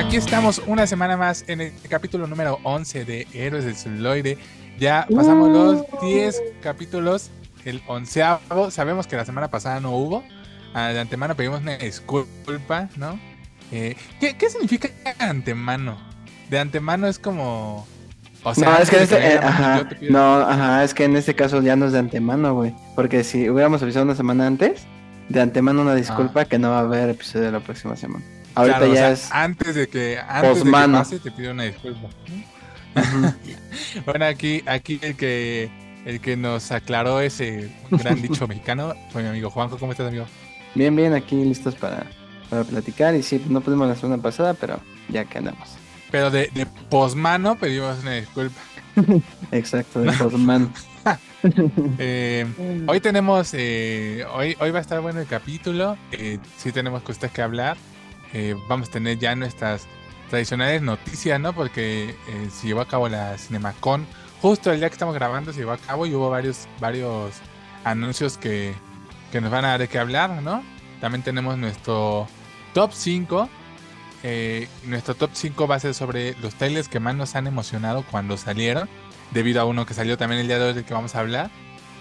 aquí estamos una semana más en el capítulo número 11 de Héroes del Celuloide. Ya pasamos los 10 capítulos, el onceavo. Sabemos que la semana pasada no hubo. Ah, de antemano pedimos una disculpa, ¿no? Eh, ¿qué, ¿Qué significa antemano? De antemano es como... O sea, no, es que en este, eh, ajá, no, ajá, es que en este caso ya no es de antemano, güey. Porque si hubiéramos avisado una semana antes, de antemano una disculpa que no va a haber episodio la próxima semana. Ahorita Claro, o ya sea, es. antes de que antes de que Posmano. pase te pido una disculpa. Bueno, aquí, aquí el que el que nos aclaró ese gran dicho mexicano fue mi amigo Juanjo. ¿Cómo estás, amigo? Bien, bien, aquí listos para, para platicar. Y sí, no pudimos la semana pasada, pero ya que andamos. Pero de, de posmano pedimos una disculpa. Exacto, de Postman. Eh, hoy tenemos, eh, hoy, hoy va a estar bueno el capítulo. Eh, sí tenemos cosas que hablar. Eh, vamos a tener ya nuestras tradicionales noticias, ¿no? Porque eh, se llevó a cabo la CinemaCon. Justo el día que estamos grabando se llevó a cabo y hubo varios, varios anuncios que, que nos van a dar de qué hablar, ¿no? También tenemos nuestro top 5. Eh, nuestro top 5 va a ser sobre los trailers que más nos han emocionado cuando salieron debido a uno que salió también el día de hoy del que vamos a hablar.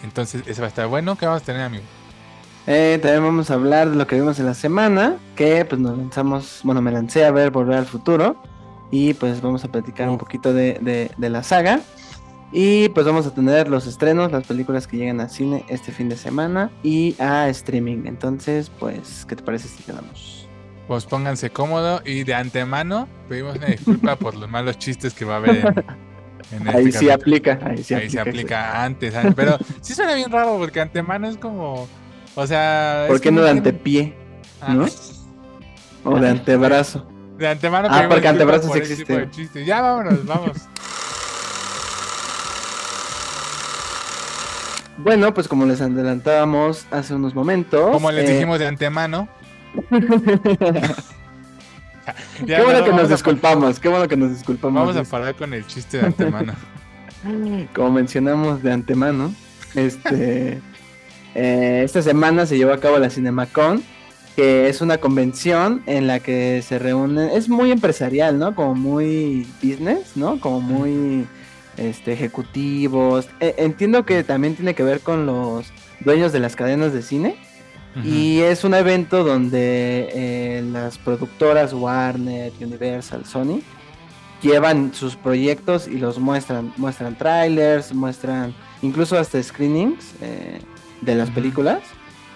Entonces, ese va a estar bueno. ¿Qué vamos a tener, amigo? Eh, también vamos a hablar de lo que vimos en la semana, que pues nos lanzamos, bueno, me lancé a ver Volver al Futuro y pues vamos a platicar un poquito de, de- de la saga y pues vamos a tener los estrenos, las películas que llegan a cine este fin de semana y a streaming. Entonces, pues, ¿qué te parece si quedamos? Pues pónganse cómodo y de antemano pedimos una disculpa por los malos chistes que va a haber en, en este Ahí sí capítulo. aplica, ahí sí Ahí aplica. se aplica antes, antes, pero sí suena bien raro porque antemano es como, o sea... ¿Por qué no de antepié Ah, no? o de antebrazo? De antemano Ah, porque disculpas antebrazo por sí ese existe. tipo de chistes. Ya vámonos, vamos. Bueno, pues como les adelantábamos hace unos momentos. Como les eh, dijimos de antemano. ya qué bueno que nos a- disculpamos, qué bueno que nos disculpamos. Vamos a parar con el chiste de antemano. Como mencionamos de antemano, este, eh, esta semana se llevó a cabo la CinemaCon, que es una convención en la que se reúnen, es muy empresarial, ¿no? Como muy business, ¿no? Como muy este, ejecutivos. Eh, entiendo que también tiene que ver con los dueños de las cadenas de cine. Y es un evento donde eh, las productoras Warner, Universal, Sony llevan sus proyectos y los muestran. Muestran trailers, muestran incluso hasta screenings eh, de las películas.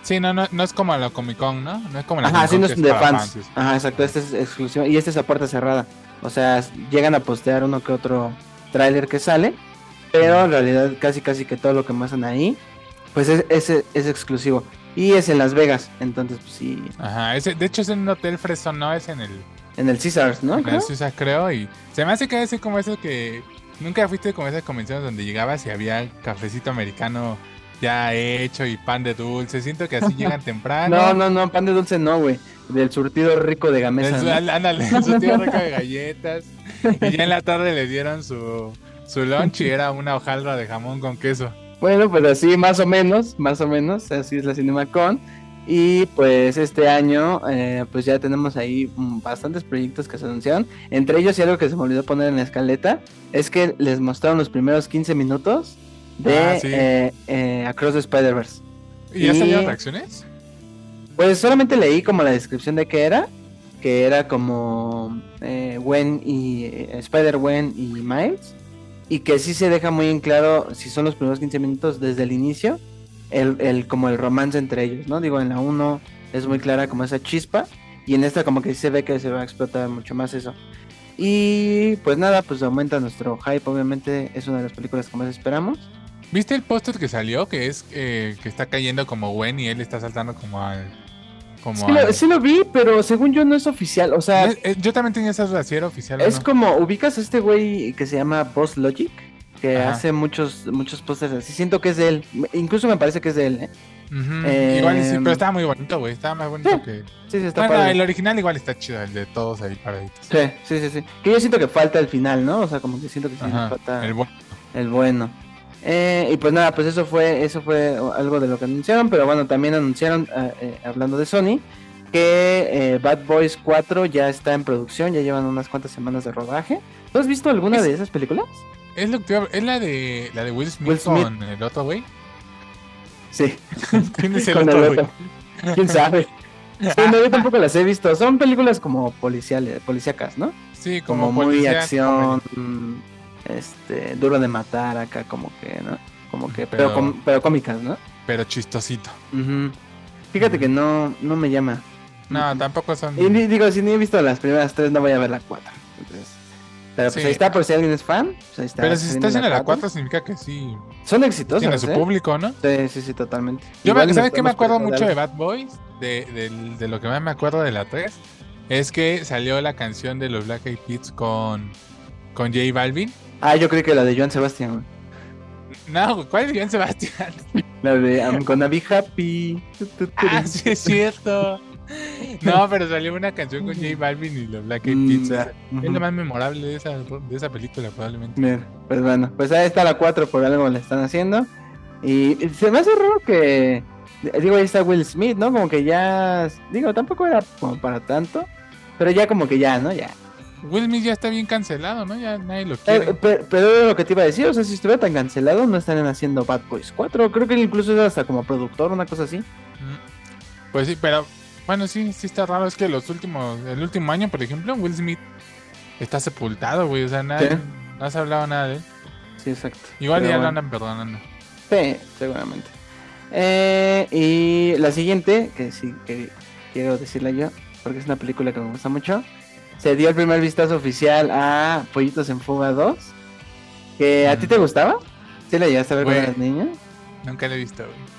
Sí, no, no, no es como la Comic Con, ¿no? No es como la Ajá, sí, Comic no Con es de fans. Ajá, exacto, este es exclusivo. Y este es a puerta cerrada. O sea, llegan a postear uno que otro tráiler que sale. Pero en realidad casi casi que todo lo que muestran ahí, pues es, es, es exclusivo. Y es en Las Vegas. Entonces, pues sí, Ajá, ese, de hecho es en un hotel fresón, no es en el, en el Caesars, ¿no? en Creo. el Suiza, creo. Y se me hace que es como eso que nunca fuiste como esas convenciones donde llegabas y había cafecito americano ya hecho y pan de dulce. Siento que así llegan temprano. No, no, no, pan de dulce no, güey. Del surtido rico de gamesa. El- ¿no? al- Ándale, su tío rico de galletas. Y ya en la tarde le dieron su, su lunch y era una hojaldra de jamón con queso. Bueno, pues así más o menos, más o menos, así es la CinemaCon. Y pues este año, eh, pues ya tenemos ahí mm, bastantes proyectos que se anunciaron. Entre ellos, y algo que se me olvidó poner en la escaleta, es que les mostraron los primeros 15 minutos de Ah, sí. eh, eh, Across the Spider-Verse. ¿Y ya Y- salieron reacciones? Pues solamente leí como la descripción de qué era, que era como eh, Gwen y eh, Spider-Gwen y Miles, y que sí se deja muy en claro si son los primeros 15 minutos desde el inicio, el, el como el romance entre ellos, ¿no? Digo, en la 1 es muy clara como esa chispa, y en esta como que sí se ve que se va a explotar mucho más eso. Y pues nada, pues aumenta nuestro hype, obviamente es una de las películas que más esperamos. ¿Viste el póster que salió? Que es eh, que está cayendo como Gwen y él está saltando como al. Como Sí lo, al- sí lo vi, pero según yo no es oficial, o sea... Eh, eh, yo también tenía esa duda si era oficial o Es no. como, ubicas a este güey que se llama Boss Logic, que Ajá. hace muchos muchos pósters así. Siento que es de él, incluso me parece que es de él, ¿eh? Ujú, eh, Igual sí, pero estaba muy bonito, güey. Estaba más bonito Sí, que. Sí, sí, está Bueno, padre. el original igual está chido, el de todos ahí paraditos. Sí, sí, sí, sí. Que yo siento que falta el final, ¿no? O sea, como que siento que sí falta el el, bueno. Eh, y pues nada, pues eso fue eso fue algo de lo que anunciaron, pero bueno, también anunciaron, eh, eh, hablando de Sony, que eh, Bad Boys 4 ya está en producción, ya llevan unas cuantas semanas de rodaje. ¿Tú has visto alguna Es- de esas películas? Es lo que la de la de Will Smith, Will Smith. con el otro güey. Sí, ¿Quién es el con otro el otro. ¿Quién sabe? Sí, no, yo tampoco las he visto. Son películas como policiales, policíacas, ¿no? Sí, Como, como, muy acción, este, duro de matar acá, como que, ¿no? Como que, pero, Pero- com- pero cómicas, ¿no? pero chistosito. Fíjate que no, no me llama. No, tampoco son. Y digo, si ni he visto las primeras tres, no voy a ver la cuatro. Entonces, pero pues Sí. ahí está, por si alguien es fan. Pues ahí está. Pero si viene está haciendo la cuatro. 4 significa que sí Son exitosos. tiene su ¿eh? público, ¿no? Sí, sí, sí, totalmente. Yo me, ¿sabes qué me acuerdo mucho de. Bad Boys? De, lo que más me acuerdo de la 3 es que salió la canción de los Black Eyed Peas con, con J Balvin. Ah, yo creí que la de Joan Sebastián. güey. No, ¿cuál es Joan Sebastián? La de I'm gonna be happy. Ah, sí, es cierto. No, pero salió una canción con J Balvin y los Black Eyed Mm, Peas. ujú. Es lo más memorable de esa, de esa película, probablemente. Mira, pues bueno, pues ahí está la 4 por algo le están haciendo. Y se me hace raro que. Digo, ahí está Will Smith, ¿no? Como que ya. Digo, tampoco era como para tanto. Pero ya como que ya, ¿no? Ya. Will Smith ya está bien cancelado, ¿no? Ya nadie lo Eh, quiere. pe- pero, era lo que te iba a decir, o sea, si estuviera tan cancelado, no estarían haciendo Bad Boys 4. Creo que él incluso es hasta como productor, una cosa así. Mm. Pues sí, pero bueno, sí, sí está raro. Es que los últimos, el último año, por ejemplo, Will Smith está sepultado, güey. O sea, nada, Sí. no has hablado nada de él. Sí, exacto. Igual Pero ya lo bueno. andan perdonando. Sí, seguramente. Eh, y la siguiente, que sí que quiero decirla yo, porque es una película que me gusta mucho. Se dio el primer vistazo oficial a Pollitos en Fuga 2. Que a ti te gustaba? ¿Sí la llegaste a ver Güey. cuando eras niña? Nunca lo he visto, güey.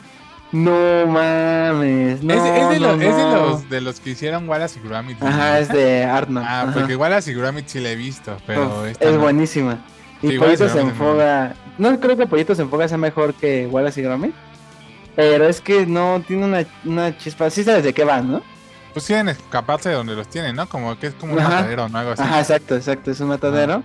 No mames. No, es, es de no, los, es de los de los que hicieron Wallace y Gromit. Ajá, es de Arnold. Ah, ajá. porque Wallace y Gromit sí la he visto, pero Uf, esta es buenísima. Y Sí, Pollitos en Fuga. No creo que Pollitos en Fuga sea mejor que Wallace y Gromit. Pero es que no tiene una, una chispa. Sí sabes de qué va, ¿no? Pues quieren escaparse de donde los tienen, ¿no? Como que es como un Ajá. matadero, ¿no? Algo así. Ajá, exacto, exacto. Es un matadero.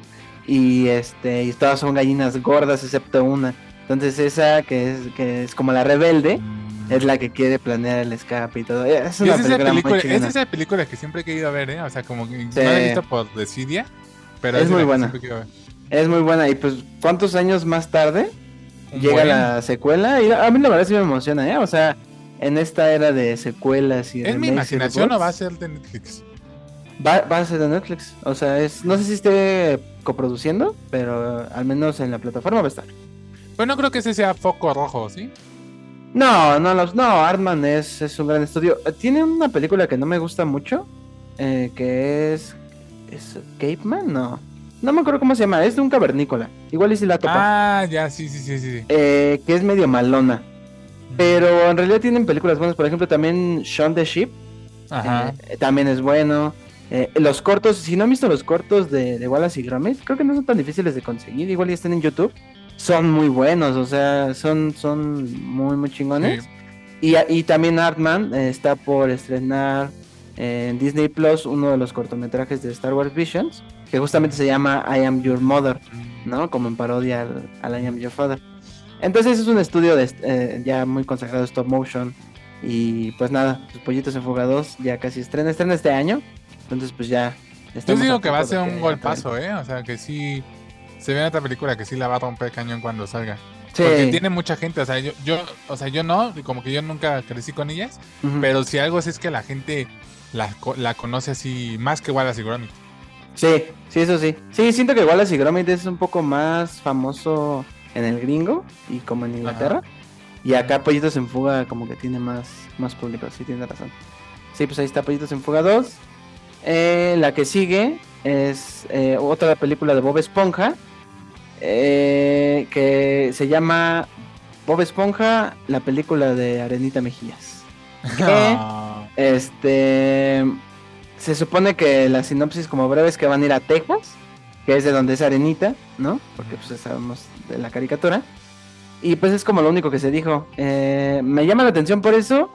Y este, y todas son gallinas gordas, excepto una. Entonces esa que es, que es como la rebelde, Mm. es la que quiere planear el escape y todo. Es Y esa, película, muy es esa película que siempre he querido ver, ¿eh? O sea, como que Sí. no la he visto por desidia, pero Es muy buena. Es muy buena. Y pues, ¿cuántos años más tarde llega buen- la secuela? Y a mí la verdad sí me emociona, ¿eh? O sea, en esta era de secuelas y ¿Es mi imaginación o reboots, va a ser de Netflix? Va, va a ser de Netflix. O sea, es, no sé si esté coproduciendo, pero al menos en la plataforma va a estar. Pues no creo que ese sea foco rojo, ¿sí? No, no, los, no, Artman es, es un gran estudio. Eh, Tiene una película que no me gusta mucho, eh, que es... ¿Es Caveman? No. No me acuerdo cómo se llama, es de un cavernícola. Igual y si la topa. Ah, ya, sí, sí, sí, sí. Eh, que es medio malona. Pero en realidad tienen películas buenas. Por ejemplo, también Shaun the Sheep. Ajá. eh, también es bueno. Eh, los cortos, si no han visto los cortos de, de Wallace y Gromit, creo que no son tan difíciles de conseguir. Igual ya están en YouTube. Son muy buenos, o sea, son, son muy, muy chingones. Sí. Y, y también Artman eh, está por estrenar en Disney Plus uno de los cortometrajes de Star Wars Visions, que justamente se llama I Am Your Mother, ¿no? Como en parodia al, al I Am Your Father. Entonces es un estudio de, eh, ya muy consagrado stop motion. Y pues nada, sus pollitos enfogados ya casi estrena, estrena este año. Entonces pues ya. Yo digo que va a ser un golpazo, ¿eh? O sea, que sí. Se ve en otra película que sí la va a romper cañón cuando salga. Sí. Porque tiene mucha gente, o sea, yo, yo, o sea, yo no, como que yo nunca crecí con ellas, pero si algo sí es que la gente la, la conoce así más que Wallace y Gromit. Sí, sí, eso sí. Sí, siento que Wallace y Gromit es un poco más famoso en el gringo y como en Inglaterra. Y acá Pollitos en Fuga como que tiene más, más público, sí, tiene razón. Sí, pues ahí está Pollitos en Fuga 2. Eh, la que sigue es eh, otra película de Bob Esponja eh, que se llama Bob Esponja, la película de Arenita Mejías. Ah, Este. Se supone que la sinopsis, como breve, es que van a ir a Texas, que es de donde es Arenita, ¿no? Porque pues sabemos de la caricatura. Y pues es como lo único que se dijo. Eh, me llama la atención por eso,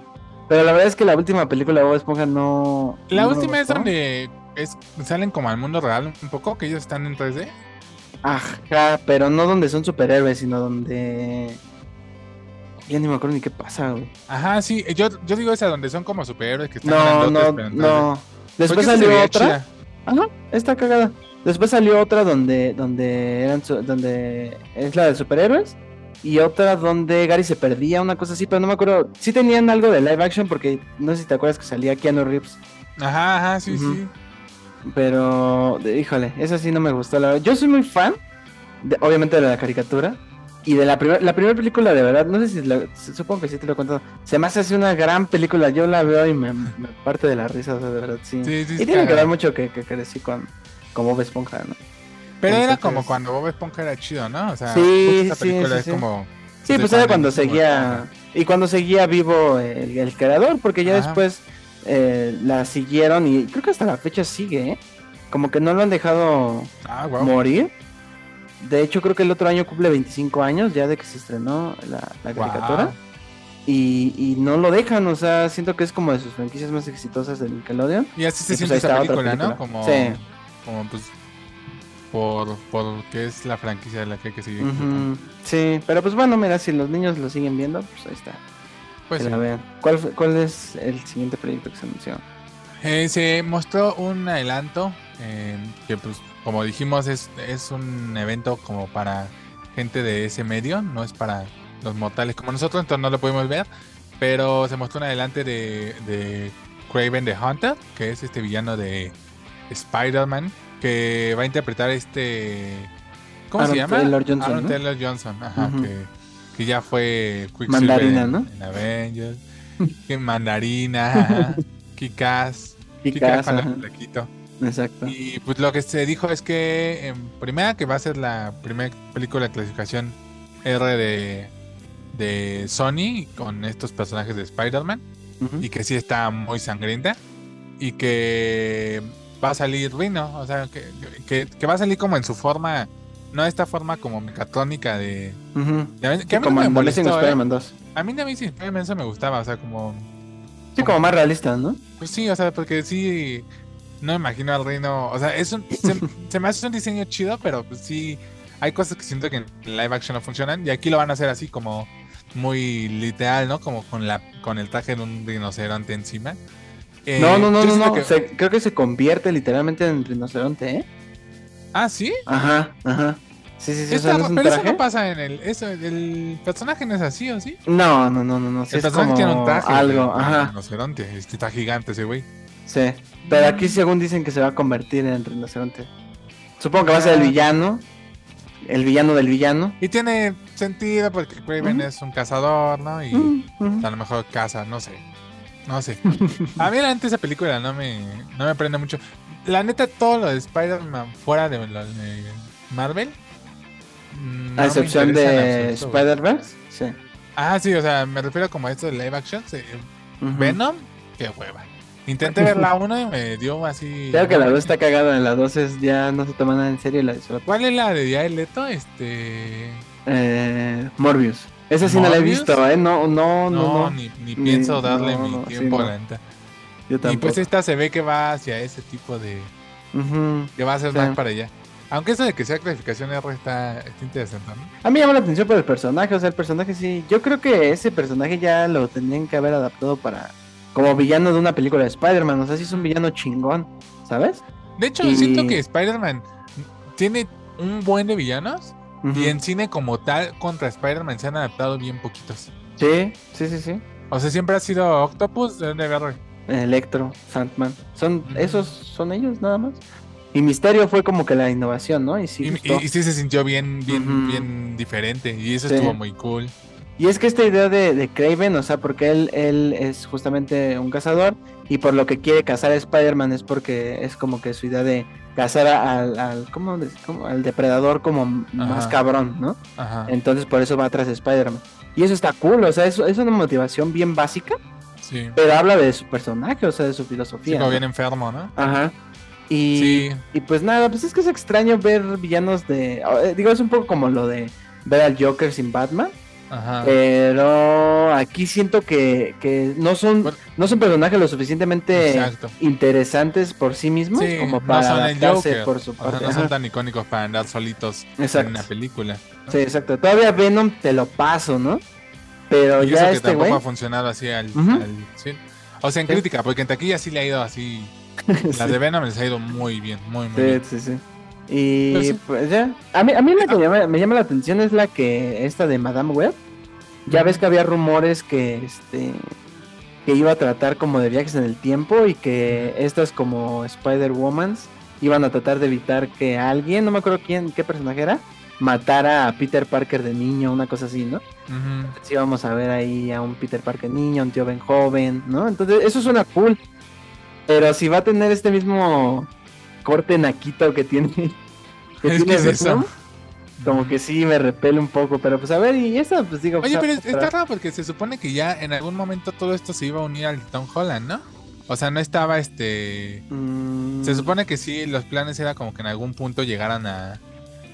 pero la verdad es que la última película de Bob Esponja no. La no última es donde es, salen como al mundo real un poco, que ellos están en 3D. Ajá, pero no donde son superhéroes, sino donde. Ya ni me acuerdo ni qué pasa, güey. Ajá, sí. Yo, yo digo esa donde son como superhéroes que están No, no, no. Después esa se salió otra. chida. Ajá, está cagada. Después salió otra donde, donde eran, su- donde es la de superhéroes. Y otra donde Gary se perdía, una cosa así, pero no me acuerdo. Sí tenían algo de live action porque no sé si te acuerdas que salía Keanu Reeves. Ajá, ajá, sí, sí. Pero, híjole, esa sí no me gustó, la verdad. Yo soy muy fan, de- obviamente, de la caricatura. Y de la, primer- la primera película, de verdad, no sé si, la- supongo que sí te lo he contado. Se me hace así una gran película. Yo la veo y me, me parte de la risa, o sea, de verdad, sí. Sí, sí, y tiene que ver mucho que, que crecí con, con Bob Esponja, ¿no? Pero era como cuando Bob Esponja era chido, ¿no? O sea, Sí, esta sí, película sí, es sí. como. Sí, pues era cuando seguía. Y cuando seguía vivo el, el creador, porque ya Ajá. después eh, la siguieron y creo que hasta la fecha sigue, ¿eh? Como que no lo han dejado Ah, wow. morir. De hecho, creo que el otro año cumple 25 años ya de que se estrenó la, caricatura. Y, y no lo dejan, o sea, siento que es como de sus franquicias más exitosas de Nickelodeon. Y así se Y, pues, siente ahí esa película, ¿no? Como, Sí. Como pues, por, por que es la franquicia de la que hay que seguir. Sí, pero pues bueno, mira, si los niños lo siguen viendo, pues ahí está. Pues que sí. la vean. ¿Cuál, ¿Cuál es el siguiente proyecto que se anunció? Eh, se mostró un adelanto eh, que, pues, como dijimos, es, es un evento como para gente de ese medio, no es para los mortales como nosotros, entonces no lo pudimos ver. Pero se mostró un adelante de, de Craven the Hunter, que es este villano de Spider-Man, que va a interpretar este. ¿Cómo se Aaron llama? Taylor Johnson, Aaron ¿no? Taylor Johnson, ajá, Ujú. que, que ya fue Quicksilver Mandarina, en, ¿no? en Avengers. que Mandarina, ajá, Kikas. Kikas flaquito. Exacto. Y pues lo que se dijo es que en primera que va a ser la primera película de clasificación R de, de Sony con estos personajes de Spider-Man Ujú. y que sí está muy sangrienta y que va a salir Rhino, o sea, que, que, que va a salir como en su forma, no esta forma como mecatrónica de... Ujú. de- que a mí como no me Amazing ¿eh? Spider-Man 2. A mí de mí sí, Spider-Man eso me gustaba, o sea, como... Sí, como más realista, ¿no? Pues sí, o sea, porque sí, no me imagino al reino, o sea, es un, se, se me hace un diseño chido, pero pues sí, hay cosas que siento que en live action no funcionan y aquí lo van a hacer así como muy literal, ¿no? Como con la con el traje de un rinoceronte encima. Eh, no, no, no, no, no. que- se- creo que se convierte literalmente en rinoceronte, ¿eh? Ah, sí. Ajá, ajá. Sí, sí, sí. o Está sea, ¿no es un pero eso no pasa en el, eso, el personaje no es así, ¿o sí? No, no, no, no, no. Sí el personaje tiene un traje algo, de ajá. rinoceronte, este, está gigante ese güey. Sí. Pero aquí según dicen que se va a convertir en rinoceronte. Supongo que va a ser el Ah. villano. El villano del villano. Y tiene sentido porque Craven es un cazador, ¿no? Y Mm. A lo mejor casa, no sé. No sé. A mí la neta esa película no me, no me prende mucho. La neta, todo lo de Spider-Man fuera de, lo de Marvel. no A excepción de. Spider-Verse. Sí. Ah, sí, o sea, me refiero como a esto de live action. sí. Venom, qué hueva. Intenté ver la 1 y me dio así. Creo que la 2 manches. está cagada. En la 2 es ya no se toma nada en serio y la. ¿Cuál es la de Jared Leto? Este. Eh, Morbius. Esa sí no la he visto, ¿eh? No, no, no, No, no. Ni, ni Ni- pienso darle no, mi sí, tiempo, no. la neta. Yo Y tampoco. pues esta se ve que va hacia ese tipo de. Que va a ser Sí. más para allá. Aunque eso de que sea clasificación R está, está interesante, ¿no? A mí me llama la atención por el personaje, o sea, el personaje sí. Yo creo que ese personaje ya lo tendrían que haber adaptado para. Como villano de una película de Spider-Man, o sea, sí es un villano chingón, ¿sabes? De hecho, Y- siento que Spider-Man tiene un buen de villanos Y en cine como tal contra Spider-Man se han adaptado bien poquitos. Sí, sí, sí, sí. O sea, siempre ha sido Octopus, de dónde agarro. Electro, Sandman. Son, esos son ellos nada más. Y Misterio fue como que la innovación, ¿no? Y sí Y, y- y sí se sintió bien, bien, bien diferente. Y eso Sí. estuvo muy cool. Y es que esta idea de, de Craven, o sea, porque él, él es justamente un cazador y por lo que quiere cazar a Spider-Man es porque es como que su idea de cazar al, al, ¿cómo cómo? al depredador como más Ajá. cabrón, ¿no? Ajá. Entonces por eso va atrás de Spider-Man. Y eso está cool, o sea, es, es una motivación bien básica, Sí. pero habla de su personaje, o sea, de su Sí, filosofía. ¿no? bien enfermo, ¿no? Ajá. Y, Sí. y pues nada, pues es que es extraño ver villanos de... eh, Digo, es un poco como lo de ver al Joker sin Batman. Ajá. Pero aquí siento que, que no son Bueno. no son personajes lo suficientemente Exacto. interesantes por sí mismos Sí, como no para son el adaptarse Joker. por su O sea, no son tan icónicos para andar solitos Exacto. en una película. ¿no? Sí, exacto. Todavía Venom te lo paso, ¿no? Pero Y ya eso que este tampoco güey. ha funcionado así al. O sea, en Sí. crítica, porque en taquilla sí le ha ido así. La Sí. de Venom les ha ido muy bien, muy, muy bien. sí, sí. Y Pues sí. pues ya. A mí, a mí la que llama- me llama la atención es la que esta de Madame Web. Ya ves que había rumores que este que iba a tratar como de viajes en el tiempo y que estas como Spider-Womans iban a tratar de evitar que alguien, no me acuerdo quién, qué personaje era, matara a Peter Parker de niño, una cosa así, ¿no? Ujú. Sí vamos a ver ahí a un Peter Parker niño, un tío Ben joven, ¿no? Entonces eso suena cool. Pero si va a tener este mismo corte naquito que tiene, que Es tiene que es eso. Como que sí me repele un poco, pero pues a ver, y esa pues digo... Oye, pues, pero está raro porque se supone que ya en algún momento todo esto se iba a unir al Tom Holland, ¿no? O sea, no estaba este. Mm, Se supone que sí, los planes era como que en algún punto llegaran a.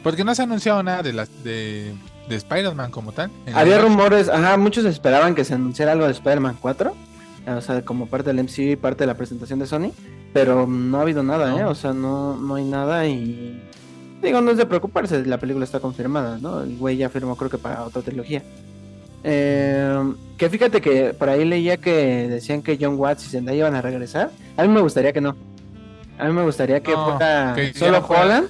Porque no se ha anunciado nada de las de, de Spider-Man como tal. Había la- rumores, ajá, muchos esperaban que se anunciara algo de Spider-Man 4, o sea, como parte del MCU y parte de la presentación de Sony, pero no ha habido nada, No. ¿eh? O sea, no, no hay nada y... Digo, no es de preocuparse, la película está confirmada, ¿no? El güey ya firmó creo que para otra trilogía. Eh, que fíjate que por ahí leía que decían que John Watts y Zendaya iban a regresar. A mí me gustaría que no. A mí me gustaría que No, fuera que solo fuera. Holland.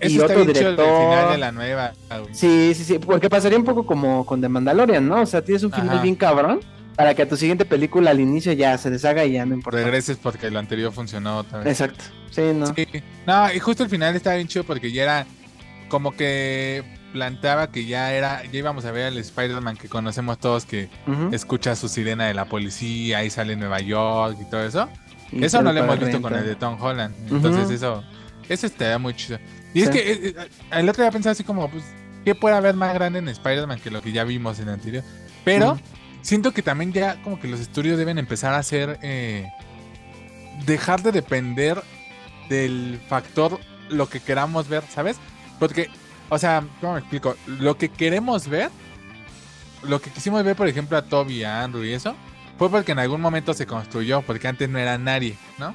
Eso y otro director. final de la nueva. güey. Sí, sí, sí, porque pasaría un poco como con The Mandalorian, ¿no? O sea, tienes un final bien cabrón para que a tu siguiente película al inicio ya se deshaga y ya no importa. Regreses porque lo anterior funcionó vez. Exacto. Sí, no. Sí. No, y justo el final estaba bien chido porque ya era como que planteaba que ya era, ya íbamos a ver al Spider-Man que conocemos todos que escucha su sirena de la policía, ahí sale en Nueva York y todo eso. Y eso no lo hemos visto con el de Tom Holland. Entonces eso, eso estaría muy chido. Y es que eh, eh, el otro día pensaba así como, pues, ¿qué puede haber más grande en Spider-Man que lo que ya vimos en el anterior? Pero. Siento que también ya como que los estudios deben empezar a hacer, eh, dejar de depender del factor lo que queramos ver, ¿sabes? Porque, o sea, ¿cómo me explico? Lo que queremos ver, lo que quisimos ver, por ejemplo, a Toby, a Andrew y eso, fue porque en algún momento se construyó, porque antes no era nadie, ¿no?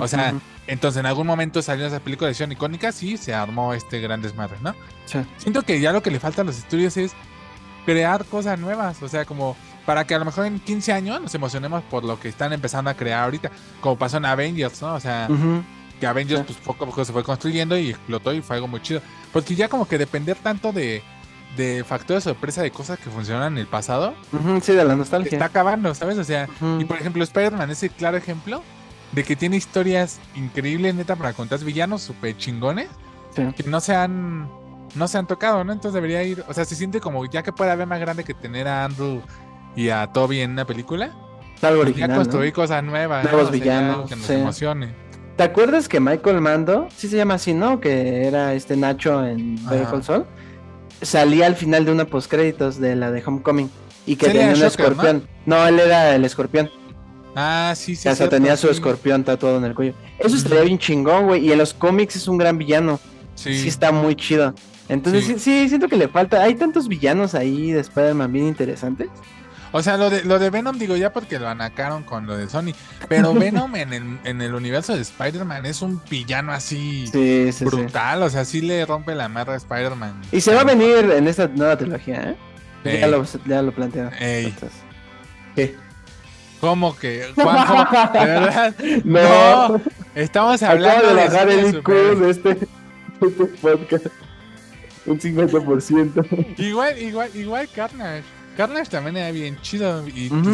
O sea, entonces en algún momento salió esa película de acción icónica, sí, se armó este gran desmadre, ¿no? Sí. Siento que ya lo que le falta a los estudios es crear cosas nuevas, o sea, como para que a lo mejor en 15 años nos emocionemos por lo que están empezando a crear ahorita, como pasó en Avengers, ¿no? O sea, que Avengers pues poco a poco se fue construyendo y explotó y fue algo muy chido. Porque ya como que depender tanto de, de factor de sorpresa de cosas que funcionaron en el pasado, Sí, de la nostalgia. está acabando, ¿sabes? O sea, y por ejemplo, Spider-Man es el claro ejemplo de que tiene historias increíbles, neta, para contar villanos súper chingones Sí. que no se han no se han tocado, ¿no? Entonces debería ir, o sea, se siente como ya que puede haber más grande que tener a Andrew y a Toby en una película, algo ya original. ¿no? construir cosas nuevas. Nuevos ya villanos, algo que nos sí. emocione. ¿Te acuerdas que Michael Mando, sí se llama así, ¿no? Que era este Nacho en. Better Saul, salía al final de una postcréditos de la de Homecoming y que tenía un Shocker, ¿no? escorpión. ¿no? él era el escorpión. Ah, sí, sí. o sea, cierto, tenía su sí. escorpión tatuado en el cuello. Eso estaría bien chingón, güey. Y en los cómics es un gran villano. Sí. Sí, está muy chido. Entonces, Sí. sí. sí, siento que le falta. Hay tantos villanos ahí de Spider-Man bien interesantes. O sea, lo de, lo de Venom, digo ya porque lo anacaron con lo de Sony. Pero Venom en el, en el universo de Spider-Man es un villano así Sí, sí, sí. brutal. O sea, sí le rompe la madre a Spider-Man. Y se va a venir en esta nueva trilogía, ¿eh? Ey, Ya, lo, ya lo plantearon. ¿Qué? ¿Cómo que? ¿De verdad? No. No, estamos hablando Acabo de de bajar cine el IQ de este, de este podcast. Un 50%. Igual, igual, igual Carnage. Carnage también era bien chido. Y pues,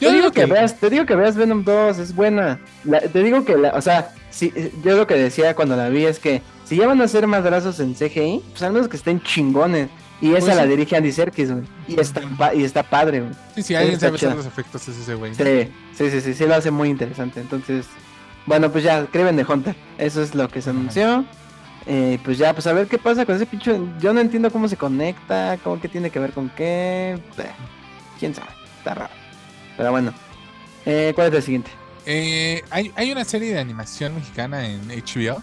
yo te digo que, que veas, te digo que veas Venom 2, es buena. La- te digo que, la, o sea, si, yo lo que decía cuando la vi es que si ya van a hacer madrazos en CGI, pues al menos que estén chingones. Y esa Pues la dirige Andy Serkis, güey. Y está, y está padre, güey. Sí, sí, alguien sabe hacer los efectos es ese güey. Sí, sí, sí, sí, sí, lo hace muy interesante. Entonces, bueno, pues ya, Creven de Hunter. Eso es lo que se anunció. Eh, pues ya, pues a ver qué pasa con ese pinche. Yo no entiendo cómo se conecta, cómo que tiene que ver con qué. Eh, Quién sabe, está raro. Pero bueno, eh, ¿cuál es el siguiente? Eh, hay, hay una serie de animación mexicana en HBO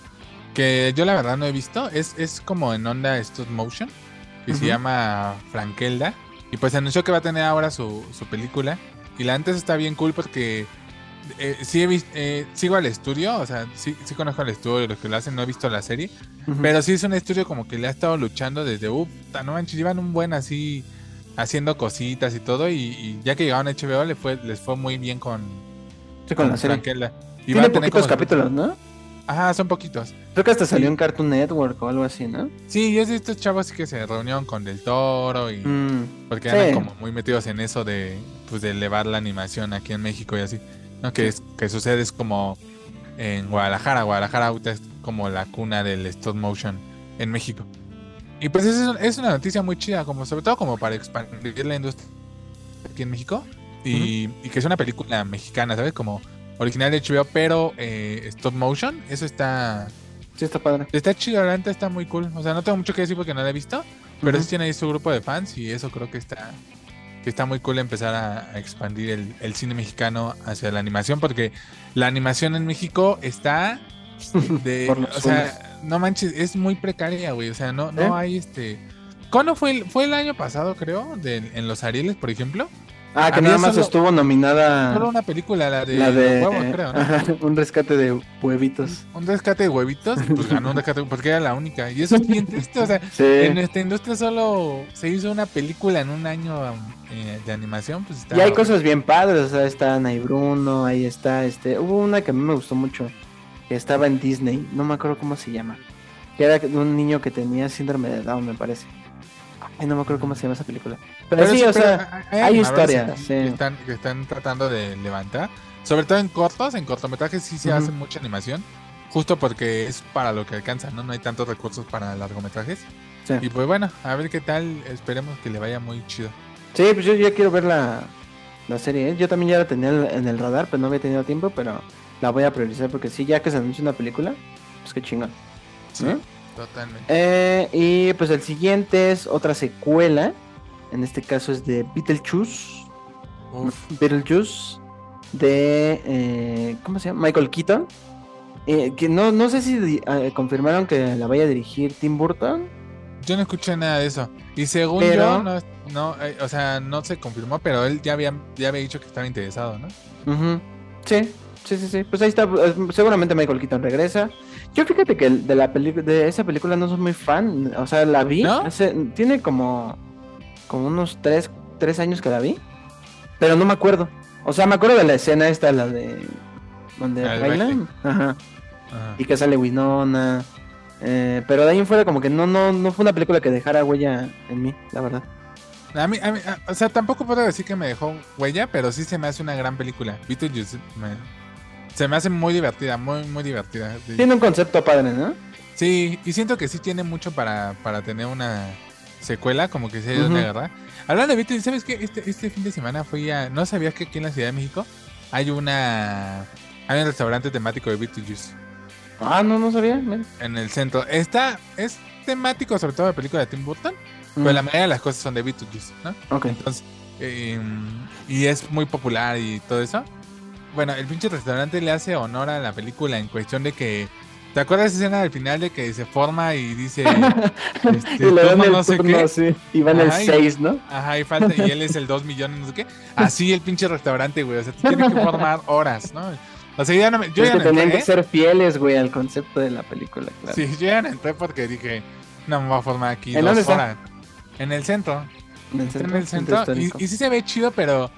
que yo la verdad no he visto. Es, es como en onda stop motion. Que se llama Frankelda. Y pues anunció que va a tener ahora su, su película. Y la antes está bien cool porque eh, sí he vis- eh, sigo al estudio. O sea, sí, sí conozco al estudio, los que lo hacen. No he visto la serie. Pero sí es un estudio como que le ha estado luchando desde, uff, no manches, llevan un buen así haciendo cositas y todo. Y, y ya que llegaron a HBO, le fue, les fue muy bien con, Sí, con la serie. Y Tiene poquitos capítulos, ¿no? Ajá, son poquitos. Creo que hasta salió Sí. en Cartoon Network o algo así, ¿no? Sí, es de estos chavos que se reunieron con Del Toro y. Mm, Porque Sí. andan como muy metidos en eso de, pues, de elevar la animación aquí en México y así. ¿No? Que, es, que sucede es como en Guadalajara. Guadalajara ahorita es como la cuna del stop motion en México. Y pues es, es una noticia muy chida, como sobre todo como para expandir la industria aquí en México. Y, y que es una película mexicana, ¿sabes? Como original de HBO, pero eh, stop motion. Eso está, sí, está padre. está chido, la neta está muy cool. O sea, no tengo mucho que decir porque no la he visto. Pero Ujú. sí tiene ahí su grupo de fans y eso creo que está, que está muy cool empezar a, a expandir el, el cine mexicano hacia la animación porque la animación en México está de... O sea, no manches, es muy precaria, güey. O sea, no, no ¿Eh? hay este... ¿Cuándo fue el, fue el año pasado, creo? De, en Los Arieles, por ejemplo. Ah, que Había nada más solo- estuvo nominada Solo una película, la de, la de los huevos, creo, ¿no? ajá, un rescate de huevitos. Un rescate de huevitos, pues ganó un rescate porque era la única. Y eso es bien triste, o sea, Sí. En nuestra industria solo se hizo una película en un año eh, de animación, pues está... Y hay cosas bien padres, o sea, está Ana y Bruno, ahí está, este, hubo una que a mí me gustó mucho, que estaba en Disney, no me acuerdo cómo se llama, que era un niño que tenía síndrome de Down, me parece. Ay, no me acuerdo cómo se llama esa película. Pero, sí, o pero sea, hay animadores historias, que- sí. Que están, que están tratando de levantar. Sobre todo en cortos, en cortometrajes sí se Ujú. hace mucha animación. Justo porque es para lo que alcanza, ¿no? No hay tantos recursos para largometrajes. sí. Y pues bueno, a ver qué tal. Esperemos que le vaya muy chido. Sí, pues yo ya quiero ver la, la serie, ¿eh? yo también ya la tenía en en el radar, pero no había tenido tiempo, pero la voy a priorizar porque sí, ya que se anuncia una película, pues qué chingón. Sí, ¿Eh? Totalmente. Eh, y pues el siguiente es otra secuela. En este caso es de Beetlejuice. Uf, Beetlejuice. De. eh, ¿Cómo se llama? Michael Keaton. Eh, que no, no sé si confirmaron que la vaya a dirigir Tim Burton. yo no escuché nada de eso. Y según Pero- yo, no, no o sea, no se confirmó, pero él ya había, ya había dicho que estaba interesado, ¿no? Ujú. Sí, sí, sí, sí. Pues ahí está. eh, Seguramente Michael Keaton regresa. Yo fíjate que de la de esa película no soy muy fan. O sea, la vi. ¿No? hace- tiene como. Como unos tres, tres años que la vi. Pero no me acuerdo. O sea, me acuerdo de la escena esta, la de. Donde bailan. Ajá. Ajá. Y que sale Winona. eh, pero de ahí en fuera como que no, no, no fue una película que dejara huella en mí, la verdad. A mí, a mí- a- o sea, tampoco puedo decir que me dejó huella, pero sí se me hace una gran película. Beetlejuice me- se me hace muy divertida, muy, muy divertida. Sí. Tiene un concepto padre, ¿no? Sí, y siento que sí tiene mucho para, para tener una secuela, como que se Ujú. de agarrar. Hablando de Beetlejuice, ¿sabes qué? Este, este fin de semana fui a... ¿No sabías que aquí en la Ciudad de México hay una... Hay un restaurante temático de Beetlejuice Ah, no, no sabía. mira. en el centro. Está... Es temático sobre todo de película de Tim Burton, pero la mayoría de las cosas son de Beetlejuice, ¿no? Ok. Entonces, eh, y es muy popular y todo eso. Bueno, el pinche restaurante le hace honor a la película en cuestión de que. ¿Te acuerdas esa escena del final de que se forma y dice. este, y le dan turno el no sé turno, qué? sí. Y van el Ay. 6, ¿no? Ajá, y falta, y él es el 2 millones, no sé qué. Así el pinche restaurante, güey. O sea, tú tienes que formar horas, ¿no? O sea, ya no me. Yo es ya que no tenían entré. que ser fieles, güey, al concepto de la película, claro. Sí, yo ya no entré porque dije. No me voy a formar aquí ¿En dos horas. En el centro. En el centro, en el centro y sí se ve chido, pero.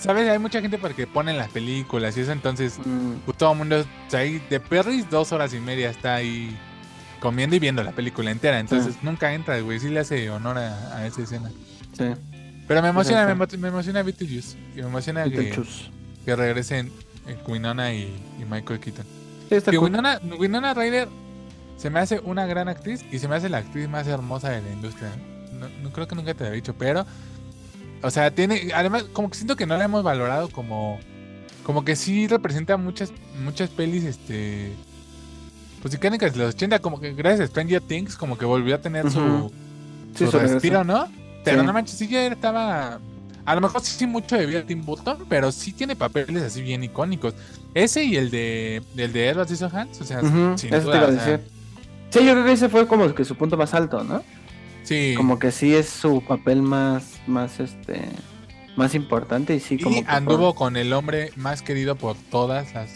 ¿Sabes? Hay mucha gente porque ponen las películas y eso, entonces. Mm, pues, todo el mundo. sea, ahí de Perris, dos horas y media está ahí comiendo y viendo la película entera. Entonces nunca entra, güey. Sí le hace honor a, a esa escena. sí. Pero me emociona, me, me emociona Beetlejuice. Y me emociona que, que regresen eh, Winona y, y Michael Keaton. Sí, está Que cool. Winona, Winona Ryder se me hace una gran actriz y se me hace la actriz más hermosa de la industria. No, no creo que nunca te lo he dicho, pero. O sea, tiene. Además, como que siento que no la hemos valorado como. Como que sí representa muchas, muchas pelis, este. Pues icónicas de los 80, como que gracias a Stranger Things, como que volvió a tener su. Sí, su su regreso. respiro, ¿no? Pero Sí. no manches, sí ya estaba. A lo mejor sí mucho de Tim Burton, pero sí tiene papeles así bien icónicos. Ese y el de el de Edward Scissorhands, o sea, Ujú, sin eso te duda, iba a o sea, decir. Sí, yo creo que ese fue como que su punto más alto, ¿no? Sí. Como que sí es su papel más, más este, más importante y sí como y que anduvo con el hombre más querido por todas las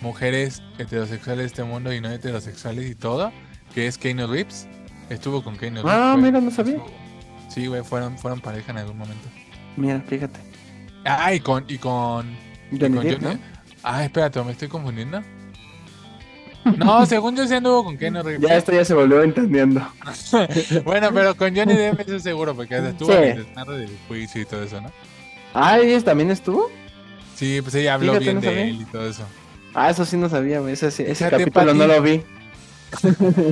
mujeres heterosexuales de este mundo y no heterosexuales y todo, que es Keanu Reeves. Estuvo con Keanu Reeves. Ah, fue- mira, no sabía. estuvo- Sí, güey, fueron, fueron pareja en algún momento. Mira, fíjate. Ah, y con, y con, y Johnny con Depp, Johnny- ¿no? Ah, espérate, me estoy confundiendo. No, según yo sí anduvo con Keanu Reeves. Ya esto ya se volvió entendiendo. bueno, pero con Johnny Depp eso es seguro, porque estuvo Sí. en el del juicio y todo eso, ¿no? Ah, ¿ella también estuvo? Sí, pues ella habló Fíjate, bien no de sabía. él y todo eso. Ah, eso sí no sabía, güey. Ese, ese Fíjate, capítulo no lo vi.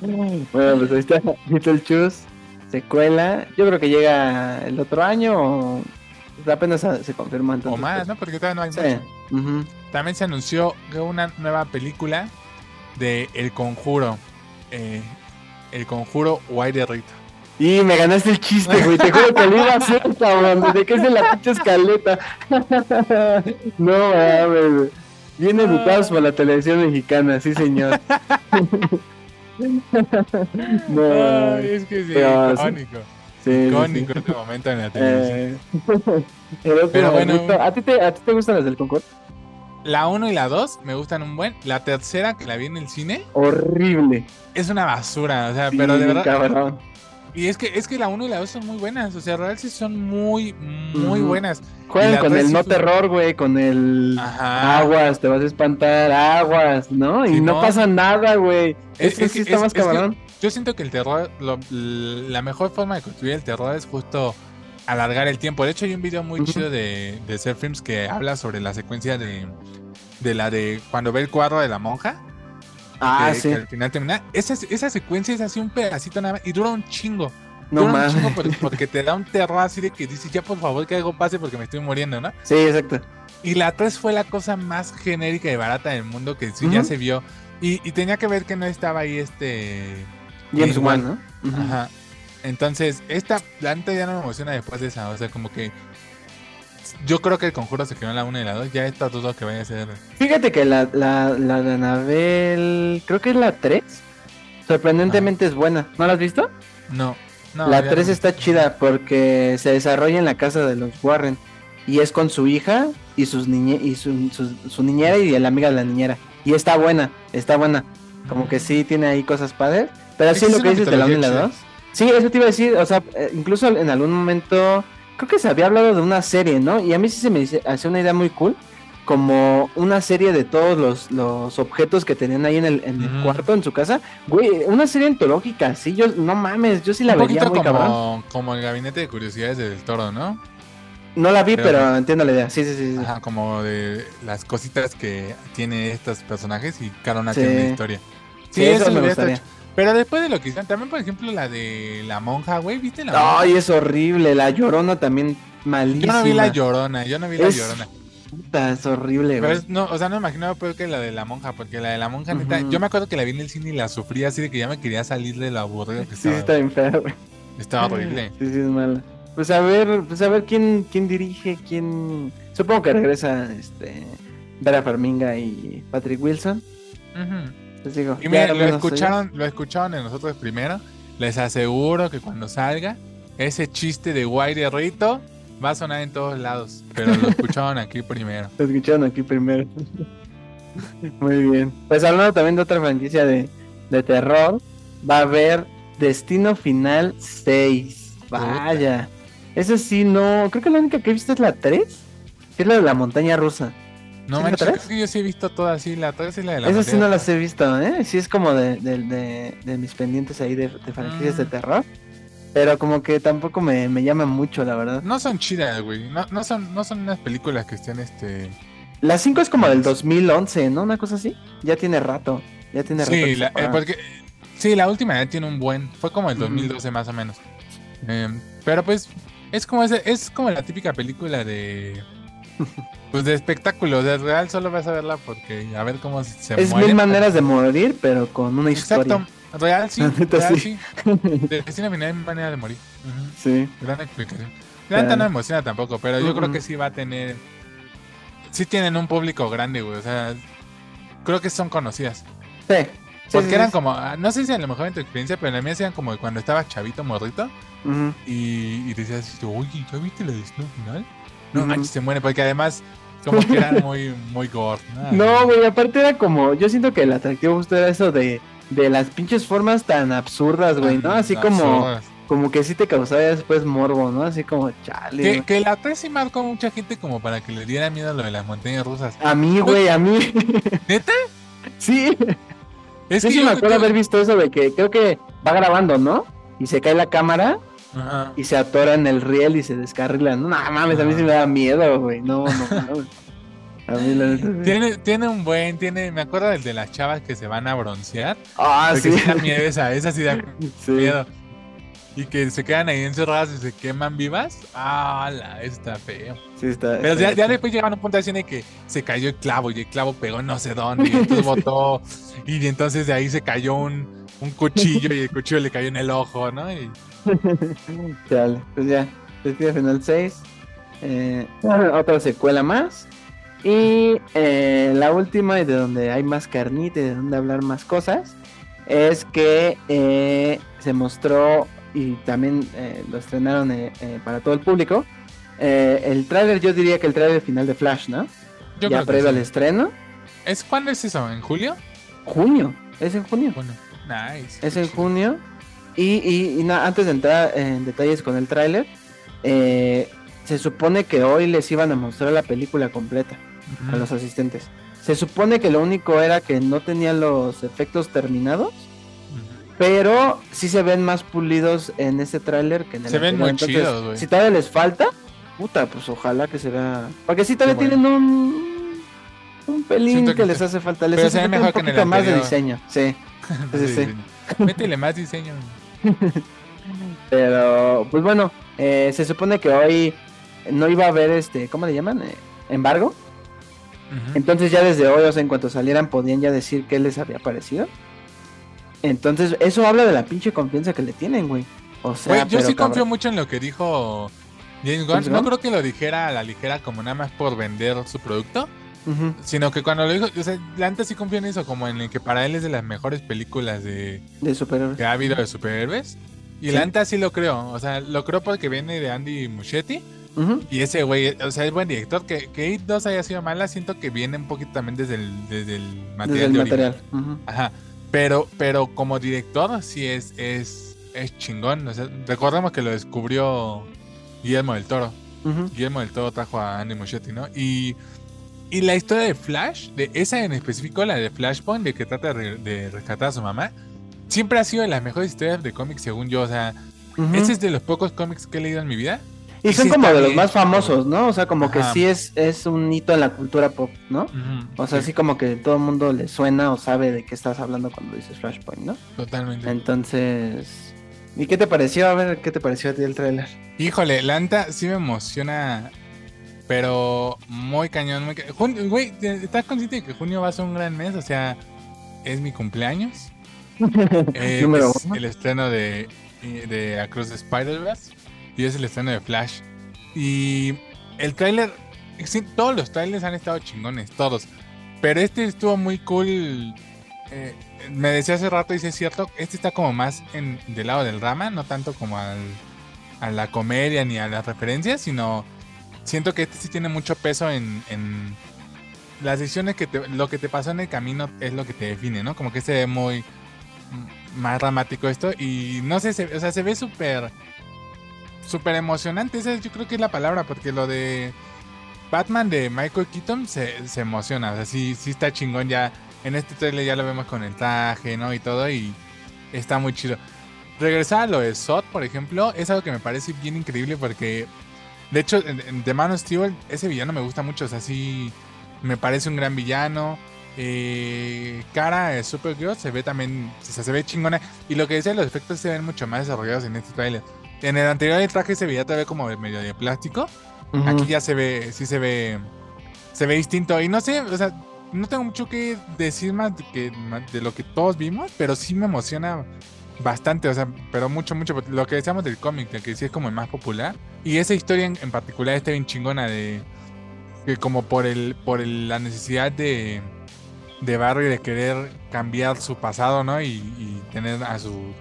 bueno, pues ahí está Beetlejuice, secuela. Yo creo que llega el otro año o apenas se se confirma. O Entonces, más, ¿no? Porque todavía no hay pues, mucho. Sí. También se anunció una nueva película de El Conjuro. eh, el Conjuro White Rito. Y me ganaste el chiste, güey. Te juro que lo iba a hacer, cabrón. Desde que es de la pinche escaleta. no mames, güey. Bien educados por la televisión mexicana, sí, señor. no, Ay, es que sí, icónico. Sí, icónico sí. este momento en la televisión. Eh, el otro Pero bueno. ¿A ti, te, ¿A ti te gustan las del concurso? La 1 y la 2 me gustan un buen. La tercera, que la vi en el cine, Horrible. es una basura. O sea, Sí, pero de verdad. cabrón. Y es que, es que la 1 y la 2 son muy buenas. O sea, realmente sí son muy, muy buenas. Juegan con el sí no fue- terror, güey, con el Ajá. aguas, te vas a espantar, aguas, ¿no? Y no pasa nada, güey. Es- Este es sí que- está es- más que- cabrón. Yo siento que el terror, lo- la mejor forma de construir el terror es justo alargar el tiempo. De hecho, hay un video muy chido de, de Ser Films que habla sobre la secuencia de, de la de cuando ve el cuadro de la monja. Ah, que, sí. que al final termina. Esa, esa secuencia es así un pedacito nada más y dura un chingo. No dura un mames. chingo porque, porque te da un terror así de que dices, ya por favor que algo pase porque me estoy muriendo, ¿no? Sí, exacto. Y la 3 fue la cosa más genérica y barata del mundo que sí ya se vio. Y, y tenía que ver que no estaba ahí este. James Wan, ¿no? Ajá. Entonces, esta planta ya no me emociona después de esa. O sea, como que. Yo creo que el conjuro se quedó en la 1 y la 2. Ya está dudo que vaya a ser. Fíjate que la, la, la de Anabel, creo que es la 3. Sorprendentemente es buena. ¿No la has visto? No. no la ya 3 no. está chida porque se desarrolla en la casa de los Warren. Y es con su hija y sus niñe y su, su, su niñera y la amiga de la niñera. Y está buena, está buena. Como que sí tiene ahí cosas padres. Pero Es sí lo que dices de la 1 y la mitología 2. Sí, eso te iba a decir. O sea, eh, incluso en algún momento. Creo que se había hablado de una serie, ¿no? Y a mí sí se me hace una idea muy cool. Como una serie de todos los, los objetos que tenían ahí en el, en el Ujú. cuarto, en su casa. Güey, una serie antológica, sí, yo, no mames, yo sí la Un vería muy cabrón. como, como el gabinete de curiosidades del toro, ¿no? No la vi, Pero- pero, entiendo la idea. Sí, sí, sí. sí. Ajá, como de las cositas que tiene estos personajes y cada una Sí. tiene una historia. Sí, eso lo me gustaría. ch- Pero después de lo que hicieron, también por ejemplo la de la monja, güey, ¿viste la monja? Ay, es horrible. La llorona también Yo malísima. no vi la llorona, yo no vi la Es- llorona. Puta, es horrible, Pero güey. es- no, o sea, no me imaginaba peor que la de la monja, porque la de la monja, neta, yo me acuerdo que la vi en el cine y la sufrí así de que ya me quería salir de lo aburrido que Sí, sí, estaba. está bien fea, güey. Estaba horrible. Sí, sí, es mala. Pues a ver, pues a ver quién, quién dirige, quién. Supongo que regresa este Vera Farminga y Patrick Wilson. Ujú. Les digo. Y miren, lo escucharon, lo escucharon en nosotros primero. Les aseguro que cuando salga, ese chiste de guay de Rito va a sonar en todos lados. Pero lo escucharon aquí primero. Lo escucharon aquí primero. Muy bien. Pues hablando también de otra franquicia de, de terror, va a haber Destino Final 6. Vaya. Esa sí, no. Creo que la única que he visto es la 3. Que es la de la montaña rusa. No ¿Sí, manches, creo que yo sí he visto todas, sí, la 3 y la de la Esas sí no las he visto, ¿eh? Sí es como de, de, de- de mis pendientes ahí de, de franquicias de Mm. terror. Pero como que tampoco me, me llama mucho, la verdad. No son chidas, güey. No, no, son, no son unas películas que estén este. La 5 es como del 2011, ¿no? Una cosa así. Ya tiene rato. Ya tiene rato. Sí, la, eh, porque. Sí, la última ya tiene un buen. Fue como el Ujú. 2012 más o menos. Eh, pero pues. Es como ese, es como la típica película de. Pues de espectáculo. De real solo vas a verla porque. A ver cómo se Es mueren. mil maneras de morir, pero con una historia. Exacto. Real sí. Real sí. sí. De Final es manera de morir. Sí. Gran explicación. La no emociona tampoco, pero yo creo que sí va a tener. Sí tienen un público grande, güey. O sea, creo que son conocidas. Sí. Sí, Porque sí, eran sí. como, ah, no sé si a lo mejor en tu experiencia, pero en la mía eran como cuando estaba chavito, morrito. Y, y decías, oye, ¿ya viste la destino final? No manches, se muere, porque además, como que eran muy, muy gore. No, güey, aparte era como. Yo siento que el atractivo justo era eso de. De las pinches formas tan absurdas, güey, ¿no? Así como. Absurdas. como que sí te causaba después morbo, ¿no? Así como, chale. Que, que la 3 sí marcó mucha gente como para que le diera miedo lo de las montañas rusas. A mí, güey, a mí. ¿Neta? sí. Es yo que sí yo me acuerdo haber visto eso de que creo que va grabando, ¿no? Y se cae la cámara Ajá. y se atora en el riel y se descarrila. No, mames, a mí sí me da miedo, güey. No, no. A mí la neta. sí. Tiene, tiene un buen, tiene, me acuerdo del de las chavas que se van a broncear. Ah, sí. sí da miedo esa, esa sí da Sí. miedo. Y que se quedan ahí encerradas y se queman vivas. Ah, la, está feo. Sí, está. Pero está- ya, ya después llegaron a un punto así de que se cayó el clavo y el clavo pegó en no sé dónde y entonces botó y entonces de ahí se cayó un, un cuchillo y el cuchillo le cayó en el ojo, ¿no? Y Chale, pues ya, Destino Final 6. eh, otra secuela más. Y eh, la última, y de donde hay más carnita y de donde hablar más cosas, es que eh, se mostró y también lo estrenaron para todo el público. el tráiler, yo diría que el tráiler final de Flash, ¿no? yo ya previo al estreno. ¿Es cuándo es eso? ¿En julio? Junio, es en junio. Bueno, nice. Es en junio. Y, y, y na- antes de entrar en detalles con el tráiler, eh, se supone que hoy les iban a mostrar la película completa a los asistentes. Se supone que lo único era que no tenían los efectos terminados, pero sí se ven más pulidos en este tráiler que en el Se ven muy Entonces, chidos, güey. Si todavía les falta, puta, pues ojalá que se vea. Porque sí todavía Qué bueno. tienen un un pelín que, que les hace falta. Les hace falta un poquito más de diseño. Sí. Sí, sí, sí. Métele más diseño. Pero, pues bueno, eh, se supone que hoy no iba a haber este, ¿cómo le llaman? Eh, embargo. Entonces ya desde hoy, o sea, en cuanto salieran, podían ya decir qué les había parecido. Entonces, eso habla de la pinche confianza que le tienen, güey. O sea, Güey, yo pero sí confío mucho en lo que dijo James Gunn. ¿James No creo que lo dijera a la ligera como nada más por vender su producto, Sino que cuando lo dijo, o sea, la neta sí confío en eso, como en el que para él es de las mejores películas de De superhéroes. que ha habido de superhéroes. Y Sí. la neta sí lo creo, o sea, lo creo porque viene de Andy Muschietti y ese güey, o sea, es buen director. Que, que It 2 haya sido mala, siento que viene un poquito también desde el, desde el Desde material. el de origen. material. ujú. Ajá. Pero, pero como director, sí es, es, es chingón. O sea, recordemos que lo descubrió Guillermo del Toro. Guillermo del Toro trajo a Andy Muschietti, ¿no? Y, y la historia de Flash, de esa en específico, la de Flashpoint, de que trata de, re- de rescatar a su mamá, siempre ha sido de las mejores historias de cómics, según yo. O sea, Ujú. ese es de los pocos cómics que he leído en mi vida. Y y son como de los bien, más famosos. ¿no? O sea, como que sí es, es un hito en la cultura pop, ¿no? O sea, sí, así como que todo el mundo le suena o sabe de qué estás hablando cuando dices Flashpoint, ¿no? Totalmente. Entonces, ¿y qué te pareció? A ver, ¿qué te pareció a ti el tráiler? Híjole, la neta sí me emociona, pero muy cañón. Muy ca- Jun- Güey, ¿estás consciente de que junio va a ser un gran mes? O sea, es mi cumpleaños. Eh, es el estreno de, de Across the Spider-Verse y es el estreno de Flash. Y el tráiler, sí, todos los trailers han estado chingones, todos. Pero este estuvo muy cool. eh, me decía hace rato y sí es cierto, este está como más en, del lado del drama, no tanto como al, a la comedia ni a las referencias, sino siento que este sí tiene mucho peso en, en las decisiones que te, lo que te pasó en el camino es lo que te define, ¿no? Como que se ve muy más dramático esto y no sé, se, o sea, se ve súper súper emocionante, esa yo creo que es la palabra, porque lo de Batman de Michael Keaton se, se emociona, o sea, sí, sí está chingón ya, en este trailer ya lo vemos con el traje, ¿no? Y todo, y está muy chido. Regresar a lo de Sot, por ejemplo, es algo que me parece bien increíble porque, de hecho, The Man of Steel, ese villano me gusta mucho, o sea, sí me parece un gran villano. Eh, cara de Supergirl se ve también, o sea, se ve chingona. Y lo que decía, los efectos se ven mucho más desarrollados en este trailer. En el anterior el traje se veía todavía como medio de plástico. Aquí ya se ve, sí se ve, se ve distinto. Y no sé, o sea, no tengo mucho que decir más de, que, de lo que todos vimos, pero sí me emociona bastante, o sea, pero mucho, mucho. Lo que decíamos del cómic, de que sí es como el más popular. Y esa historia en, en particular está bien chingona de que como por el, por el- la necesidad de, de Barry de querer cambiar su pasado, ¿no? Y, y tener a su,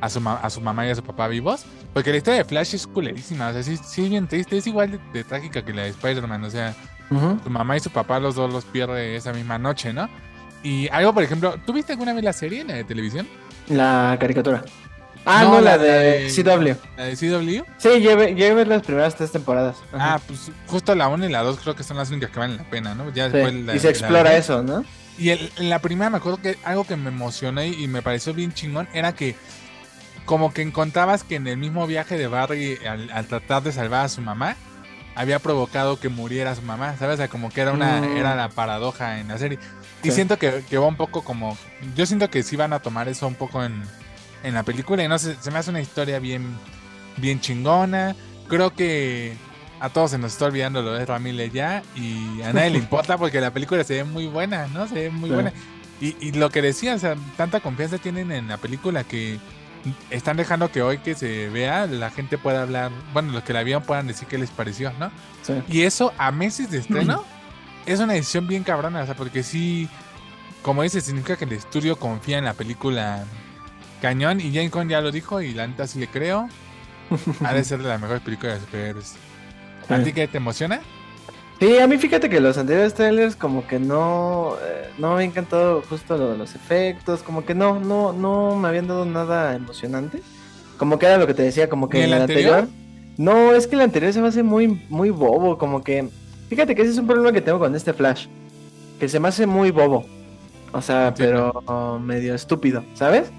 a su, a su mamá y a su papá vivos. Porque la historia de Flash es culerísima, o sea, sí, sí es bien triste, es igual de, de trágica que la de Spider-Man, o sea, su mamá y su papá los dos los pierde esa misma noche, ¿no? Y algo, por ejemplo, ¿tú viste alguna vez la serie, la de televisión? La caricatura. Ah, no, la, de, CW. ¿La de CW? Sí, lleve, lleve las primeras tres temporadas. Ah, pues justo la 1 y la 2 creo que son las únicas que valen la pena, ¿no? Ya después y se explora eso, ¿no? Y en la primera me acuerdo que algo que me emocionó y, me pareció bien chingón era que como que encontrabas que en el mismo viaje de Barry al, tratar de salvar a su mamá había provocado que muriera su mamá, ¿sabes? O sea, como que era una mm. era la paradoja en la serie. Y siento que, que, va un poco como yo siento que sí van a tomar eso un poco en, en la película y no sé, se me hace una historia bien bien chingona. Creo que a todos se nos está olvidando lo de Ramírez ya y a nadie le importa porque la película se ve muy buena, ¿no? Se ve muy buena. Y, lo que decía, o sea, tanta confianza tienen en la película que están dejando que hoy que se vea la gente pueda hablar, bueno, los que la vieron puedan decir qué les pareció, ¿no? Y eso a meses de estreno es una decisión bien cabrona, o sea, porque sí, como dice, significa que el estudio confía en la película cañón y Jane Con ya lo dijo y la neta sí le creo. Ha de ser de las mejores películas de superhéroes. ¿A ti qué te emociona? Sí, a mí fíjate que los anteriores trailers como que no, eh, no me encantado justo lo de los efectos, como que no, no, no me habían dado nada emocionante. Como que era lo que te decía, como que en el anterior? No, es que el anterior se me hace muy, muy bobo, como que... Fíjate que ese es un problema que tengo con este Flash, que se me hace muy bobo. O sea, pero medio estúpido, ¿sabes?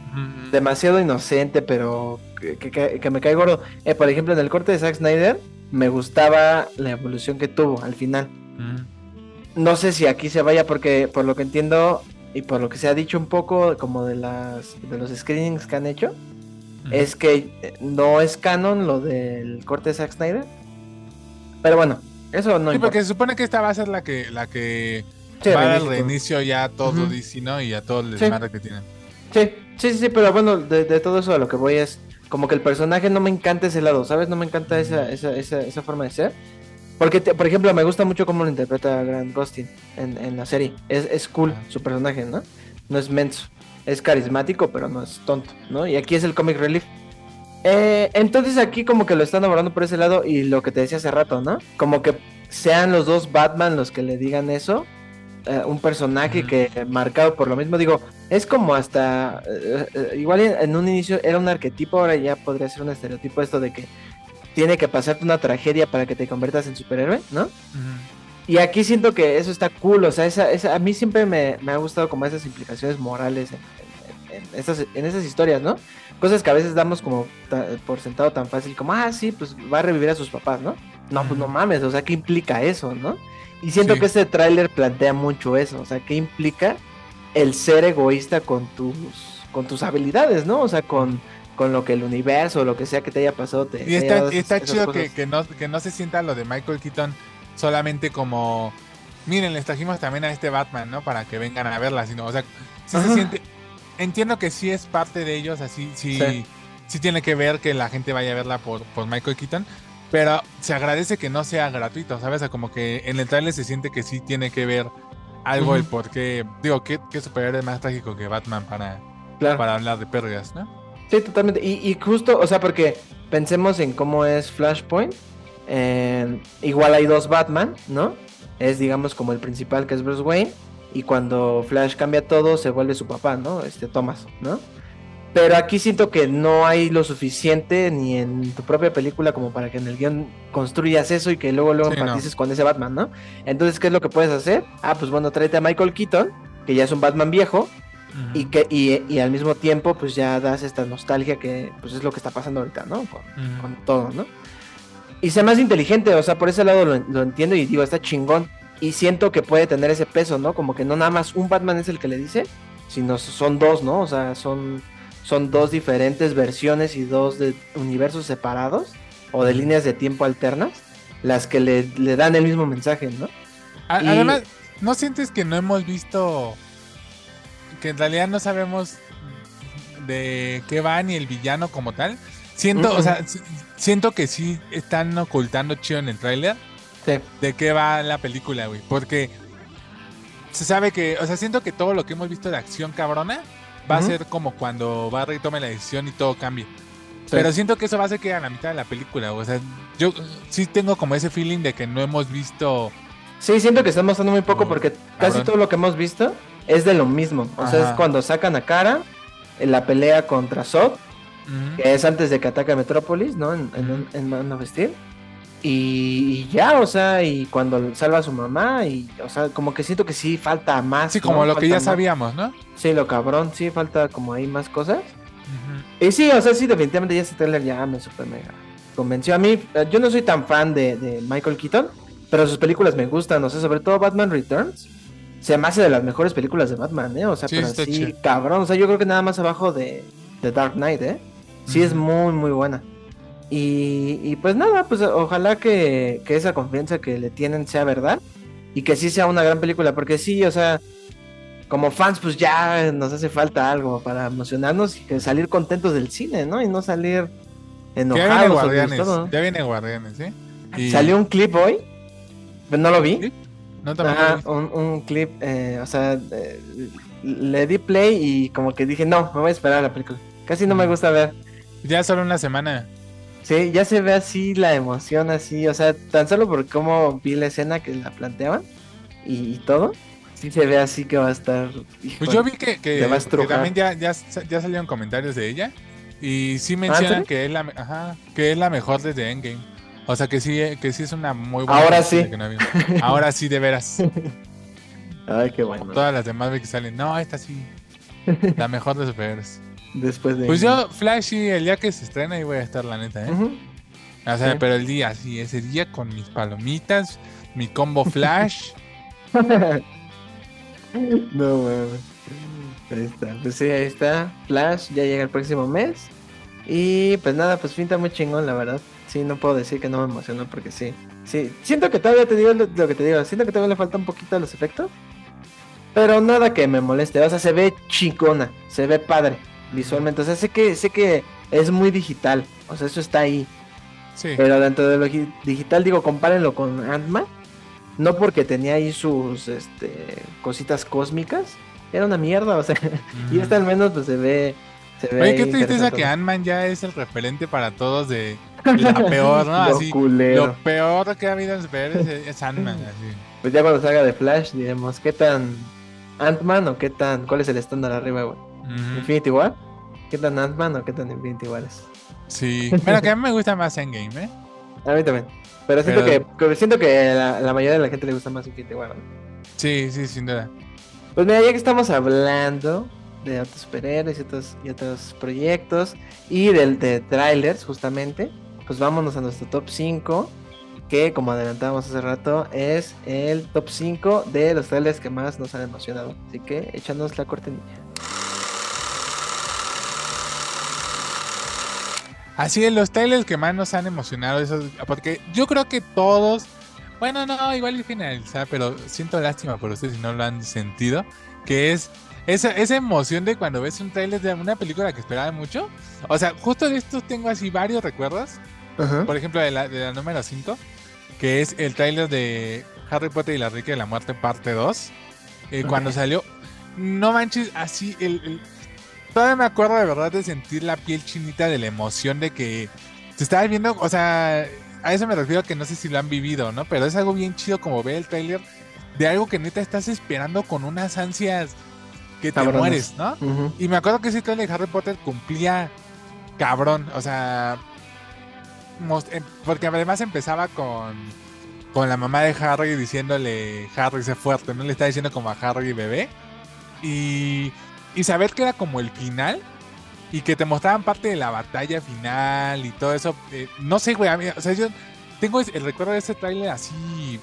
Demasiado inocente, pero que, me cae gordo. Eh, por ejemplo, en el corte de Zack Snyder, me gustaba la evolución que tuvo al final. Mm. No sé si aquí se vaya porque por lo que entiendo y por lo que se ha dicho un poco como de las de los screenings que han hecho es que eh, no es canon lo del corte de Zack Snyder. Pero bueno, eso no Sí, porque se supone que esta va a ser la que la que va a dar reinicio ya a todo DC, ¿no? Y a todo el desmadre que tienen. Sí, sí, sí, pero bueno, de, de todo eso a lo que voy es como que el personaje no me encanta ese lado, ¿sabes? No me encanta esa, esa, esa, esa forma de ser. Porque, por ejemplo, me gusta mucho cómo lo interpreta Grant Gustin en, en la serie. Es, es cool su personaje, ¿no? No es menso. Es carismático, pero no es tonto, ¿no? Y aquí es el comic relief. Eh, entonces aquí como que lo están abordando por ese lado y lo que te decía hace rato, ¿no? Como que sean los dos Batman los que le digan eso eh, un personaje que marcado por lo mismo, digo, es como hasta, eh, eh, igual en, un inicio era un arquetipo, ahora ya podría ser un estereotipo esto de que tiene que pasarte una tragedia para que te conviertas en superhéroe, ¿no? Y aquí siento que eso está cool, o sea, esa, a mí siempre me, ha gustado como esas implicaciones morales en, esas, en esas historias, ¿no? Cosas que a veces damos como por sentado tan fácil como, ah, sí, pues va a revivir a sus papás, ¿no? No, pues no mames, o sea, ¿qué implica eso, no? Y siento que este tráiler plantea mucho eso, o sea, ¿qué implica el ser egoísta con tus, con tus habilidades, ¿no? O sea, con, con lo que el universo, o lo que sea que te haya pasado te Y está, está chido que, no, que no se sienta lo de Michael Keaton solamente como, miren, les trajimos también a este Batman, ¿no? Para que vengan a verla, sino, o sea, sí se siente, entiendo que sí es parte de ellos, así, sí, sí, tiene que ver que la gente vaya a verla por, por Michael Keaton, pero se agradece que no sea gratuito, ¿sabes? O sea, como que en el trailer se siente que sí tiene que ver algo el por qué. Digo, ¿qué, qué superhéroe más trágico que Batman para, para hablar de pérdidas, ¿no? Sí, totalmente. Y, justo, o sea, porque pensemos en cómo es Flashpoint. igual hay dos Batman, ¿no? Es, digamos, como el principal que es Bruce Wayne. Y cuando Flash cambia todo, se vuelve su papá, ¿no? Este Thomas, ¿no? Pero aquí siento que no hay lo suficiente ni en tu propia película como para que en el guion construyas eso y que luego luego empatices con ese Batman, ¿no? Entonces, ¿qué es lo que puedes hacer? Ah, pues bueno, tráete a Michael Keaton, que ya es un Batman viejo, y que y, al mismo tiempo pues ya das esta nostalgia que pues es lo que está pasando ahorita, ¿no? Con, todo, ¿no? Y sea más inteligente, o sea, por ese lado lo, lo entiendo y digo, está chingón. Y siento que puede tener ese peso, ¿no? Como que no nada más un Batman es el que le dice, sino son dos, ¿no? O sea, son son dos diferentes versiones y dos de universos separados o de líneas de tiempo alternas las que le, dan el mismo mensaje, ¿no? Además, ¿no sientes que no hemos visto, que en realidad no sabemos de qué va ni el villano como tal? Siento, o sea, siento que sí están ocultando chido en el tráiler de qué va la película, güey, porque se sabe que, o sea, siento que todo lo que hemos visto de acción cabrona va a ser como cuando Barry tome la decisión y todo cambie. Pero siento que eso va a ser que a la mitad de la película. O sea, yo sí tengo como ese feeling de que no hemos visto. Sí, siento que estamos mostrando muy poco porque casi todo lo que hemos visto es de lo mismo. O sea, es cuando sacan a cara en la pelea contra Zod que es antes de que ataque Metrópolis, ¿no? En, en, en Man of Steel. Y, ya, o sea, y cuando salva a su mamá, y, o sea, como que siento que sí falta más. Sí, como ¿no? lo que ya más. sabíamos, ¿no? Sí, lo cabrón, sí, falta como ahí más cosas. Y sí, o sea, sí, definitivamente ya ese trailer ya me super mega convenció. A mí, eh, yo no soy tan fan de, de Michael Keaton, pero sus películas me gustan, o sea, sobre todo Batman Returns. Se me hace de las mejores películas de Batman, ¿eh? O sea, Sí, pero sí, cabrón. O sea, yo creo que nada más abajo de, de Dark Knight, ¿eh? Sí, es muy, muy buena. Y, y pues nada, pues ojalá que, que esa confianza que le tienen sea verdad y que sí sea una gran película, porque sí, o sea, como fans, pues ya nos hace falta algo para emocionarnos y que salir contentos del cine, ¿no? Y no salir Que ya viene enojados. Guardianes. todo. Ya viene Guardianes, ¿eh? Y- Salió un clip hoy, pero no lo vi. ¿Sí? No Ajá, un, un clip, eh, o sea, eh, le di play y como que dije, no, me voy a esperar a la película. Casi no me gusta ver. Ya solo una semana. Sí, ya se ve así la emoción, así, o sea, tan solo por cómo vi la escena que la planteaban y, y todo, sí se ve así que va a estar. Pues yo vi que, también ya, ya, ya salieron comentarios de ella. Y sí mencionan ¿sí? que es la ajá, que es la mejor desde Endgame. O sea que sí, que sí es una muy buena Ahora sí. que no. Ahora sí, de veras. Ay, qué bueno. Todas las demás que salen. No, esta sí. La mejor de superhéroes. Después de. Pues yo, Flash, sí, el día que se estrena ahí voy a estar, la neta, ¿eh? O sea, Sí. pero el día, sí, ese día con mis palomitas, mi combo Flash. no mames. Ahí está. Pues sí, ahí está. Flash ya llega el próximo mes. Y pues nada, pues pinta muy chingón, la verdad. Sí, no puedo decir que no me emocionó porque sí. Sí, siento que todavía te digo lo, lo que te digo. Siento que todavía le falta un poquito a los efectos. Pero nada que me moleste. O sea, se ve chingona. Se ve padre visualmente. O sea, sé que, sé que es muy digital. O sea, eso está ahí. Sí. Pero dentro de lo gi- digital, digo, compárenlo con Ant-Man. No porque tenía ahí sus este, cositas cósmicas. Era una mierda, o sea. Y esta al menos pues se ve. Se ve Oye, qué tristeza que Ant-Man ya es el referente para todos de la peor, ¿no? Así, lo peor que ha habido en superhéroes es, es Ant-Man, así. Pues ya cuando salga de Flash diremos, ¿qué tan Ant-Man o qué tan. ¿Cuál es el estándar arriba, güey? Ujú. ¿Infinity War? ¿Qué tan Ant-Man o qué tan Infinity War es? Sí. Bueno, que a mí me gusta más Endgame, ¿eh? A mí también. Pero siento Pero- que, que siento que la, la mayoría de la gente le gusta más Infinity War. ¿no? Sí, sí, sin duda. Pues mira, ya que estamos hablando de otros superhéroes y otros, y otros proyectos y del, de trailers justamente, pues vámonos a nuestro top 5, que como adelantábamos hace rato, es el top 5 de los trailers que más nos han emocionado. Así que échanos la cortinilla. Así es, los trailers que más nos han emocionado, esos, porque yo creo que todos, bueno, no, igual y finalizar, pero siento lástima por ustedes si no lo han sentido, que es esa, esa emoción de cuando ves un trailer de una película que esperaba mucho. O sea, justo de estos tengo así varios recuerdos, por ejemplo, de la, de la número 5, que es el tráiler de Harry Potter y la Rica de la Muerte parte 2. eh, Cuando salió, no manches, así, el, el- todavía me acuerdo de verdad de sentir la piel chinita de la emoción de que te estabas viendo, o sea, a eso me refiero que no sé si lo han vivido, ¿no? Pero es algo bien chido como ver el tráiler de algo que neta estás esperando con unas ansias que te mueres, ¿no? Y me acuerdo que ese trailer de Harry Potter cumplía cabrón, o sea, em- porque además empezaba con, con la mamá de Harry diciéndole, Harry sé fuerte, ¿no? Le está diciendo como a Harry bebé. Y, y saber que era como el final y que te mostraban parte de la batalla final y todo eso. eh, no sé, güey, a mí, o sea, yo tengo el recuerdo de ese trailer así,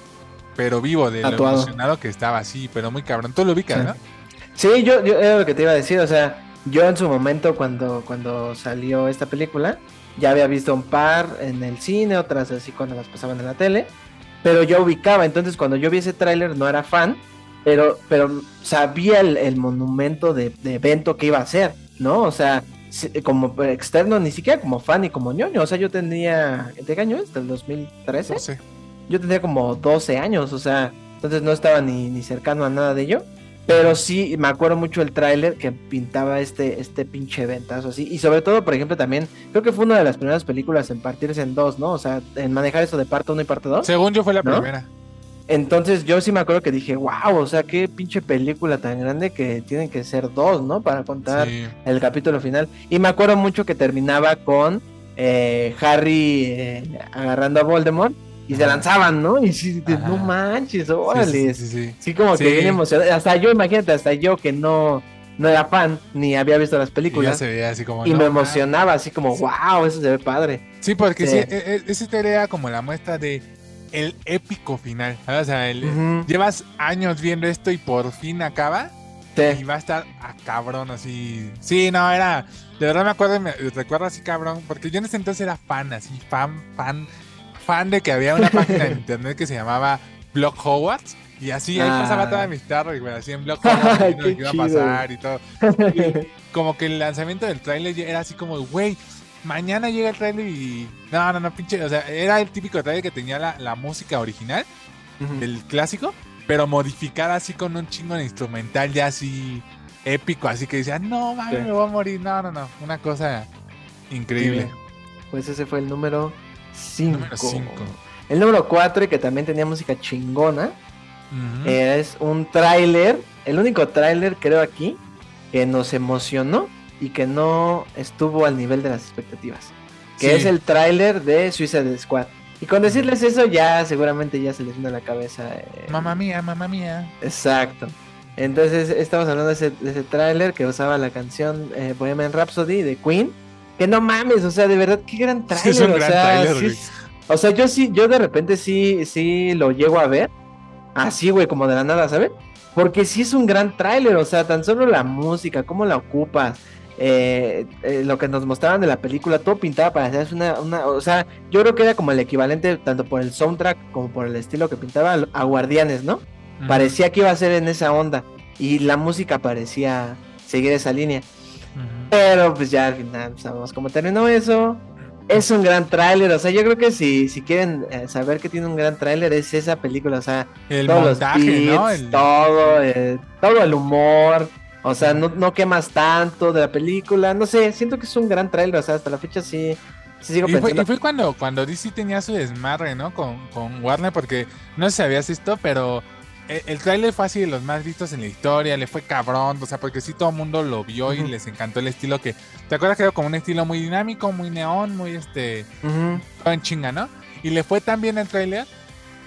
pero vivo, de lo emocionado que estaba así, pero muy cabrón. Tú lo ubicas, Sí. ¿no? Sí, yo, yo era lo que te iba a decir, o sea, yo en su momento cuando, cuando salió esta película, ya había visto un par en el cine, otras así cuando las pasaban en la tele, pero yo ubicaba, entonces cuando yo vi ese tráiler no era fan, pero, pero sabía el, el monumento de, de evento que iba a ser, ¿no? O sea, como externo, ni siquiera como fan ni como ñoño, o sea, yo tenía, ¿de qué año es? ¿Del 2013? No sé. yo tendría como 12 años, o sea, entonces no estaba ni, ni cercano a nada de ello. Pero sí, me acuerdo mucho el tráiler que pintaba este, este pinche ventazo así. Y sobre todo, por ejemplo, también, creo que fue una de las primeras películas en partirse en dos, ¿no? O sea, en manejar eso de parte 1 y parte 2. Según yo fue la ¿No? primera. Entonces yo sí me acuerdo que dije, wow, o sea, qué pinche película tan grande que tienen que ser dos, ¿no? Para contar Sí. el capítulo final. Y me acuerdo mucho que terminaba con eh, Harry eh, agarrando a Voldemort y se lanzaban, ¿no? Y sí, Ajá. no manches, órale. sí, sí, sí. Sí, como que bien emocionado. Hasta yo, imagínate, hasta yo que no, no era fan ni había visto las Y ya películas. se veía así como. Y no, me emocionaba, así como, wow, eso se ve padre. Sí, porque sí, e- e- ese era como la muestra de el épico final. ¿sabes? O sea, el- llevas años viendo esto y por fin acaba. Y va a estar a cabrón así. Sí, no, era. De verdad me acuerdo, me recuerdo así cabrón. Porque yo en ese entonces era fan, así, fan, fan, fan de que había una página en internet que se llamaba Blog Hogwarts. Y así ahí Ah. pasaba toda mi tarde, güey, así en Blog Hogwarts, lo que iba a pasar y todo. Y como que el lanzamiento del tráiler ya era así como, güey, mañana llega el tráiler y... No, no, no, pinche, o sea, era el típico tráiler que tenía la, la música original, Ujú. el clásico, pero modificada así con un chingo de instrumental ya así épico, así que decía, no, Sí. me voy a morir. No, no, no, una cosa increíble. Bien. Pues ese fue el número 5. Número 5. El número 4, y que también tenía música chingona, es un tráiler, el único tráiler creo aquí, que nos emocionó y que no estuvo al nivel de las expectativas. Que Sí. es el tráiler de Suicide Squad. Y con decirles eso ya seguramente ya se les viene a la cabeza. eh, Mamá mía, mamá mía. Exacto. Entonces estamos hablando de ese, de ese tráiler que usaba la canción eh, Bohemian Rhapsody de Queen. Que no mames, o sea, de verdad, qué gran tráiler. o gran sea, sí es- o sea, yo sí, yo de repente sí, sí lo llego a ver. Así, güey, como de la nada, ¿sabes? Porque sí es un gran tráiler, o sea, tan solo la música, cómo la ocupas, eh, eh, lo que nos mostraban de la película, todo pintaba para hacer una, una, o sea, yo creo que era como el equivalente, tanto por el soundtrack como por el estilo que pintaba, a Guardianes, ¿no? Parecía que iba a ser en esa onda. Y la música parecía seguir esa línea. Pero pues ya al final sabemos cómo terminó eso. Es un gran tráiler. O sea, yo creo que si, si quieren eh, saber que tiene un gran tráiler es esa película. O sea, El todos montaje, los ¿no? beats, El- todo, eh, todo el humor. O sea, no, no quemas tanto de la película. No sé, siento que es un gran tráiler. O sea, hasta la fecha sí, sí sigo Y fue, pensando. y fue cuando, cuando DC tenía su desmadre, ¿no? Con, con Warner, porque no sé si habías visto, pero el, el tráiler fue así de los más vistos en la historia, le fue cabrón, o sea, porque sí todo el mundo lo vio y les encantó el estilo que... ¿Te acuerdas que era como un estilo muy dinámico, muy neón, muy este... Todo en chinga, ¿no? Y le fue tan bien el tráiler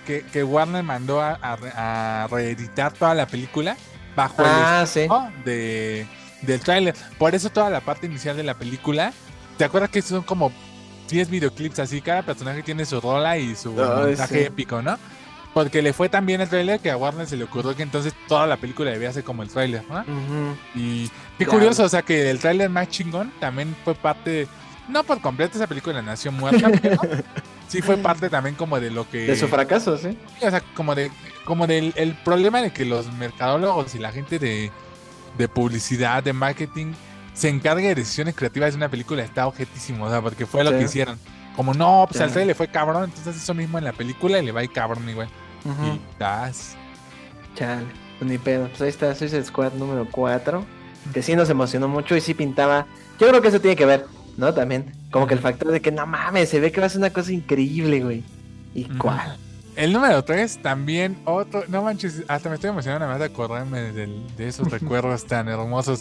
que, que Warner mandó a, a re- a reeditar toda la película bajo el Ah, sí. de, del tráiler. Por eso toda la parte inicial de la película, ¿te acuerdas que son como 10 videoclips así? Cada personaje tiene su rola y su Ay, montaje sí. épico, ¿no? Porque le fue tan bien el tráiler que a Warner se le ocurrió que entonces toda la película debía ser como el tráiler, ¿no? Y qué curioso, o sea que el tráiler más chingón también fue parte, no por completo esa película nació muerta, pero sí fue parte también como de lo que... De su fracaso, sí. o sea, como de como del el problema de que los mercadólogos y la gente de, de publicidad, de marketing, se encargue de decisiones creativas de una película está objetísimo, o sea, porque fue lo Sí. que hicieron. Como no, pues al trailer le fue cabrón, entonces eso mismo en la película y le va a ir cabrón igual. Ujú. Y das. Chale, pues ni pedo. Pues ahí está Suicide Squad número 4. Que sí nos emocionó mucho y sí pintaba. Yo creo que eso tiene que ver, ¿no? También. Como que el factor de que no mames, se ve que va a ser una cosa increíble, güey. ¿Y cuál? El número 3 también otro, no manches, hasta me estoy emocionando nada más de acordarme de esos recuerdos tan hermosos.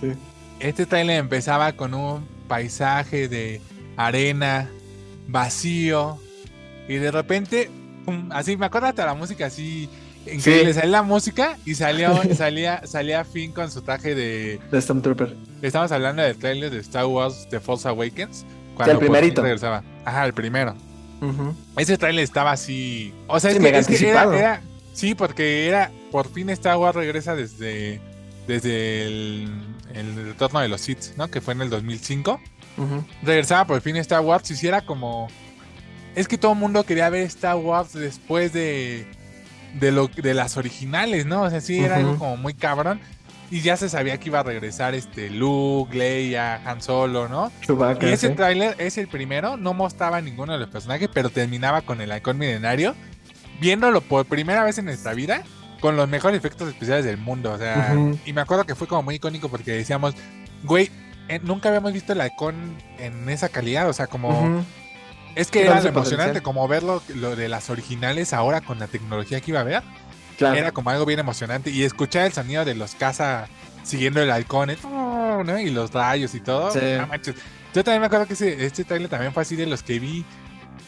Sí. Este trailer empezaba con un paisaje de arena, vacío, y de repente, pum, así, me acuerdo hasta la música así, increíble, Sí. salía la música y salió, salía, salía Finn con su traje de... De Stormtrooper. Estamos hablando del trailer de Star Wars The Force Awakens. el por fin primerito. regresaba. Ajá, el primero. Ese trailer estaba así. O sea, Sí, es, que, es que era, Sí, porque era. Por fin Star Wars regresa desde. Desde el, el retorno de los Sith, ¿no? Que fue en el 2005. Ujú. Regresaba por fin Star Wars. Y si era como. Es que todo el mundo quería ver Star Wars después de. De, lo, de las originales, ¿no? O sea, sí, era algo como muy cabrón. Y ya se sabía que iba a regresar este Luke, Leia, Han Solo, ¿no? Chewbacca, Y ese sí. tráiler es el primero, no mostraba ninguno de los personajes, pero terminaba con el halcón milenario, viéndolo por primera vez en nuestra vida, con los mejores efectos especiales del mundo. O sea, y me acuerdo que fue como muy icónico porque decíamos, güey, eh, nunca habíamos visto el halcón en esa calidad, o sea, como. Es que era emocionante como verlo lo de las originales ahora con la tecnología que iba a ver. Era como algo bien emocionante. Y escuchar el sonido de los caza siguiendo el halcón y los rayos y todo. Yo también me acuerdo que este trailer también fue así de los que vi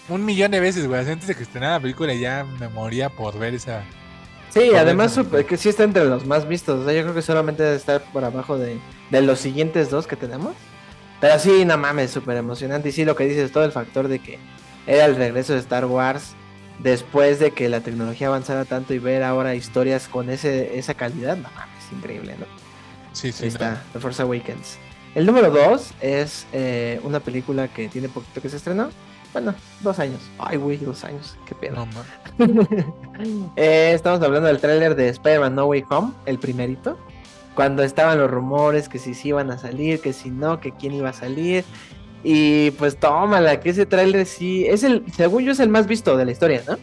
un millón de veces, güey. Antes de que estrenara la película ya me moría por ver esa. Sí, además que sí está entre los más vistos. O sea, yo creo que solamente debe estar por abajo de, de los siguientes dos que tenemos. Pero sí, no mames, súper emocionante. Y sí, lo que dices, todo el factor de que era el regreso de Star Wars después de que la tecnología avanzara tanto y ver ahora historias con ese, esa calidad, no mames, increíble, ¿no? Sí, sí. Ahí está, The Force Awakens. El número dos es eh, una película que tiene poquito que se estrenó. Bueno, dos años. Ay, güey, dos años. Qué pena. eh, estamos hablando del tráiler de Spider-Man No Way Home, el primerito cuando estaban los rumores que si sí iban a salir, que si no, que quién iba a salir. Y pues tómala, que ese tráiler sí, es el, según yo es el más visto de la historia, ¿no?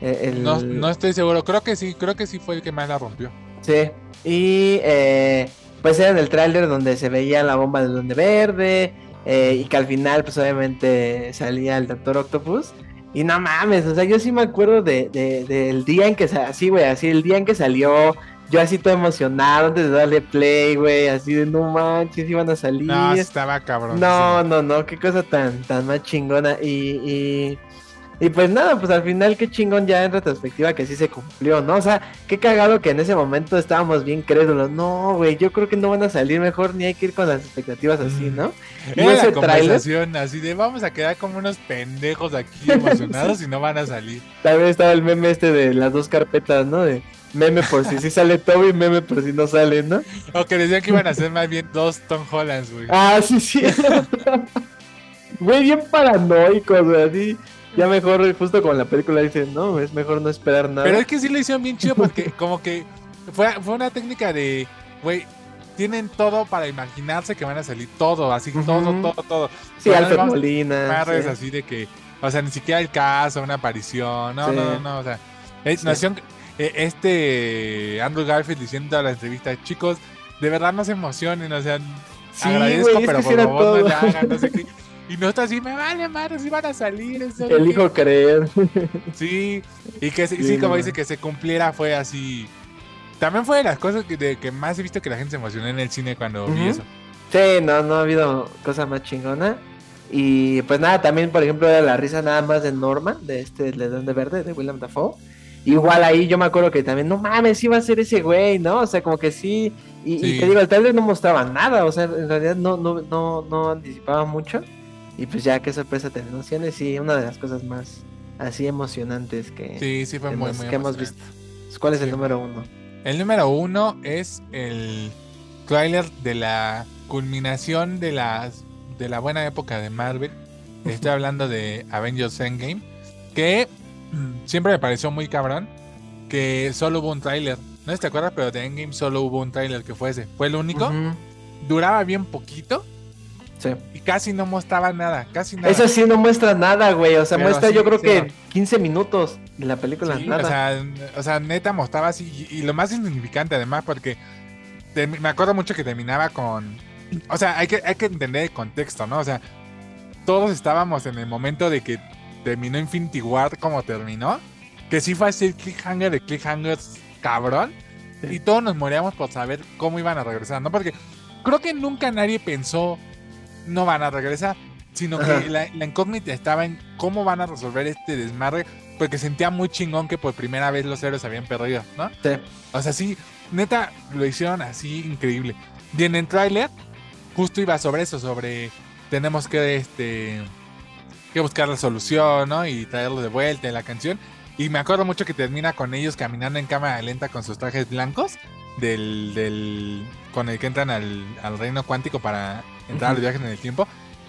E, no, estoy seguro, creo que sí, creo que sí fue el que más la rompió. Sí, y eh, pues era en el tráiler donde se veía la bomba del Duende Verde eh, y que al final pues obviamente salía el Doctor Octopus. Y no mames, o sea, yo sí me acuerdo de, del día en que, así, güey, así, el día en que salió yo así todo emocionado antes de darle play, güey, así de no manches, iban a salir. No, estaba cabrón. No, no, no, qué cosa tan, tan más chingona. Y, y, y, pues nada, pues al final qué chingón ya en retrospectiva que sí se cumplió, ¿no? O sea, qué cagado que en ese momento estábamos bien crédulos. No, güey, yo creo que no van a salir mejor ni hay que ir con las expectativas así, ¿no? Mm. Y ese conversación así de vamos a quedar como unos pendejos aquí emocionados y no van a salir. Tal vez estaba el meme este de las dos carpetas, ¿no? De Meme por si sí sale Toby, meme por si no sale, ¿no? O que decían que iban a ser más bien dos Tom Hollands, güey. Ah, sí, sí. Güey, bien paranoicos, güey, así. Ya mejor, justo con la película dicen, no, es mejor no esperar nada. Pero es que sí lo hicieron bien chido porque como que fue, fue una técnica de, güey, tienen todo para imaginarse que van a salir todo, así, todo, todo, todo. Sí, Alfred Molina. Sí. así de que, o sea, ni siquiera el caso, una aparición, no, no, no, o sea, es nación eh, este Andrew Garfield diciendo a la entrevista, chicos, de verdad no se emocionen, o sea, agradezco, pero por favor no le hagan, no sé qué. Y no está así, me vale madre, si van a salir. Elijo creer. Sí, y que sí, como dice que se cumpliera fue así. También fue de las cosas que, de, que más he visto que la gente se emocionó en el cine cuando vi eso. Sí, no, no ha habido cosa más chingona. Y pues nada, también por ejemplo era la risa nada más de Norman, de este Ledón de Verde, de William Dafoe. Igual ahí yo me acuerdo que también, no mames, iba a ser ese güey, ¿no? O sea, como que sí. Y, te digo, el trailer no mostraba nada, o sea, en realidad no, no, no, no anticipaba mucho. Y pues ya, qué sorpresa tener Y sí, una de las cosas más así emocionantes que, sí, sí fue muy, que hemos visto. ¿Cuál es el número uno? El número uno es el trailer de la culminación de, las, de la buena época de Marvel. Estoy hablando de Avengers Endgame. Que siempre me pareció muy cabrón que solo hubo un tráiler. No sé si te acuerdas, pero de Endgame solo hubo un tráiler que fue ese. Fue el único. Duraba bien poquito. Sí. Y casi no mostraba nada, casi nada. Eso sí no muestra nada, güey. O sea, muestra yo creo que 15 minutos de la película. nada. O sea, o sea, neta mostraba así. Y, lo más insignificante además, porque me acuerdo mucho que terminaba con... O sea, hay que, hay que entender el contexto, ¿no? O sea, todos estábamos en el momento de que terminó Infinity War como terminó, que sí fue así el cliffhanger de cliffhangers cabrón, y todos nos moríamos por saber cómo iban a regresar, ¿no? Porque creo que nunca nadie pensó no van a regresar, sino que la, incógnita estaba en cómo van a resolver este desmadre, porque sentía muy chingón que por primera vez los héroes habían perdido, ¿no? Sí. O sea, sí, neta, lo hicieron así increíble. Y en el tráiler, justo iba sobre eso, sobre tenemos que este que buscar la solución, ¿no? Y traerlo de vuelta en la canción. Y me acuerdo mucho que termina con ellos caminando en cámara lenta con sus trajes blancos del, del con el que entran al, reino cuántico para entrar a los viajes en el tiempo,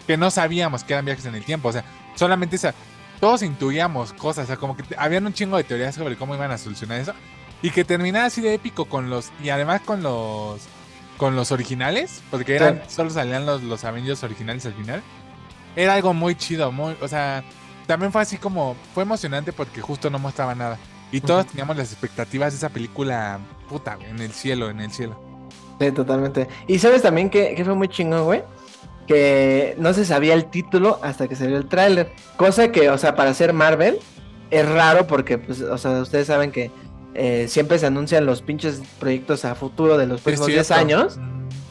que no sabíamos que eran viajes en el tiempo, o sea, solamente esa, todos intuíamos cosas, o sea, como que habían un chingo de teorías sobre cómo iban a solucionar eso y que terminaba así de épico con los y además con los con los originales, porque eran solo salían los los Avengers originales al final era algo muy chido, muy, o sea, también fue así como, fue emocionante porque justo no mostraba nada. Y todos teníamos las expectativas de esa película, puta, en el cielo, en el cielo. Sí, totalmente. Y sabes también que, fue muy chingón, güey. que no se sabía el título hasta que salió el tráiler. Cosa que, o sea, para hacer Marvel es raro porque, pues, o sea, ustedes saben que eh, siempre se anuncian los pinches proyectos a futuro de los próximos 10 años.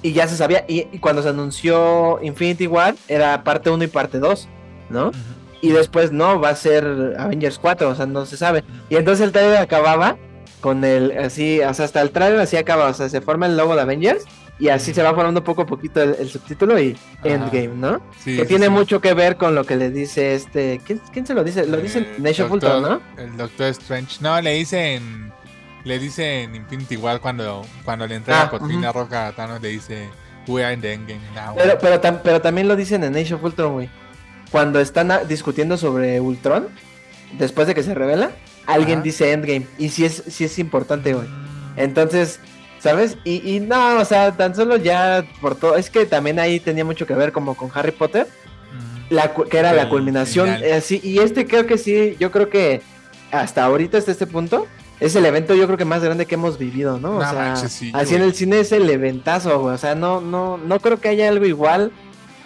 Y ya se sabía. Y, cuando se anunció Infinity War, era parte 1 y parte 2, ¿no? Y después no, va a ser Avengers 4, o sea, no se sabe. Y entonces el trailer acababa con el, así, o sea, hasta el trailer así acaba, o sea, se forma el logo de Avengers y así se va formando poco a poquito el, subtítulo y Endgame, ¿no? que tiene mucho que ver con lo que le dice este, ¿quién, se lo dice? Lo dice eh, Nation Fulton, ¿no? El Doctor Strange, no, le dicen, le dicen Infinity War cuando, cuando le entrega ah, por fin a Roca a Thanos, le dice, we are in the Endgame now. Pero, pero, pero también lo dicen en Nation Fulton, güey. Cuando están discutiendo sobre Ultron, después de que se revela, alguien dice Endgame. Y sí es, sí es importante, güey. Entonces, ¿sabes? Y, y, no, o sea, tan solo ya por todo. Es que también ahí tenía mucho que ver como con Harry Potter. La, que era la culminación. Eh, sí, y este creo que sí, yo creo que hasta ahorita, hasta este punto, es el evento yo creo que más grande que hemos vivido, ¿no? O sea, así en el cine es el eventazo, güey. O sea, no, no, no creo que haya algo igual.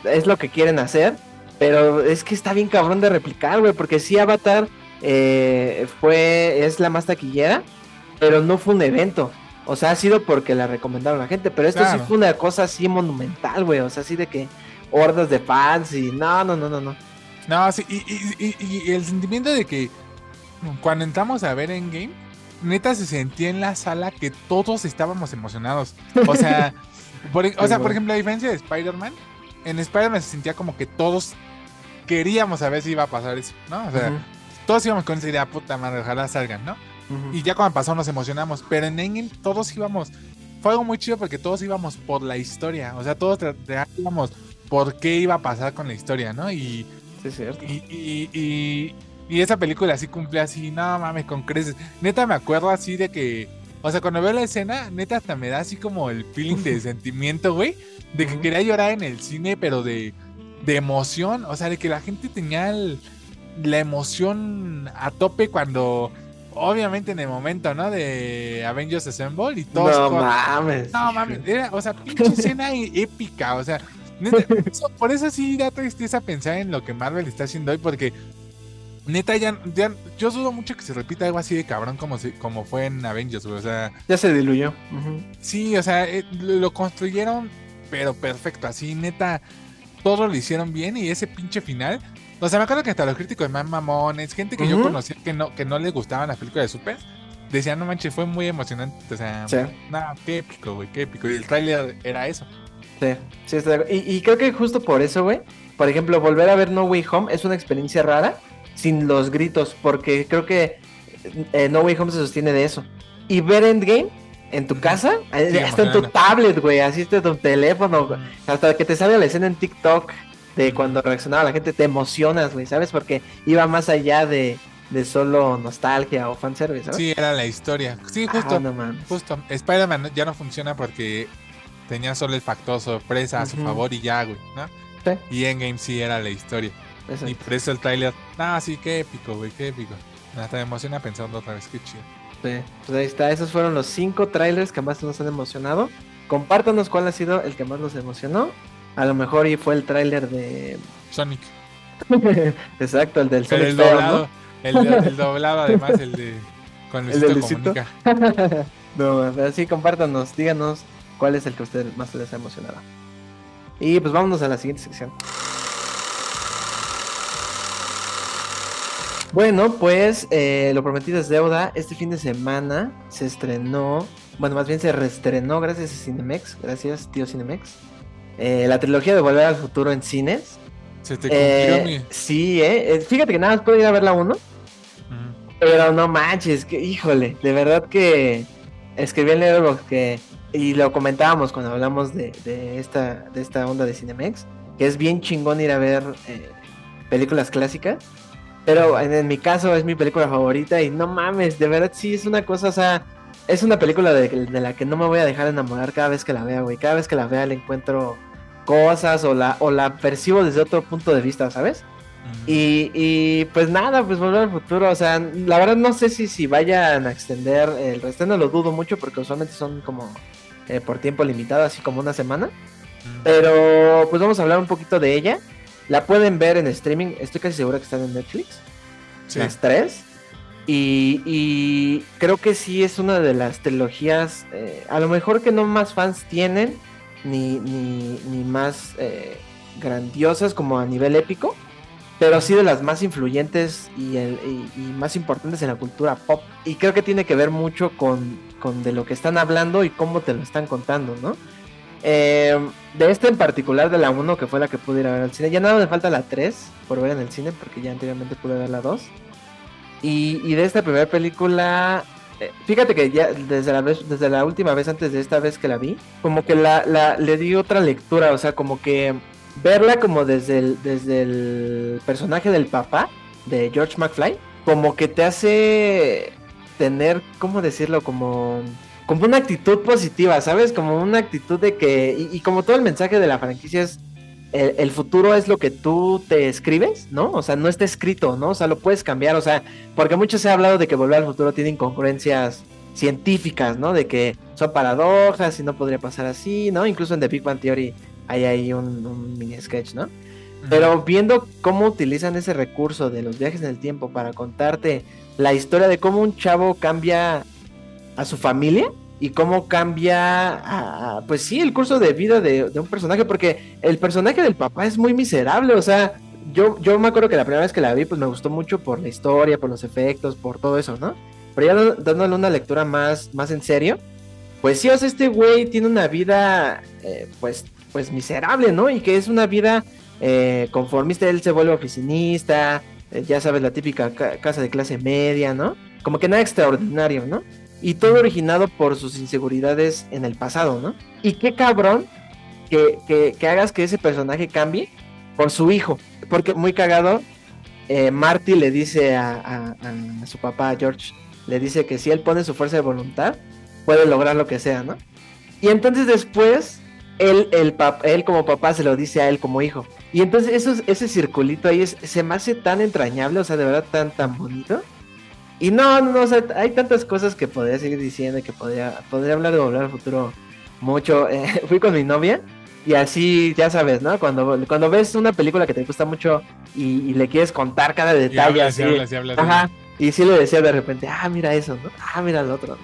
Es lo que quieren hacer. Pero es que está bien cabrón de replicar, güey. Porque sí, Avatar eh, fue, es la más taquillera, pero no fue un evento. O sea, ha sido porque la recomendaron a la gente, pero esto sí fue una cosa así monumental, güey. O sea, así de que hordas de fans y no, no, no, no, no. No, sí, y, el sentimiento de que cuando entramos a ver en game, neta se sentía en la sala que todos estábamos emocionados. O sea, por, o sea, por ejemplo, la diferencia de Spider-Man, en Spider-Man se sentía como que todos queríamos saber si iba a pasar eso, ¿no? O sea, todos íbamos con esa idea, puta madre, ojalá salgan, ¿no? Y ya cuando pasó nos emocionamos, pero en Endgame todos íbamos, fue algo muy chido porque todos íbamos por la historia, o sea, todos íbamos por qué iba a pasar con la historia, ¿no? Y, sí, es cierto. Y, y, y, esa película así cumple así, no mames, con creces. Neta me acuerdo así de que, o sea, cuando veo la escena, neta hasta me da así como el feeling de sentimiento, güey, de que quería llorar en el cine, pero de, de emoción, o sea, de que la gente tenía el la emoción a tope cuando obviamente en el momento, ¿no? De Avengers Assemble y todo. No mames. No mames. o sea, pinche escena épica. O sea, por eso sí da tristeza pensar en lo que Marvel está haciendo hoy, porque neta ya, yo dudo mucho que se repita algo así de cabrón como, como fue en Avengers, O sea. Ya se diluyó. Sí, o sea, eh, lo construyeron, pero perfecto. Así, neta, todo lo hicieron bien y ese pinche final o sea, me acuerdo que hasta los críticos de más mamones, gente que yo conocía que no, que no les gustaban las películas de Super, decían, no manches, fue muy emocionante. O sea, nada, qué épico, güey, qué épico. Y el tráiler era eso. Sí, sí, y, y creo que justo por eso, güey, por ejemplo, volver a ver No Way Home es una experiencia rara sin los gritos, porque creo que eh, No Way Home se sostiene de eso. Y ver Endgame en tu casa, eh, hasta en tu tablet, güey, así está tu teléfono, hasta que te salga la escena en TikTok de cuando reaccionaba la gente, te emocionas, güey, ¿sabes? Porque iba más allá de, de solo nostalgia o fanservice, ¿sabes? Sí, era la historia. Sí, justo. Ah, justo. Spider-Man ya no funciona porque tenía solo el factor sorpresa a su favor y ya, güey, ¿no? Sí. Y Endgame sí era la historia. Y por eso el trailer, ah, sí, qué épico, güey, qué épico. Hasta me emociona pensando otra vez, qué chido. Sí, pues ahí está, esos fueron los cinco trailers que más nos han emocionado. Compártanos cuál ha sido el que más nos emocionó a lo mejor y fue el tráiler de Sonic. Exacto, el del Sonic. El doblado, el, doblado además, el de con el de Comunica. no, así compártanos, díganos cuál es el que a ustedes más les ha emocionado. Y pues vámonos a la siguiente sección. Bueno, pues eh, lo prometido es deuda. Este fin de semana se estrenó, bueno, más bien se reestrenó gracias a Cinemex. Gracias, tío Cinemex. Eh, la trilogía de Volver al Futuro en cines. Se te cumplió, eh, Sí, eh. Fíjate que nada más puedo ir a ver la uno. Pero no manches, que híjole, de verdad que escribí en Letterboxd que y lo comentábamos cuando hablamos de, esta de esta onda de Cinemex, que es bien chingón ir a ver películas clásicas. Pero en, mi caso es mi película favorita y no mames, de verdad sí es una cosa, o sea, es una película de, de, la que no me voy a dejar enamorar cada vez que la vea, güey. Cada vez que la vea le encuentro cosas o la, o la percibo desde otro punto de vista, ¿sabes? Y, y, pues nada, pues volver al futuro, o sea, la verdad no sé si, si vayan a extender el resto, no lo dudo mucho porque usualmente son como eh, por tiempo limitado, así como una semana. Pero pues vamos a hablar un poquito de ella. La pueden ver en streaming, estoy casi seguro que están en Netflix. Las tres. Y, creo que sí es una de las trilogías, eh, a lo mejor que no más fans tienen, ni, ni, más eh, grandiosas como a nivel épico, pero sí de las más influyentes y, más importantes en la cultura pop. Y creo que tiene que ver mucho con, con de lo que están hablando y cómo te lo están contando, ¿no? Eh, de este en particular, de la 1, que fue la que pude ir a ver al cine. Ya nada me falta la 3 por ver en el cine, porque ya anteriormente pude ver la 2. Y, de esta primera película, eh, fíjate que ya desde la, vez, desde la última vez, antes de esta vez que la vi, como que la, le di otra lectura, o sea, como que verla como desde el, desde el personaje del papá de George McFly, como que te hace tener, ¿cómo decirlo? Como como una actitud positiva, ¿sabes? Como una actitud de que, y, como todo el mensaje de la franquicia es, el, futuro es lo que tú te escribes, ¿no? O sea, no está escrito, ¿no? O sea, lo puedes cambiar, o sea, porque mucho se ha hablado de que volver al futuro tiene incongruencias científicas, ¿no? De que son paradojas y no podría pasar así, ¿no? Incluso en The Big Bang Theory hay ahí un, mini sketch, ¿no? Pero viendo cómo utilizan ese recurso de los viajes en el tiempo para contarte la historia de cómo un chavo cambia a su familia y cómo cambia, pues sí, el curso de vida de, un personaje, porque el personaje del papá es muy miserable, o sea, yo, yo me acuerdo que la primera vez que la vi, pues me gustó mucho por la historia, por los efectos, por todo eso, ¿no? Pero ya dándole una lectura más, más en serio, pues sí, o sea, este güey tiene una vida, eh, pues, pues miserable, ¿no? Y que es una vida eh, conformista, él se vuelve oficinista, eh, ya sabes, la típica casa de clase media, ¿no? Como que nada extraordinario, ¿no? Y todo originado por sus inseguridades en el pasado, ¿no? Y qué cabrón que, que, hagas que ese personaje cambie por su hijo. Porque muy cagado, eh, Marty le dice a, su papá, George, le dice que si él pone su fuerza de voluntad, puede lograr lo que sea, ¿no? Y entonces después, él, el él como papá se lo dice a él como hijo. Y entonces ese circulito ahí se me hace tan entrañable, o sea, de verdad tan, tan bonito. Y no, no, o sea, hay tantas cosas que podría seguir diciendo que podría, podría hablar de volver al futuro mucho. Eh, fui con mi novia y así, ya sabes, ¿no? Cuando, cuando ves una película que te gusta mucho y, le quieres contar cada detalle. Y así, ajá, y sí le decía de repente, ah, mira eso, ¿no? Ah, mira el otro.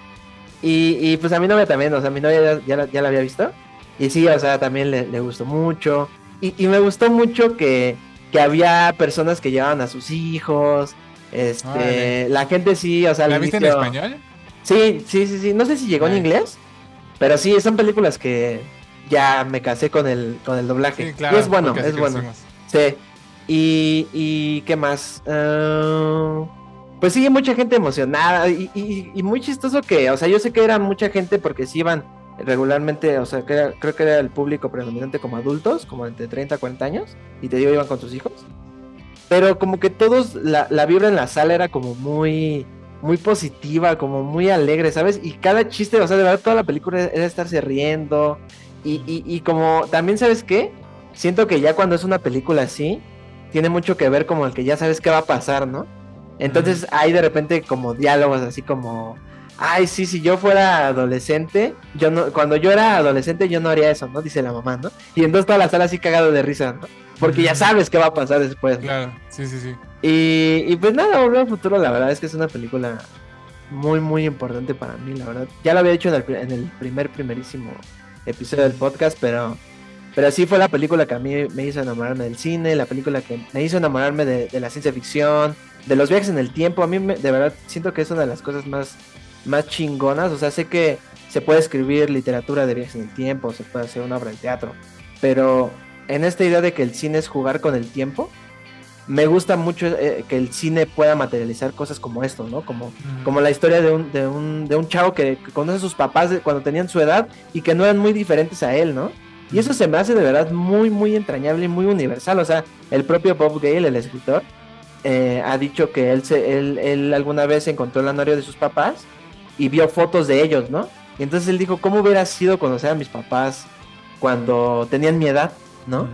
Y, y pues a mi novia también, o sea, mi novia ya, ya, la había visto. Y sí, o sea, también le, le gustó mucho. Y, y, me gustó mucho que, que había personas que llevaban a sus hijos, este, la gente sí, o sea, ¿la viste en español? Sí, sí, sí, sí. No sé si llegó en inglés, pero sí, son películas que ya me casé con el, con el doblaje. y es bueno, es bueno. Sí. Y, y qué más. Uh, pues sí, mucha gente emocionada y, y, muy chistoso que, o sea, yo sé que era mucha gente porque sí iban regularmente, o sea, creo que era el público predominante como adultos, como entre 30 a 40 años, y te digo, iban con sus hijos pero como que todos, la, la vibra en la sala era como muy, muy positiva, como muy alegre, ¿sabes? Y cada chiste, o sea, de verdad toda la película era estarse riendo. Y, y, y, como también, ¿sabes qué? Siento que ya cuando es una película así, tiene mucho que ver como el que ya sabes qué va a pasar, ¿no? Entonces hay de repente como diálogos así como, ay, sí, si yo fuera adolescente, yo no, cuando yo era adolescente yo no haría eso, ¿no? Dice la mamá, ¿no? Y entonces toda la sala así cagado de risa, ¿no? Porque ya sabes qué va a pasar después. Claro, sí, sí, sí. Y, pues nada, Volver al Futuro, la verdad es que es una película muy, muy importante para mí, la verdad. Ya lo había hecho en el, en el primer, primerísimo episodio del podcast, pero, pero sí fue la película que a mí me hizo enamorarme del cine, la película que me hizo enamorarme de, la ciencia ficción, de los viajes en el tiempo. A mí, de verdad, siento que es una de las cosas más, más chingonas. O sea, sé que se puede escribir literatura de viajes en el tiempo, se puede hacer una obra de teatro, pero en esta idea de que el cine es jugar con el tiempo, me gusta mucho eh, que el cine pueda materializar cosas como esto, ¿no? Como, como la historia de un, de, un, de un chavo que, conoce a sus papás cuando tenían su edad y que no eran muy diferentes a él, ¿no? Y eso se me hace de verdad muy, muy entrañable y muy universal. O sea, el propio Bob Gale, el escritor, eh, ha dicho que él, se, él, él alguna vez encontró el anuario de sus papás y vio fotos de ellos, ¿no? Y entonces él dijo, ¿cómo hubiera sido conocer a mis papás cuando tenían mi edad? ¿No?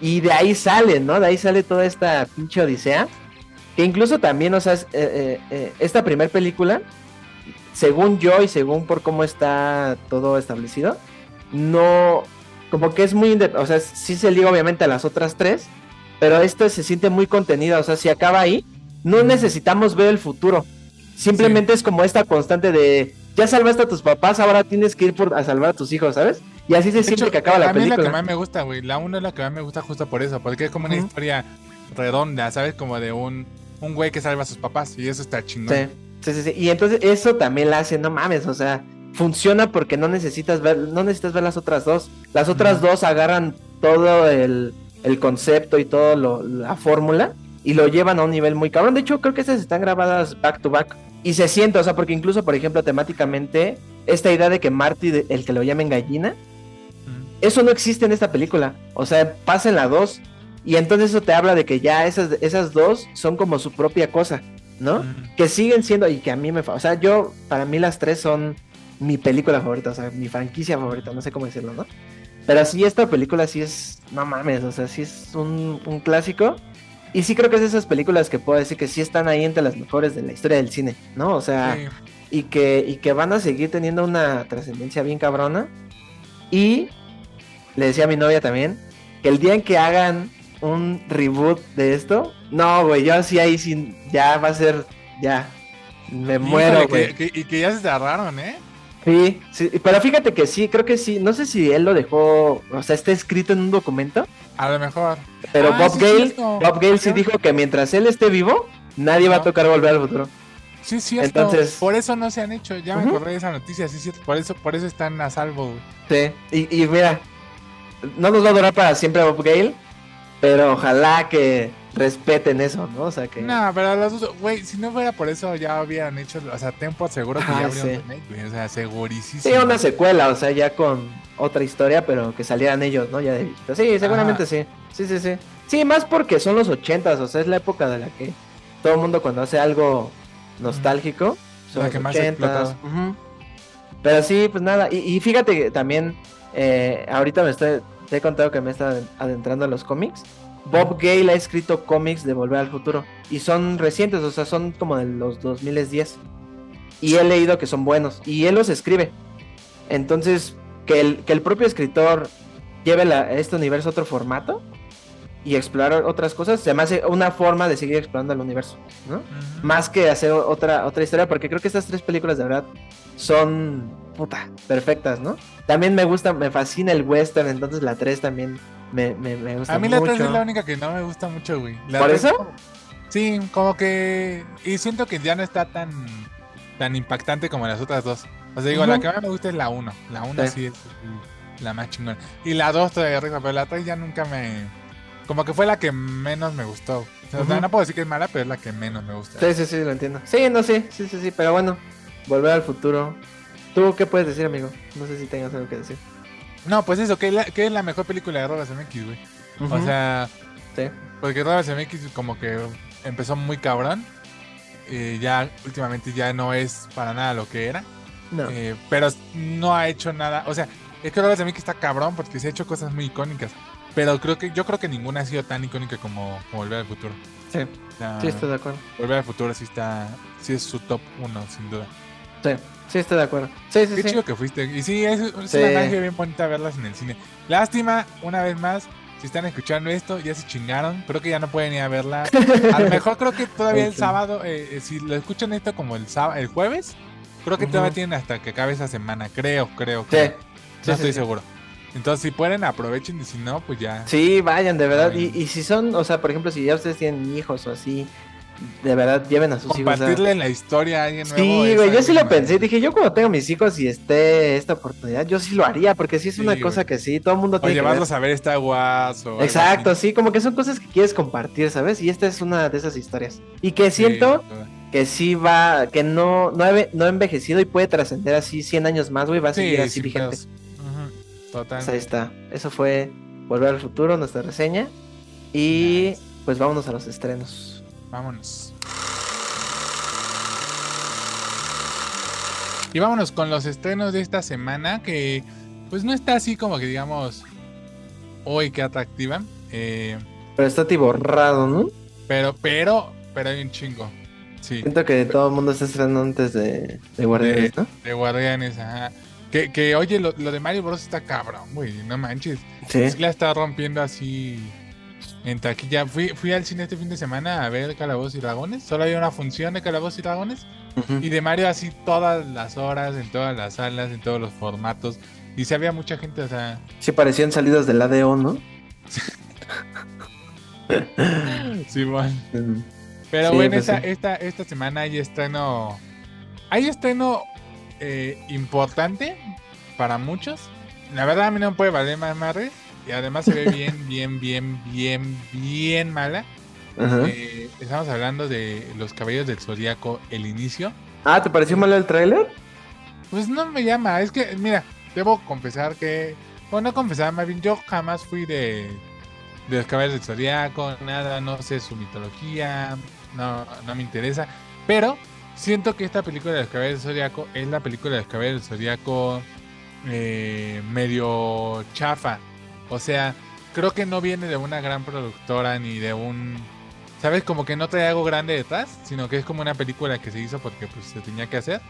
Y de ahí sale, ¿no? De ahí sale toda esta pinche odisea. Que incluso también, o sea, eh, eh, eh, esta primera película, según yo y según por cómo está todo establecido, no, como que es muy, o sea, sí se liga obviamente a las otras tres, pero esto se siente muy contenida, o sea, si acaba ahí, no necesitamos ver el futuro. Simplemente es como esta constante de ya salvaste a tus papás, ahora tienes que ir por, a salvar a tus hijos, ¿sabes? Y así se siente que acaba la película. A mí es la que más me gusta, güey. La 1 es la que más me gusta justo por eso, porque es como una historia redonda, ¿sabes? Como de un, un güey que salva a sus papás y eso está chingón. Sí, sí, sí. Y entonces eso también la hace, no mames, o sea, funciona porque no necesitas ver, no necesitas ver las otras dos. Las otras dos agarran todo el, el concepto y todo lo, la fórmula y lo llevan a un nivel muy cabrón. De hecho, creo que estas están grabadas back to back. Y se siente, o sea, porque incluso, por ejemplo, temáticamente, esta idea de que Marty, el que lo llamen gallina, eso no existe en esta película. O sea, pasa en la 2. Y entonces eso te habla de que ya esas, esas dos son como su propia cosa, ¿no? Que siguen siendo, y que a mí me... O sea, yo, para mí las tres son mi película favorita, o sea, mi franquicia favorita, no sé cómo decirlo, ¿no? Pero sí, esta película sí es, no mames, o sea, sí es un, un clásico. Y sí creo que es de esas películas que puedo decir que sí están ahí entre las mejores de la historia del cine, ¿no? O sea, y, que, y que van a seguir teniendo una trascendencia bien cabrona. Y le decía a mi novia también que el día en que hagan un reboot de esto, no, güey, yo así ahí sin, ya va a ser, ya, me muero, güey. y que ya se cerraron, ¿eh? Sí, sí, pero fíjate que sí, creo que sí. No sé si él lo dejó, o sea, está escrito en un documento. A lo mejor. Pero ah, Bob Gale, Bob Gale sí dijo que mientras él esté vivo, nadie va a tocar volver al futuro. Sí, sí, Entonces, por eso no se han hecho. Ya me acordé de esa noticia, sí, sí, por eso, por eso están a salvo. Sí, y, y mira, no nos va a durar para siempre Bob Gale, pero ojalá que respeten eso, ¿no? O sea que. No, pero los dos, güey, si no fuera por eso ya habían hecho, o sea, Tempo seguro que ya habrían sí. o sea, segurísimo. Sí, una secuela, o sea, ya con otra historia, pero que salieran ellos, ¿no? Ya de Sí, seguramente sí. Sí, sí, sí. Sí, más porque son los ochentas, o sea, es la época de la que todo el mundo cuando hace algo nostálgico, son los ochentas. Pero sí, pues nada, y, fíjate que también, eh, ahorita me estoy, te he contado que me está adentrando en los cómics. Bob Gale ha escrito cómics de Volver al Futuro y son recientes, o sea, son como de los 2010. Y he leído que son buenos y él los escribe. Entonces, que el, que el propio escritor lleve este universo a otro formato y explorar otras cosas, se me hace una forma de seguir explorando el universo, ¿no? Más que hacer otra, otra historia, porque creo que estas tres películas de verdad son puta, perfectas, ¿no? También me gusta, me fascina el western, entonces la 3 también me, me, me gusta A mí la 3 es la única que no me gusta mucho, güey. ¿Por eso? Sí, como que... Y siento que ya no está tan, tan impactante como las otras dos. O sea, digo, la que más me gusta es la 1. La 1 sí. es la más chingona. Y la 2 todavía arriba, pero la 3 ya nunca me... Como que fue la que menos me gustó. O sea, no puedo decir que es mala, pero es la que menos me gusta. Sí, sí, sí, lo entiendo. Sí, no, sí, sí, sí, sí, pero bueno, volver al futuro. ¿Tú qué puedes decir, amigo? No sé si tengas algo que decir. No, pues eso, que es la, mejor película de Robert Zemeckis, güey. O sea, sí. porque Robert Zemeckis como que empezó muy cabrón. y ya últimamente ya no es para nada lo que era. No. Eh, pero no ha hecho nada. O sea, es que Robert Zemeckis está cabrón porque se ha hecho cosas muy icónicas. Pero creo que yo creo que ninguna ha sido tan icónica como, Volver al Futuro. Sí. sí, estoy de acuerdo. Volver al Futuro sí está, sí es su top uno, sin duda. Sí. Sí, estoy de acuerdo. Sí, sí, Qué chido que fuiste. Y sí, es, una magia bien bonita verlas en el cine. Lástima, una vez más, si están escuchando esto, ya se chingaron. Creo que ya no pueden ir a verla. A lo mejor creo que todavía el sábado, eh, eh, si lo escuchan esto como el sábado, el jueves, creo que todavía tienen hasta que acabe esa semana. Creo, creo, creo. no estoy seguro. Entonces, si pueden, aprovechen y si no, pues ya. Sí, vayan, de verdad. Y, y si son, o sea, por ejemplo, si ya ustedes tienen hijos o así, de verdad lleven a sus hijos. Compartirle la historia a alguien nuevo. Sí, güey, yo sí lo pensé. Dije, yo cuando tengo mis hijos y esté esta oportunidad, yo sí lo haría, porque sí es una cosa que sí, todo el mundo tiene. O llevarlos a ver esta guaso. Exacto, sí, como que son cosas que quieres compartir, ¿sabes? Y esta es una de esas historias. Y que siento que sí va, que no, no, ha, envejecido y puede trascender así 100 años más, güey, va a seguir así vigente. Total. Pues ahí está. Eso fue Volver al Futuro, nuestra reseña. Y pues vámonos a los estrenos. Vámonos. Y vámonos con los estrenos de esta semana que pues no está así como que digamos hoy que atractiva. Eh, pero está tiborrado, ¿no? Pero, pero, pero hay un chingo. Sí. Siento que todo el mundo está estrenando antes de, de Guardianes, ¿no? De Guardianes, ajá. Que, que oye, lo, lo de Mario Bros está cabrón, güey, no manches. Sí. Sí la está rompiendo así en taquilla. Fui, fui al cine este fin de semana a ver Calabozos y Dragones. Solo había una función de Calabozos y Dragones. Y de Mario así todas las horas, en todas las salas, en todos los formatos. Y se había mucha gente, o sea... Sí, parecían salidas del ADO, ¿no? Sí, bueno. Pero Sí, bueno, pues esta, sí. esta, esta semana hay estreno. Hay estreno eh, importante para muchos. La verdad a mí no me puede valer más madre. Y además se ve bien, bien, bien, bien, bien mala. Ajá. Eh, estamos hablando de Los Caballeros del Zodíaco, el inicio. Ah, ¿te pareció malo el tráiler? Pues no me llama, es que, mira, debo confesar que, bueno, no confesar, más bien yo jamás fui de, de los caballeros del Zodíaco, nada, no sé su mitología, no, no me interesa, pero siento que esta película de los caballeros del Zodíaco es la película de los caballeros del Zodíaco eh, medio chafa, o sea, creo que no viene de una gran productora ni de un... ¿Sabes? Como que no trae algo grande detrás, sino que es como una película que se hizo porque pues se tenía que hacer.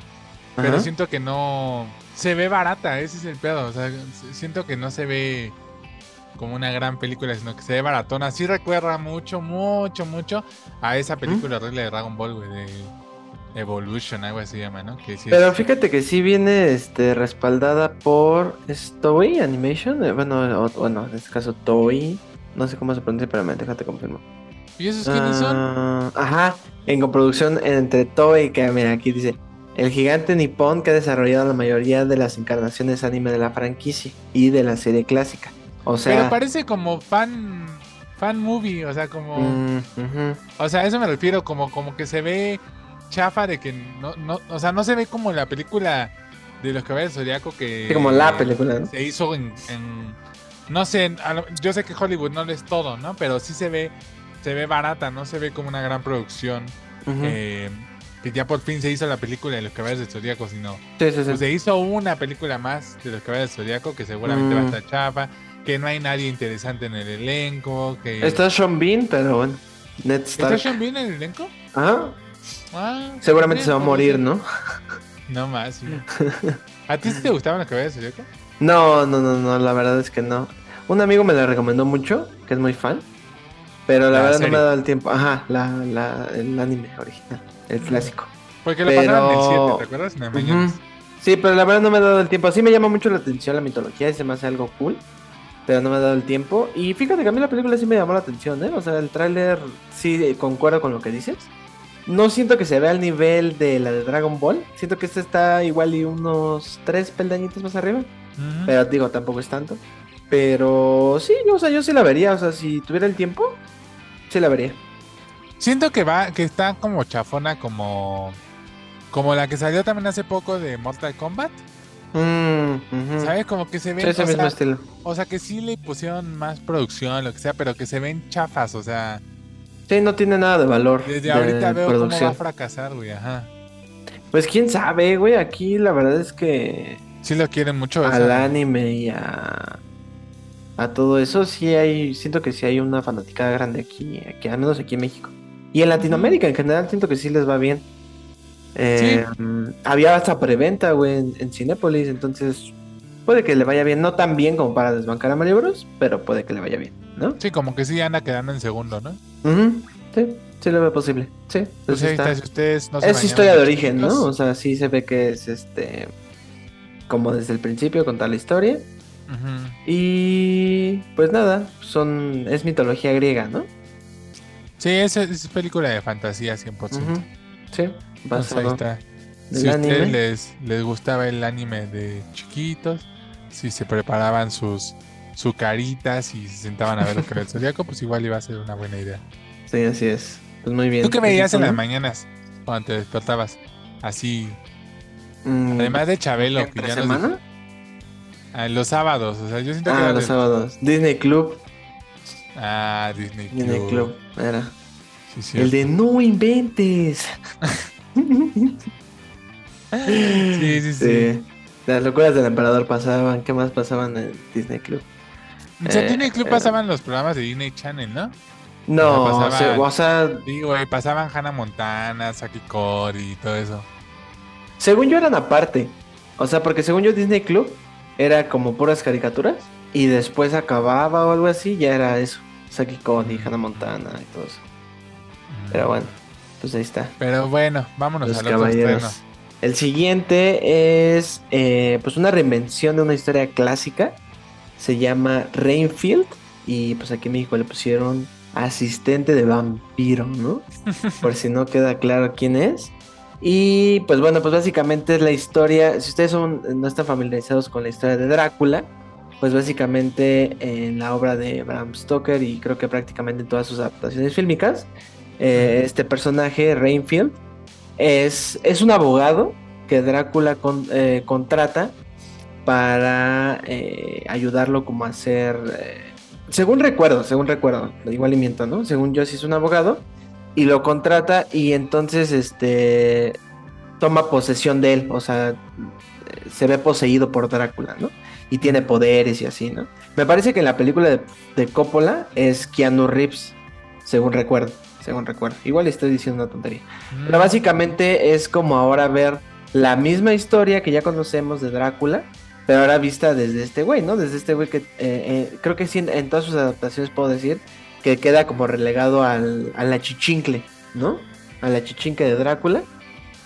Pero Ajá. siento que no. Se ve barata, ese es el pedo. O sea, siento que no se ve como una gran película, sino que se ve baratona. Sí recuerda mucho, mucho, mucho a esa película horrible de Dragon Ball, güey, de Evolution, algo así llama, ¿no? Que sí Pero es- fíjate que sí viene este, respaldada por es Toei Animation. eh, Bueno, o- bueno, en este caso Toei. No sé cómo se pronuncia, pero déjate confirmo. ¿Y esos quiénes son? Ah, Ajá, en coproducción entre Toei, que mira, aquí dice, el gigante nipón que ha desarrollado la mayoría de las encarnaciones anime de la franquicia y de la serie clásica. O sea, Pero parece como fan. Fan movie, o sea, como. mm. O sea, a eso me refiero, como, como que se ve chafa de que no, no, o sea, no se ve como la película de los caballeros Zodiaco que Sí, como la película, ¿no? se hizo en, en- no sé, en- yo sé que Hollywood no lo es todo, ¿no? Pero sí se ve, se ve barata, no se ve como una gran producción eh, que ya por fin se hizo la película de los caballeros del Zodiaco, sino Sí, sí, sí. pues se hizo una película más de los caballeros del Zodiaco que seguramente va a Mm. estar chafa, que no hay nadie interesante en el elenco, que Está Sean Bean, pero bueno, Ned ¿Está. Sean Bean en el elenco? Ajá, Ah, seguramente bien, se va a morir. ¿no? No más, sí. ¿A ti sí te gustaban los caballeros del Zodiaco? No, no, no, no, la verdad es que no. Un amigo me la recomendó mucho, que es muy fan, pero la, La verdad no me ha dado el tiempo. Ajá, la, la, el anime original, el clásico. Porque lo Pero- pasaban en el 7, ¿te acuerdas? Las. Sí, pero la verdad no me ha dado el tiempo. Sí me llama mucho la atención la mitología y se me hace algo cool, pero no me ha dado el tiempo. Y fíjate que a mí la película sí me llamó la atención, ¿eh? O sea, el tráiler sí eh, concuerdo con lo que dices. No siento que se vea al nivel de la de Dragon Ball. Siento que esta está igual y unos tres peldañitos más arriba. Pero digo, tampoco es tanto. Pero sí, o sea, yo sí la vería. O sea, si tuviera el tiempo, sí la vería. Siento que va, que está como chafona, como. Como la que salió también hace poco de Mortal Kombat. Mm. ¿Sabes? Como que se ven. Sí, ese o, mismo sea, estilo. o sea, que sí le pusieron más producción, lo que sea, pero que se ven chafas. O sea, Sí, no tiene nada de valor. desde de ahorita veo cómo va producción. a fracasar, güey. Ajá. Pues quién sabe, güey. Aquí la verdad es que Sí lo quieren mucho. al anime y a, a todo eso sí hay, siento que sí hay una fanaticada grande aquí, aquí, al menos aquí en México. Y en Latinoamérica en general siento que sí les va bien. Eh, Había hasta preventa, güey, en, en Cinépolis, entonces puede que le vaya bien. No tan bien como para desbancar a Mario Bros, pero puede que le vaya bien, ¿no? Sí, como que sí anda quedando en segundo, ¿no? Ujú, Sí, sí lo veo posible. Sí, Pues sí ahí está. está, si ustedes no se Es historia de origen, ¿no? O sea, sí se ve que es este. Como desde el principio contar la historia. Y. Pues nada, son. Es mitología griega, ¿no? Sí, es, es película de fantasía 100%. Ujú, Sí, Pues ahí basado. está. Si a ustedes les, les gustaba el anime de chiquitos, si se preparaban sus, sus caritas y se sentaban a ver lo que era el zodiaco, pues igual iba a ser una buena idea. Sí, así es. Pues muy bien. ¿Tú qué veías en ¿Eso las mañanas cuando te despertabas? Así, Mm, además de Chabelo, que ¿Entre ya nos semana? Ah, los sábados, o sea, yo siento que Ah, era los de- sábados. Disney Club. Ah, Disney Club. Disney Club. Era. Sí, sí. El de no inventes. Sí, sí, sí. Sí. Las locuras del emperador pasaban. ¿Qué más pasaban en Disney Club? O sea, Eh, Disney Club eh. pasaban los programas de Disney Channel, ¿no? No, O o sea, pasaban- o sea, Sí, güey, pasaban Hannah Montana, Saki Cody y todo eso. según yo eran aparte. O sea, porque según yo Disney Club era como puras caricaturas y después acababa o algo así, ya era eso. Saki Cody, Hannah Montana y todo eso. Pero bueno, pues ahí está. Pero bueno, vámonos Los caballeros. El siguiente es eh, pues una reinvención de una historia clásica. Se llama Rainfield. Y pues aquí en México le pusieron asistente de vampiro, ¿no? Por si no queda claro quién es. Y pues bueno, pues básicamente es la historia. Si ustedes son, no están familiarizados con la historia de Drácula, pues básicamente en la obra de Bram Stoker y creo que prácticamente en todas sus adaptaciones fílmicas, eh, este personaje, Rainfield, es, es un abogado que Drácula con- eh, contrata para eh, ayudarlo como a hacer... eh, según recuerdo, según recuerdo, igual y miento, ¿no? Según yo sí es un abogado y lo contrata y entonces este toma posesión de él, o sea, se ve poseído por Drácula, ¿no? Y tiene poderes y así, ¿no? Me parece que en la película de, de Coppola es Keanu Reeves, según recuerdo, según recuerdo. Igual estoy diciendo una tontería. Pero básicamente es como ahora ver la misma historia que ya conocemos de Drácula, pero ahora vista desde este güey, ¿no? Desde este güey que eh, eh, creo que sí, en, en todas sus adaptaciones puedo decir que queda como relegado al, a la chichincle, ¿no? A la chichincle de Drácula.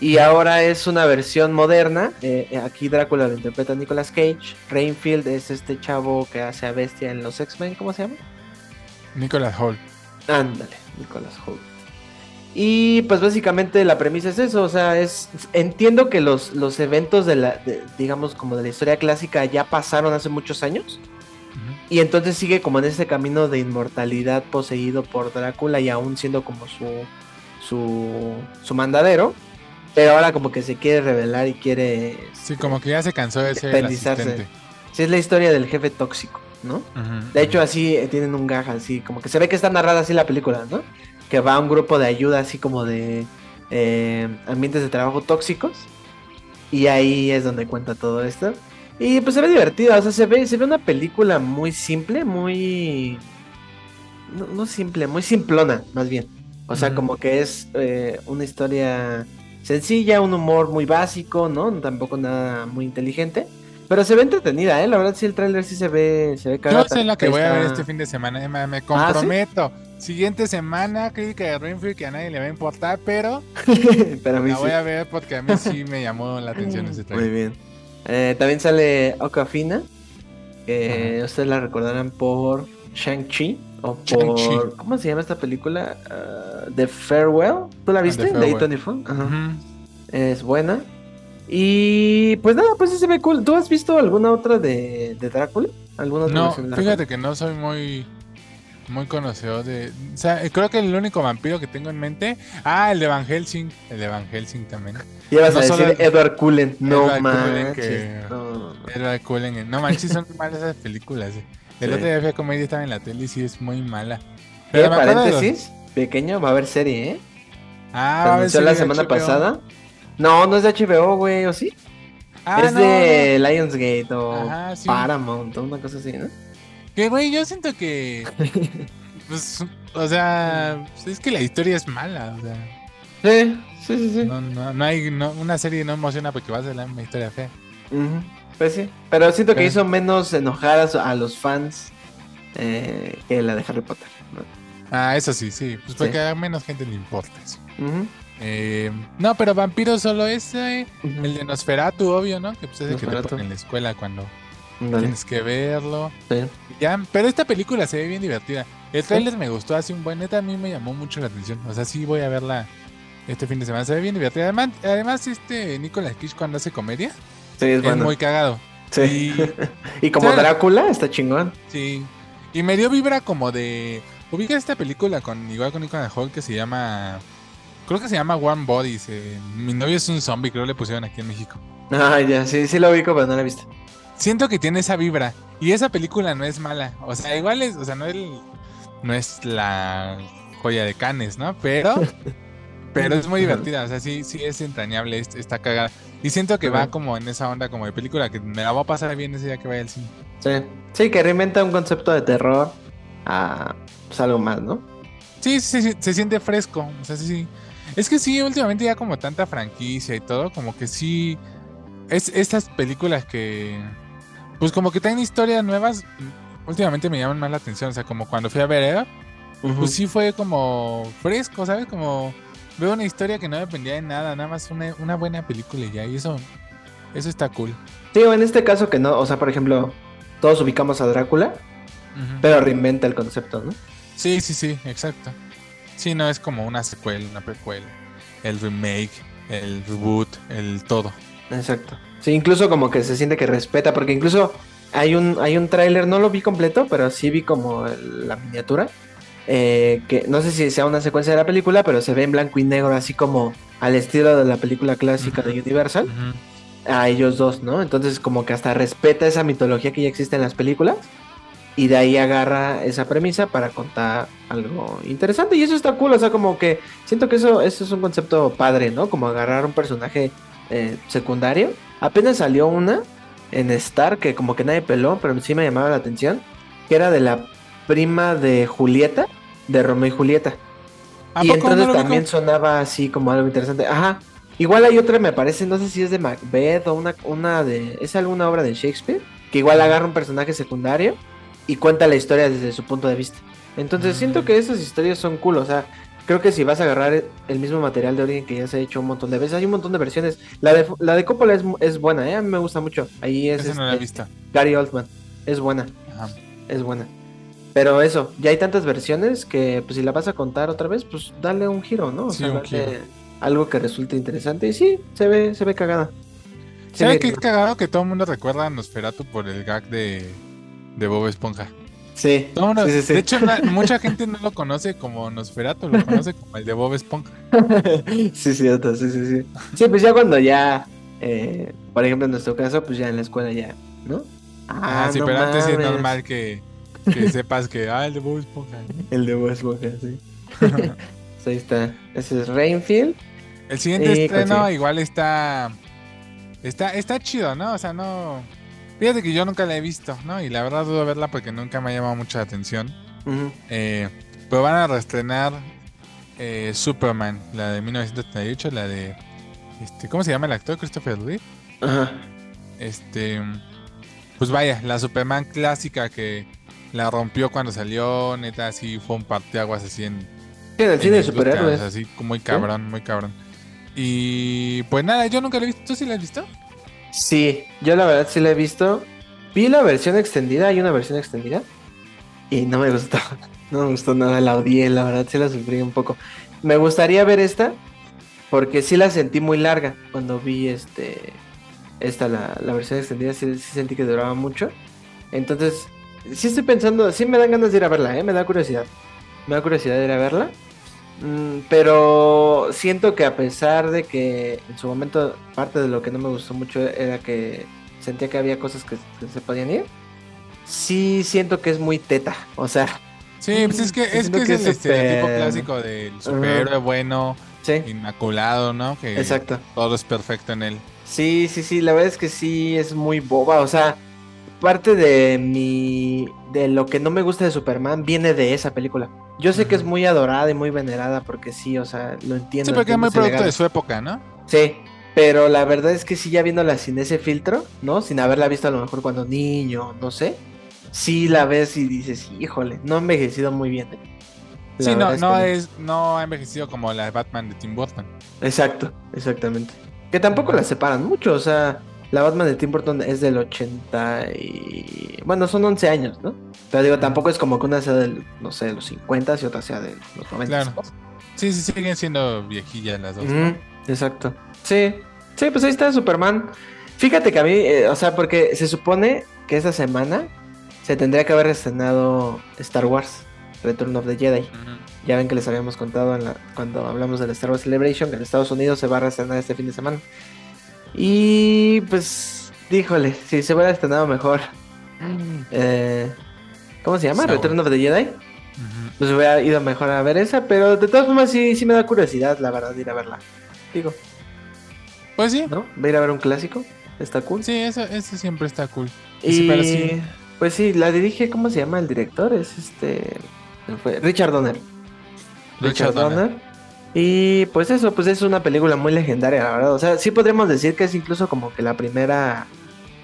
Y ahora es una versión moderna. eh, aquí Drácula lo interpreta Nicolas Cage. Rainfield es este chavo que hace a Bestia en los X-Men, ¿cómo se llama? Nicholas Holt. Ándale, Nicolas Holt. Y pues básicamente la premisa es eso, o sea, es entiendo que los, los eventos de la, de- digamos como de la historia clásica ya pasaron hace muchos años. Y entonces sigue como en ese camino de inmortalidad poseído por Drácula y aún siendo como su su su mandadero, pero ahora como que se quiere revelar y quiere Sí, como que ya se cansó de ser el sí es la historia del jefe tóxico, ¿no? De hecho, así tienen un gaja, así como que se ve que está narrada así la película, ¿no? Que va a un grupo de ayuda, así como de eh, ambientes de trabajo tóxicos. Y ahí es donde cuenta todo esto. Y pues se ve divertida, o sea, se ve, se ve una película muy simple, muy. No, no simple, muy simplona, más bien. O sea, como que es eh, una historia sencilla, un humor muy básico, ¿no? Tampoco nada muy inteligente. Pero se ve entretenida, ¿eh? La verdad, sí, el tráiler sí se ve, se ve Yo sé la que voy a ver este fin de semana, me ¿Ah, sí? Siguiente semana, crítica de Rainfield que a nadie le va a importar, pero Pero a mí la sí. voy a ver porque a mí sí me llamó la atención ese Muy trailer. bien. Eh, también sale Okafina, que ustedes la recordarán por Shang-Chi o por... ¿Cómo se llama esta película? Ah, The Farewell. ¿Tú la viste? The De Farewell. A24. Ajá. Ujú. Es buena. Y pues nada, pues sí se ve cool. ¿Tú has visto alguna otra de, de Drácula? ¿Alguna otra No, fíjate que no soy muy muy conocedor de, o sea, eh, creo que el único vampiro que tengo en mente, ah, el de Van Helsing, el de Van Helsing también. Ibas no a decir Edward Cullen. No Edward Cullen manches. que- No, no, no. Edward Cullen, no manches, son malas esas películas. eh. El Sí. otro día fui a comer y estaba en la tele y sí es muy mala. Eh, los- paréntesis, pequeño, va a haber serie, ¿eh? Ah, va a la semana HBO. pasada. No, no es de HBO, güey, ¿o sí? Ah, es de Lionsgate o Ajá, sí. Paramount o una cosa así, ¿no? Que güey, yo siento que. Pues, o sea, es que la historia es mala. O sea, Sí, sí, sí, sí. no, no, no hay. No, una serie no emociona porque va a ser la historia fea. Pues sí. Pero siento que hizo menos enojar a, los fans eh, que la de Harry Potter. ¿no? Ah, eso sí, sí. Pues Sí. porque a menos gente le importa eso. Eh, no, pero vampiro solo ese. ujú. El de Nosferatu, obvio, ¿no? Que pues es el que te en la escuela cuando Tienes que verlo. sí. Ya, pero esta película se ve bien divertida. El trailer me gustó así un buen neta, a mí me llamó mucho la atención. O sea, sí voy a verla este fin de semana. Se ve bien divertida. Además, además este Nicolas Cage cuando hace comedia Sí, es es bueno. muy cagado. Sí. Y Y como Sí. Drácula, está chingón. sí. Y me dio vibra como de. Ubica esta película con igual con Nicolas Holt que se llama. Creo que se llama One Bodies. eh, Mi novio es un zombie, creo que le pusieron aquí en México. Ah, ya, sí, sí lo ubico, pero no la he visto. Siento que tiene esa vibra. Y esa película no es mala. O sea, igual es, o sea, no es, no es la joya de Canes, ¿no? Pero, pero es muy divertida. O sea, sí, sí es entrañable, es- está cagada. Y siento que va como en esa onda como de película que me la voy a pasar bien ese día que vaya al cine. Sí. Sí, que reinventa un concepto de terror a pues, algo más, ¿no? Sí, sí, sí, se siente fresco. O sea, sí, sí. Es que sí, últimamente ya como tanta franquicia y todo, como que sí. es estas películas que, pues como que tienen historias nuevas, últimamente me llaman más la atención. O sea, como cuando fui a ver Air, pues sí fue como fresco, ¿sabes? Como veo una historia que no dependía de nada, nada más una, una buena película y ya, y eso, eso está cool. Sí, o en este caso que no, o sea, por ejemplo, todos ubicamos a Drácula, pero reinventa el concepto, ¿no? Sí, sí, sí, exacto. Sí, no es como una secuela, una precuela, el remake, el reboot, el todo. Exacto. Sí, incluso como que se siente que respeta, porque incluso hay un, hay un tráiler, no lo vi completo, pero sí vi como la miniatura. Eh, que no sé si sea una secuencia de la película, pero se ve en blanco y negro, así como al estilo de la película clásica de Universal. A ellos dos, ¿no? Entonces como que hasta respeta esa mitología que ya existe en las películas. Y de ahí agarra esa premisa para contar algo interesante. Y eso está cool, o sea, como que siento que eso, eso es un concepto padre, ¿no? Como agarrar un personaje eh, secundario. Apenas salió una en Star que como que nadie peló, pero sí me llamaba la atención. Que era de la prima de Julieta, de Romeo y Julieta. Y entonces también sonaba así como algo interesante. Ajá. Igual hay otra, me parece, no sé si es de Macbeth o una, una de. ¿Es alguna obra de Shakespeare? Que igual agarra un personaje secundario y cuenta la historia desde su punto de vista. Entonces siento mm. que esas historias son cool, o sea, creo que si vas a agarrar el mismo material de origen que ya se ha hecho un montón de veces, hay un montón de versiones. La de, la de Coppola es, es buena, ¿eh? a mí me gusta mucho. Ahí es este, Gary Oldman, es buena, es buena. Pero eso, ya hay tantas versiones que pues si la vas a contar otra vez, pues dale un giro, ¿no? O sea, algo que resulte interesante y sí, se ve, se ve cagada. ¿Sabe qué cagado que todo el mundo recuerda a Nosferatu por el gag de, de Bob Esponja? Sí, De hecho, mucha gente no lo conoce como Nosferatu, lo conoce como el de Bob Esponja. sí, cierto, sí, sí, sí. Sí, pues ya cuando ya, eh, por ejemplo, en nuestro caso, pues ya en la escuela ya, ¿no? Ah, ah sí, pero antes es normal que, que sepas que, ah, el de Bob Esponja. El de Bob Esponja, sí. ahí está. Ese es Rainfield. El siguiente estreno igual está, está. Está chido, ¿no? O sea, no. Fíjate que yo nunca la he visto, ¿no? Y la verdad dudo verla porque nunca me ha llamado mucha atención. Eh, pero van a reestrenar eh, Superman, la de 1938, la de. Este, ¿Cómo se llama el actor? Christopher Reeve. Ajá. Este. Pues vaya, la Superman clásica que la rompió cuando salió, neta, así fue un parteaguas así en. en el cine de superhéroes. Así, muy cabrón, muy cabrón. Y pues nada, yo nunca la he visto. ¿Tú sí la has visto? Sí, yo la verdad sí la he visto. Vi la versión extendida, hay una versión extendida. Y no me gustó. No me gustó nada, la odié, la verdad sí la sufrí un poco. Me gustaría ver esta, porque sí la sentí muy larga. Cuando vi este esta, la, versión extendida, sí, sentí que duraba mucho. Entonces, sí estoy pensando, sí me dan ganas de ir a verla, ¿eh? me da curiosidad. Me da curiosidad de ir a verla. Mm, pero siento que a pesar de que en su momento parte de lo que no me gustó mucho era que sentía que había cosas que, se podían ir, sí siento que es muy teta, o sea... Sí, pues es que es, que es el estereotipo clásico del superhéroe bueno, inmaculado, ¿no? Que Exacto. todo es perfecto en él. Sí, sí, sí, la verdad es que sí es muy boba, o sea, parte de mi de lo que no me gusta de Superman viene de esa película. Yo sé que es muy adorada y muy venerada porque sí, o sea, lo entiendo. Sí, porque es muy producto de su época, ¿no? Sí, pero la verdad es que sí, ya viéndola sin ese filtro, ¿no? Sin haberla visto a lo mejor cuando niño, no sé. Sí la ves y dices, híjole, no ha envejecido muy bien. ¿eh? Sí, no, no, es, no ha envejecido como la de Batman de Tim Burton. Exacto, exactamente. Que tampoco la separan mucho, o sea, la Batman de Tim Burton es del 80 y... Bueno, son 11 años, ¿no? Pero digo, tampoco es como que una sea del, no sé, de los 50 y otra sea de los 90. Claro. Sí, sí, siguen siendo viejillas las dos. Exacto. Sí, sí, pues ahí está Superman. Fíjate que a mí, eh, o sea, porque se supone que esta semana se tendría que haber estrenado Star Wars, Return of the Jedi. Ya ven que les habíamos contado en la, cuando hablamos del Star Wars Celebration que en Estados Unidos se va a reestrenar este fin de semana. Y pues, díjole, si se hubiera estrenado mejor. Eh, ¿Cómo se llama? Return of the Jedi. Pues hubiera ido mejor a ver esa, pero de todas formas sí, sí me da curiosidad, la verdad, de ir a verla. Digo. Pues sí. ¿No? Va a ir a ver un clásico. Está cool. Sí, eso, eso siempre está cool. Y, Pues sí, la dirige, ¿cómo se llama el director? Es este. Fue Richard Donner. Richard, Donner. Y pues eso, pues es una película muy legendaria, la verdad. O sea, sí podríamos decir que es incluso como que la primera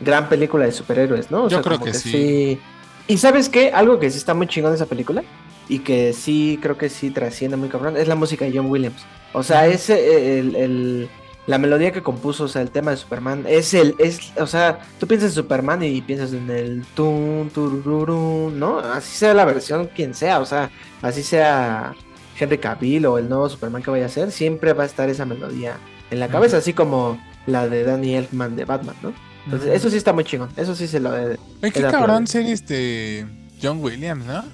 gran película de superhéroes, ¿no? O Yo sea, creo como que sí. Y sabes qué, algo que sí está muy chingón de esa película y que sí creo que sí trasciende muy cabrón es la música de John Williams. O sea, es el, el- la melodía que compuso, o sea, el tema de Superman es el es, o sea, tú piensas en Superman y piensas en el tun turururun, ¿no? Así sea la versión quien sea, o sea, así sea Henry Cavill o el nuevo Superman que vaya a ser, siempre va a estar esa melodía en la cabeza, así como la de Danny Elfman de Batman, ¿no? Entonces, eso sí está muy chingón. Eso sí se lo de. Oye, qué cabrón ser este John Williams, ¿no?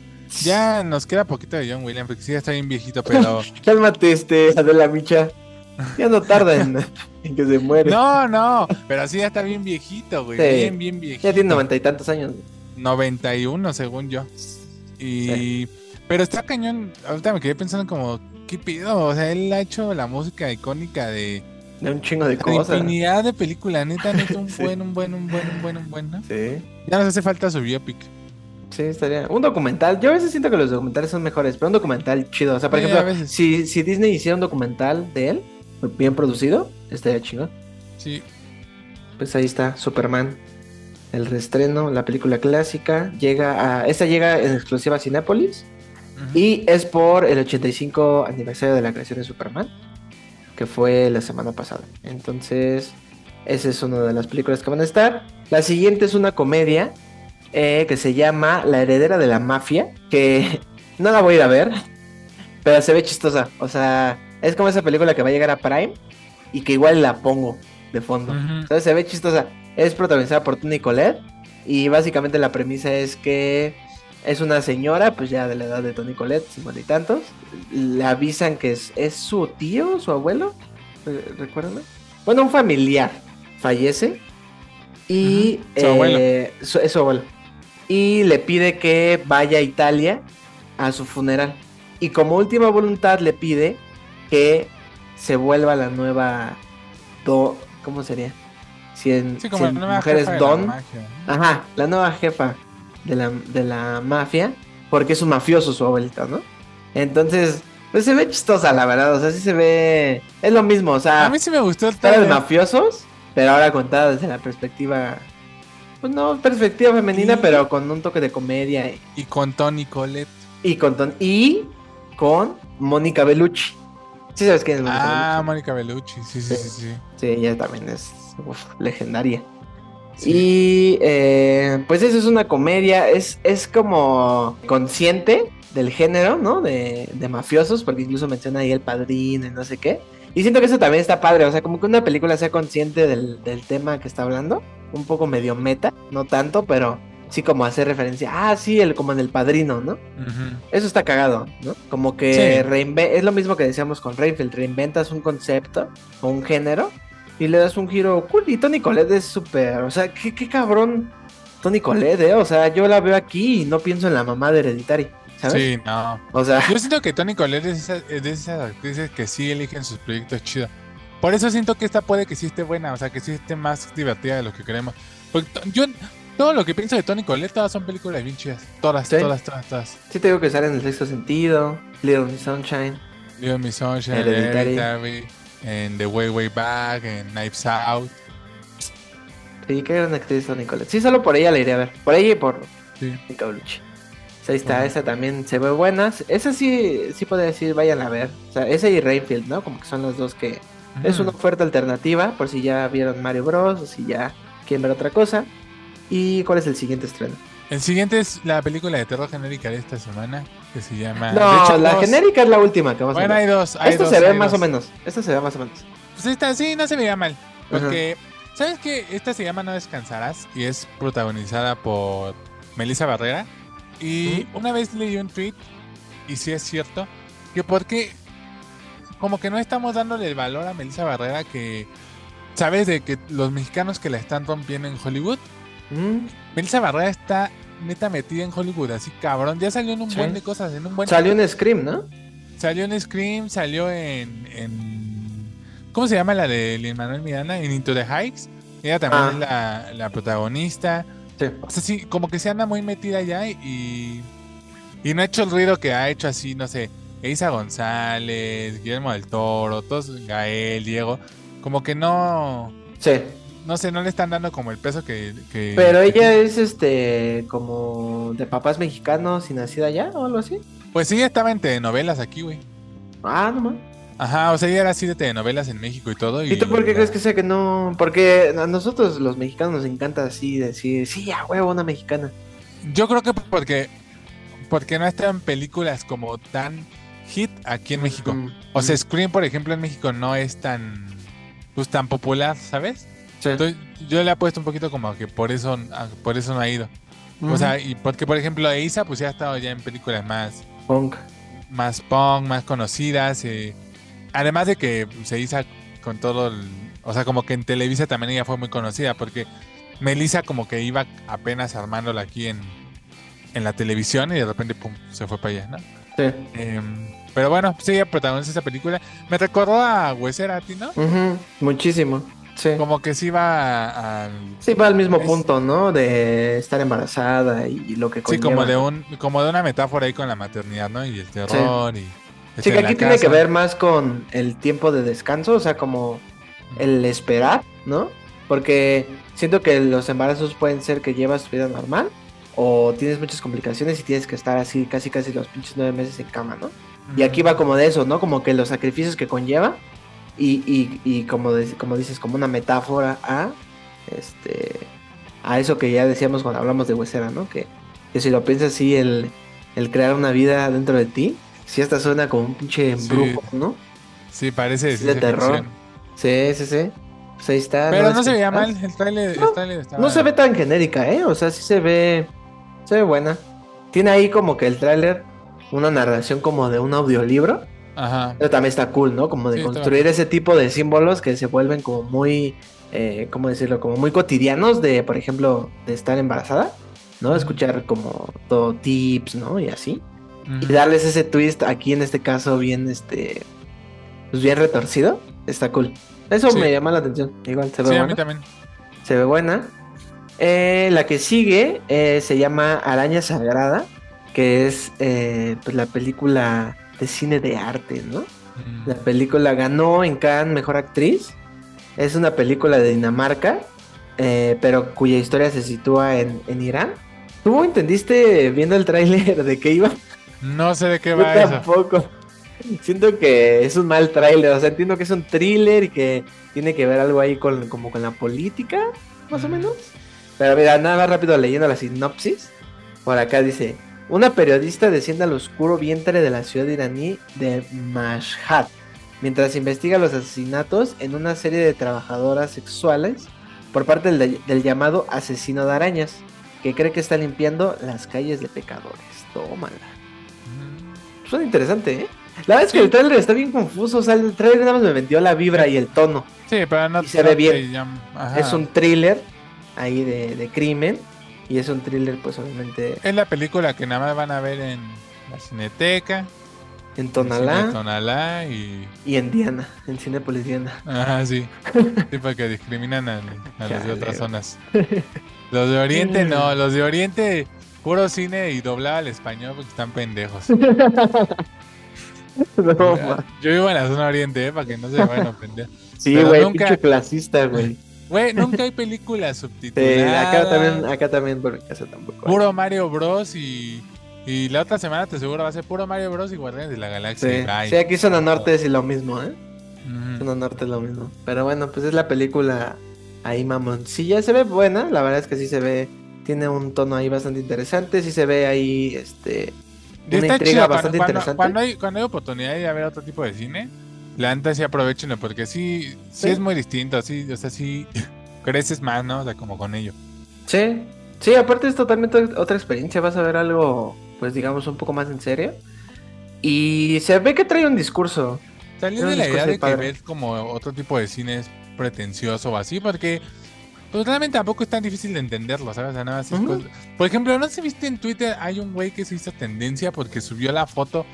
Ya nos queda poquito de John Williams, porque sí ya está bien viejito, pero... Cálmate, este, Adela Micha. Ya no tarda en, en que se muere. No, no, pero sí ya está bien viejito, güey. Sí. Bien, bien viejito. Ya tiene noventa y tantos años. 91, según yo. Y... Pero está cañón. Ahorita me quedé pensando como, ¿qué pido? O sea, él ha hecho la música icónica de, De un chingo de cosas. infinidad de películas. Neta, neta, un Sí. buen, un buen, un buen, un buen, un buen, ¿no? Sí. Ya nos hace falta su biopic. Sí, estaría. Un documental. Yo a veces siento que los documentales son mejores, pero un documental chido. O sea, por Sí, ejemplo, si, si Disney hiciera un documental de él, bien producido, estaría chingón. Sí. Pues ahí está, Superman. El reestreno, la película clásica. Llega a. Esta llega en exclusiva a Cinépolis. Y es por el 85 aniversario de la creación de Superman, que fue la semana pasada. Entonces, esa es una de las películas que van a estar. La siguiente es una comedia eh, que se llama La heredera de la mafia, que no la voy a ir a ver, pero se ve chistosa. O sea, es como esa película que va a llegar a Prime y que igual la pongo de fondo. Entonces se ve chistosa. Es protagonizada por Toni Collette. Y básicamente la premisa es que es una señora, pues ya de la edad de Toni Collette, cincuenta y tantos. Le avisan que es, es su tío, su abuelo. ¿Re- ¿Recuerdan? Bueno, un familiar fallece. Y su abuelo. eh, su- es su abuelo. Y le pide que vaya a Italia a su funeral. Y como última voluntad le pide que se vuelva la nueva do, ¿cómo sería? Si en, Sí, si como la en nueva mujeres jefa de la don, magia, ¿no? ajá, la nueva jefa de la, de la mafia, porque es un mafioso su abuelita, ¿no? Entonces, pues se ve chistosa, la verdad, o sea, sí se ve, es lo mismo, o sea, A mí sí me gustó el de mafiosos, pero ahora contada desde la perspectiva, pues no, perspectiva femenina, Y- pero con un toque de comedia y, Y con Tony Colette. y con ton- y con Mónica Bellucci. ¿Sí sabes quién es Mónica Ah, Bellucci? Mónica Bellucci. Sí, sí, sí, sí. Sí, ella también es uf, legendaria. Sí. Y eh, pues eso es una comedia, es, es como consciente del género, ¿no? De, de mafiosos, porque incluso menciona ahí el padrino y no sé qué. Y siento que eso también está padre, o sea, como que una película sea consciente del, del tema que está hablando, un poco medio meta, no tanto, pero sí como hacer referencia, ah, sí, el, como en el padrino, ¿no? Eso está cagado, ¿no? Como que Sí. es lo mismo que decíamos con Reinfeldt, reinventas un concepto o un género y le das un giro cool. Y Tony Collette es súper, o sea, qué, qué cabrón Tony Collette, ¿eh? O sea, yo la veo aquí y no pienso en la mamá de Hereditary, ¿sabes? Sí, no. O sea, Yo siento que Tony Collette es, esa- es de esas actrices que sí eligen sus proyectos chidos. Por eso siento que esta puede que sí esté buena, o sea, que sí esté más divertida de lo que queremos. Porque yo, todo lo que pienso de Tony Collette, todas son películas bien chidas. Todas, Sí. todas, todas, todas. sí te digo que sale en el sexto sentido, Little Miss Sunshine. Little Miss Sunshine, Hereditary. Hereditary, en The Way Way Back, en Knives Out. Sí, qué gran actriz Tony Collette. Sí, solo por ella la iré a ver. Por ella y por Sí. O sea, ahí está, esa también se ve buena. Esa sí, sí podría decir, vayan a ver. O sea, esa y Reinfeldt, ¿no? Como que son las dos que, Es una oferta alternativa por si ya vieron Mario Bros. o si ya quieren ver otra cosa. ¿Y cuál es el siguiente estreno? El siguiente es la película de terror genérica de esta semana, que se llama... no, de hecho, la dos. genérica es la última que vamos Bueno, a hay ver. dos. Hay Esto dos, se ve hay más dos. o menos. Esto se ve más o menos. Pues esta sí, no se veía mal. Porque, ¿sabes qué? Esta se llama No Descansarás y es protagonizada por Melissa Barrera. Y una vez leí un tweet, y sí es cierto, que porque como que no estamos dándole el valor a Melissa Barrera que, ¿sabes? De que los mexicanos que la están rompiendo en Hollywood. Mm, Melissa Barrera está neta metida en Hollywood, así cabrón. Ya salió en un Sí. buen de cosas, en un buen... Salió un Scream, ¿no? Salió en Scream, salió en, en- ¿Cómo se llama la de Lin Manuel Miranda? En Into the Heights. Ella también Ah. es la, la protagonista. Sí. O sea, sí, como que se anda muy metida ya y. Y no ha hecho el ruido que ha hecho así, no sé. Isa González, Guillermo del Toro, todos, Gael, Diego, como que no... Sí. No sé, no le están dando como el peso que... que Pero que ella es este como de papás mexicanos y nacida allá o algo así. Pues sí, estaba en telenovelas aquí, güey. Ah, no más. Ajá, o sea, ella era así de telenovelas en México y todo. Y, ¿Y tú por qué crees que sea que no? Porque a nosotros los mexicanos nos encanta así decir, sí, a huevo, una mexicana. Yo creo que porque, porque no están películas como tan hit aquí en México. Mm, O sea. Scream, por ejemplo, en México no es tan, pues, tan popular, ¿sabes? Sí. Entonces, yo le he puesto un poquito como que por eso, ah, por eso no ha ido. O sea, y porque, por ejemplo, Isa, pues ya ha estado ya en películas más, Punk. más punk, más conocidas. eh, además de que se Isa con todo el... O sea, como que en Televisa también ella fue muy conocida porque Melissa como que iba apenas armándola aquí en, en la televisión y de repente, pum, se fue para allá, ¿no? Sí. Em, pero bueno, sí, ella protagoniza esa película. Me recordó a Huesera a ti, ¿no? Muchísimo. Sí. Como que sí va a... a- Sí, va al mismo Es- punto, ¿no? De estar embarazada y lo que sí, conlleva. como de un como de una metáfora ahí con la maternidad, ¿no? Y el terror y... Sí, que aquí tiene que ver más con el tiempo de descanso, o sea, como el esperar, ¿no? Porque siento que los embarazos pueden ser que llevas tu vida normal o tienes muchas complicaciones y tienes que estar así casi casi los pinches nueve meses en cama, ¿no? Y aquí va como de eso, ¿no? Como que los sacrificios que conlleva y, y, y como, de- como dices, como una metáfora a este a eso que ya decíamos cuando hablamos de huesera, ¿no? Que, que si lo piensas así, el, el crear una vida dentro de ti, si esta suena como un pinche Sí. embrujo, ¿no? Sí, parece Sí, de terror. Sí, sí, sí. Pues ahí está. Pero no se veía mal, el trailer, No, el. No se ve tan genérica, ¿eh? O sea, sí se ve. Se ve buena. Tiene ahí como que el tráiler una narración como de un audiolibro. Ajá. Pero también está cool, ¿no? Como de Sí, construir ese tipo de símbolos que se vuelven como muy, eh, ¿cómo decirlo? Como muy cotidianos de, por ejemplo, de estar embarazada, ¿no? Escuchar como todo tips, ¿no? Y así. Y darles ese twist aquí en este caso bien, este, pues bien retorcido. Está cool. Eso Sí. me llama la atención. Igual se ve Sí, a buena. mí también. Se ve buena. Eh, la que sigue eh, se llama Araña Sagrada, que es pues la película de cine de arte, ¿no? Mm. La película ganó en Cannes Mejor Actriz. Es una película de Dinamarca, eh, pero cuya historia se sitúa en, en Irán. ¿Tú entendiste viendo el tráiler de qué iba? No sé de qué Yo va eso. tampoco. Siento que es un mal tráiler, o sea, entiendo que es un thriller y que tiene que ver algo ahí con como con la política, más o Mm. menos. Pero mira, nada más rápido leyendo la sinopsis. Por acá dice, una periodista desciende al oscuro vientre de la ciudad iraní de Mashhad, mientras investiga los asesinatos en una serie de trabajadoras sexuales por parte del, del llamado asesino de arañas, que cree que está limpiando las calles de pecadores. Tómala. Suena interesante, ¿eh? La verdad es que el trailer está bien confuso, o sea, el trailer nada más me vendió la vibra y el tono. Sí, pero no Y se ve bien. Es un thriller ahí de, de crimen y es un thriller pues obviamente Es la película que nada más van a ver en la Cineteca, en Tonalá y... y en Diana, en Cinépolis Diana. Ajá, sí. Sí, porque discriminan a, a los de otras zonas. Los de Oriente no, los de Oriente puro cine y doblaba al español porque están pendejos. No, ma. Yo vivo en la zona Oriente, ¿eh? para que no se vayan a ofender. sí, güey, nunca- clasista, güey. Güey, nunca hay películas Sí, subtituladas. acá también, acá también por mi casa tampoco. hay. Puro Mario Bros. y... Y la otra semana te seguro va a ser puro Mario Bros. y Guardianes de la Galaxia. Sí, y bye. sí, aquí zona norte es lo mismo, ¿eh? Ujú. Zona norte es lo mismo. Pero bueno, pues es la película ahí mamoncilla. Se ve buena, la verdad es que sí se ve. Tiene un tono ahí bastante interesante. Sí se ve ahí, este. Una está intriga chido, bastante cuando, interesante. Cuando hay, cuando hay oportunidad de ir a ver otro tipo de cine, la neta sí aprovechenlo, porque sí, sí, Sí. es muy distinto, sí, o sea, sí creces más, ¿no? O sea, como con ello. Sí, sí, aparte es totalmente otra experiencia. Vas a ver algo, pues digamos, un poco más en serio. Y se ve que trae un discurso. Era de la idea de que ver como otro tipo de cine es pretencioso o así, porque pues realmente tampoco es tan difícil de entenderlo, ¿sabes? O sea, nada más Por ejemplo, ¿no se viste en Twitter? Hay un güey que se hizo tendencia porque subió la foto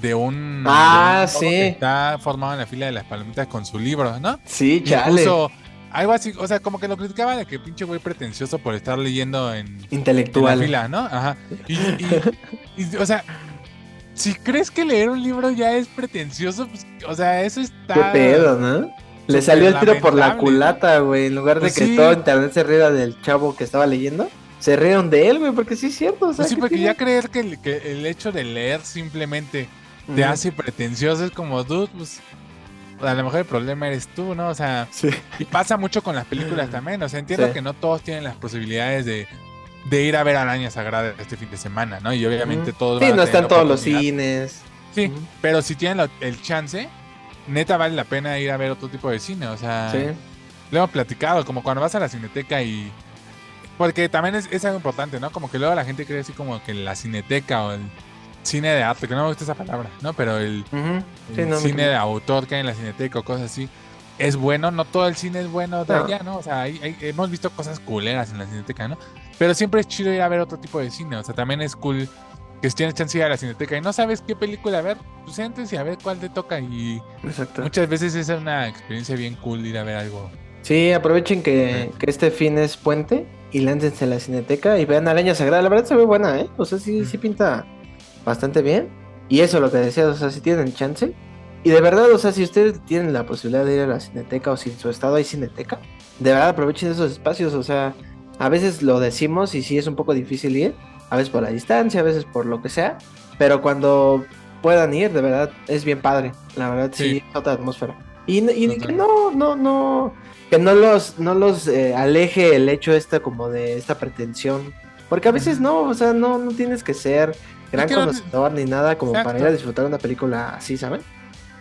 de un... Ah, de un mono sí. que Está formado en la fila de las palomitas con su libro, ¿no? Sí, chale. algo así, o sea, como que lo criticaba de que pinche güey pretencioso por estar leyendo en, en la Intelectual. fila, ¿no? Ajá. Y, y- y, o sea, si crees que leer un libro ya es pretencioso, pues, o sea, eso está. Qué pedo, ¿no? Le salió el tiro por la culata, güey. En lugar de Pues que sí. todo internet se riera del chavo que estaba leyendo, se rieron de él, güey, porque sí es cierto. O sea, Pues sí, ¿qué porque tiene? ya creer que el, que el hecho de leer simplemente te Ujú. hace pretencioso es como, dude, pues a lo mejor el problema eres tú, ¿no? O sea, Sí. y pasa mucho con las películas también. O sea, entiendo Sí. que no todos tienen las posibilidades de, de ir a ver Araña Sagrada este fin de semana, ¿no? Y obviamente Ujú. todos Sí, van no están todos los cines. Sí, pero si tienen la- el chance, neta vale la pena ir a ver otro tipo de cine. O sea, Sí. lo hemos platicado, como cuando vas a la cineteca y. Porque también es, es algo importante, ¿no? Como que luego la gente cree así como que la cineteca o el cine de arte, que no me gusta esa palabra, ¿no? Pero el, Ujú. Sí, el no, me- cine de autor que hay en la cineteca o cosas así, es bueno, no todo el cine es bueno de No. allá, ¿no? O sea, hay- hay- hemos visto cosas culeras en la cineteca, ¿no? Pero siempre es chido ir a ver otro tipo de cine, o sea, también es cool que si tienes chance de ir a la cineteca y no sabes qué película ver, pues entres y a ver cuál te toca y Exacto. muchas veces es una experiencia bien cool ir a ver algo. Sí, aprovechen que, que este fin es puente y láncense a la cineteca y vean Araña Sagrada. La verdad se ve buena, ¿eh? O sea, sí, sí pinta bastante bien. Y eso, lo que decías, o sea, si tienen chance. Y de verdad, o sea, si ustedes tienen la posibilidad de ir a la cineteca o si en su estado hay cineteca, de verdad aprovechen esos espacios. O sea, a veces lo decimos y sí es un poco difícil ir, a veces por la distancia, a veces por lo que sea. Pero cuando puedan ir, de verdad, es bien padre. La verdad, sí, Sí. es otra atmósfera. Y, y que no, no, no, que no los, no los eh, aleje el hecho este como de esta pretensión. Porque a veces no, o sea, no, no tienes que ser gran conocedor ni nada como para ir a disfrutar una película así, ¿saben?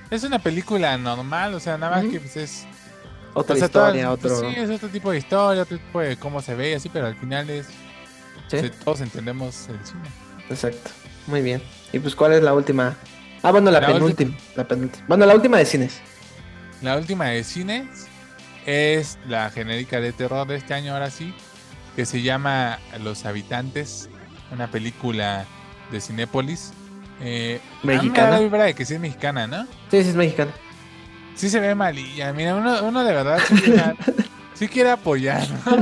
Es una película normal, o sea, nada más que pues es... Otra o sea, todas- historia, pues, otro... Sí, es otro tipo de historia, otro tipo de cómo se ve y así, pero al final es... Sí, sí, todos entendemos el cine. exacto. Muy bien. ¿Y pues cuál es la última? Ah, bueno, la, La penúltima. La penúltima. Bueno, la última de cines. La última de cines es la genérica de terror de este año, ahora sí, que se llama Los Habitantes, una película de Cinépolis. Eh, Mexicana. la vibra de que sí es mexicana, ¿no? Sí, sí, es mexicana. Sí se ve malilla. Mira, uno, uno de verdad sí, quiere- sí quiere apoyar, ¿no?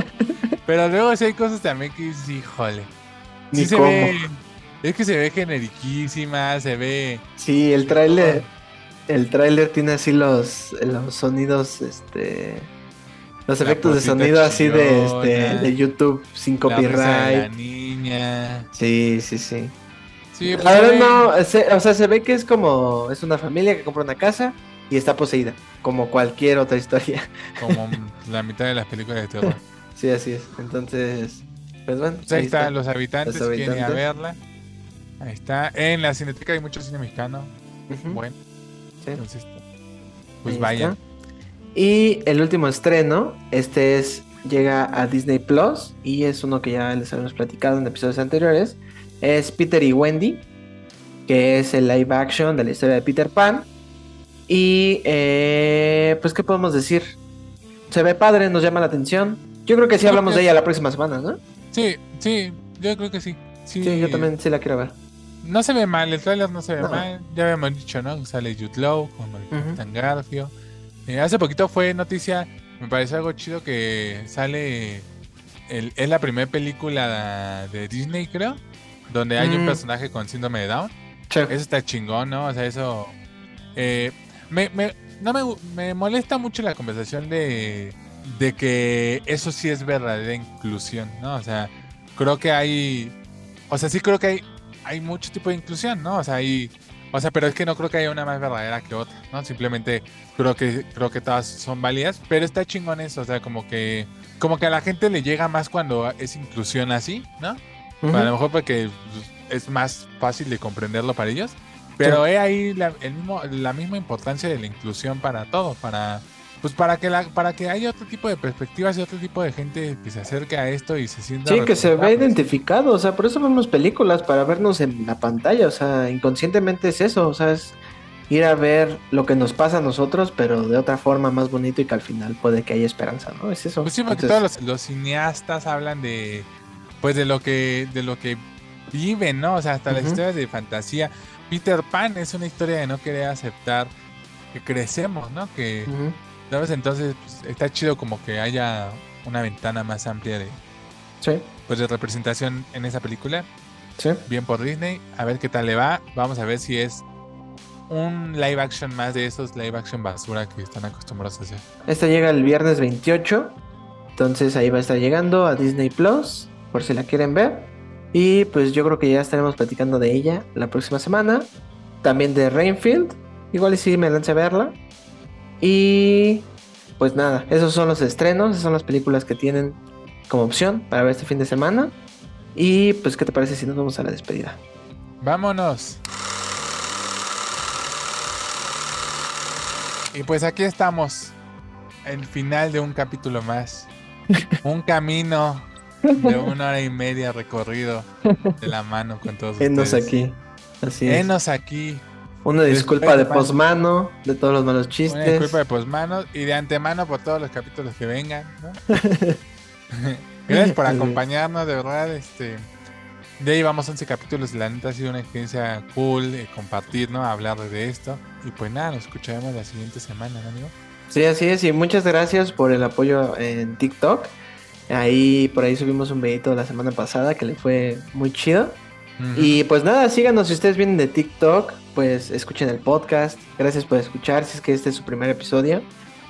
Pero luego sí hay cosas también que dices, híjole. Sí Ni se cómo. ve. Es que se ve generiquísima, se ve. Sí, el tráiler. El tráiler tiene así los, los sonidos, este. Los La efectos de sonido así de, este, de YouTube sin la de la copyright. niña. Sí, sí, sí. Sí, pues ve- no, se- o sea, se ve que es como, es una familia que compra una casa y está poseída, como cualquier otra historia. como la mitad de las películas de terror. Sí, así es. Entonces, pues bueno, Pues ahí está, Los Habitantes, Los quieren ir a Habitantes. verla. Ahí está. En la Cineteca hay mucho cine mexicano. Ujú, Bueno, sí. entonces, pues Ahí vayan. está. Y el último estreno, este es llega a Disney Plus y es uno que ya les habíamos platicado en episodios anteriores. Es Peter y Wendy, que es el live action de la historia de Peter Pan. Y eh, pues, ¿qué podemos decir? Se ve padre, nos llama la atención. Yo creo que sí hablamos de ella la próxima semana, ¿no? Sí, sí, yo creo que sí. Sí, Sí, yo también sí la quiero ver. No se ve mal, el trailer no se ve No. mal. Ya habíamos dicho, ¿no? Sale Jude Law Ujú. Capitán Garfio. Eh, hace poquito fue noticia, me parece algo chido que sale. El, es la primera película de Disney, creo, donde hay un Mm. personaje con síndrome de Down. Sí. Eso está chingón, ¿no? O sea, eso. eh, me, me- no me, me molesta mucho la conversación de, de que eso sí es verdadera inclusión, ¿no? O sea, creo que hay. O sea, sí creo que hay, hay mucho tipo de inclusión, ¿no? O sea, hay. O sea, pero es que no creo que haya una más verdadera que otra, ¿no? Simplemente creo que creo que todas son válidas, pero está chingón eso, o sea, como que como que a la gente le llega más cuando es inclusión así, ¿no? Ujú. A lo mejor porque pues, es más fácil de comprenderlo para ellos. Pero he ahí la, el mismo, la misma importancia de la inclusión para todo, para pues para que la, para que haya otro tipo de perspectivas y otro tipo de gente que se acerque a esto y se sienta Sí, que se ve representables. identificado, o sea, por eso vemos películas, para vernos en la pantalla, o sea, inconscientemente es eso, o sea, es ir a ver lo que nos pasa a nosotros, pero de otra forma más bonito y que al final puede que haya esperanza, ¿no? Es eso. Pues sí, porque Entonces, todos los, los cineastas hablan de pues de lo que de lo que viven, ¿no? O sea, hasta las Ujú. historias de fantasía. Peter Pan es una historia de no querer aceptar que crecemos, ¿no? Que ¿Sabes? Entonces pues, está chido como que haya una ventana más amplia de, Sí, pues, de representación en esa película. Bien por Disney. A ver qué tal le va. Vamos a ver si es un live action más de esos live action basura que están acostumbrados a hacer. Esta llega el viernes 28. Entonces ahí va a estar llegando a Disney Plus. Por si la quieren ver. Y pues yo creo que ya estaremos platicando de ella la próxima semana. También de Rainfield. Igual y si me lance a verla. Y pues nada, esos son los estrenos, esas son las películas que tienen como opción para ver este fin de semana. Y pues, ¿qué te parece si nos vamos a la despedida? Vámonos. Y pues aquí estamos, el final de un capítulo más. un camino de una hora y media recorrido de la mano con todos Enos aquí. Así es. Enos aquí. Una disculpa de posmano, de todos los malos chistes. Una disculpa de posmano y de antemano por todos los capítulos que vengan. Gracias por acompañarnos, de verdad. Este, de ahí vamos 11 capítulos. La neta ha sido una experiencia cool eh, compartir, ¿no? Hablar de esto. Y pues nada, nos escucharemos la siguiente semana, ¿no, amigo? Sí, así es. Y muchas gracias por el apoyo en TikTok. Ahí, por ahí subimos un videito la semana pasada que le fue muy chido. Y pues nada, síganos si ustedes vienen de TikTok, pues escuchen el podcast. Gracias por escuchar, si es que este es su primer episodio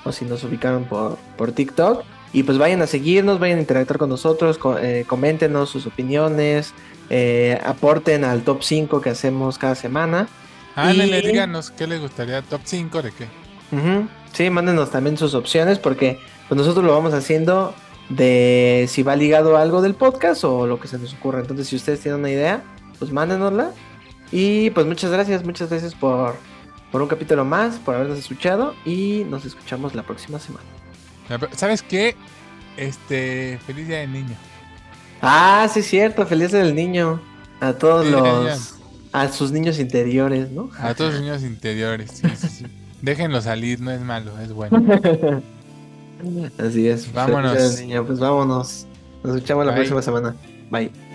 o si nos ubicaron por, por TikTok. Y pues vayan a seguirnos, vayan a interactuar con nosotros, eh, coméntenos sus opiniones, eh, aporten al top 5 que hacemos cada semana. Ándale, díganos qué les gustaría, top 5 de qué. Sí, mándenos también sus opciones porque pues nosotros lo vamos haciendo de si va ligado a algo del podcast o lo que se nos ocurra. Entonces, si ustedes tienen una idea, pues mándenosla. Y pues muchas gracias, muchas gracias por, por un capítulo más, por habernos escuchado y nos escuchamos la próxima semana. ¿Sabes qué? Este, feliz día del niño. Ah, sí cierto, feliz día del niño. A todos los a sus niños interiores, ¿no? A todos los niños interiores, sí, sí, sí. Déjenlo salir, no es malo, es bueno. Así es. Vámonos. Niño, pues vámonos. Nos escuchamos la próxima semana. Bye.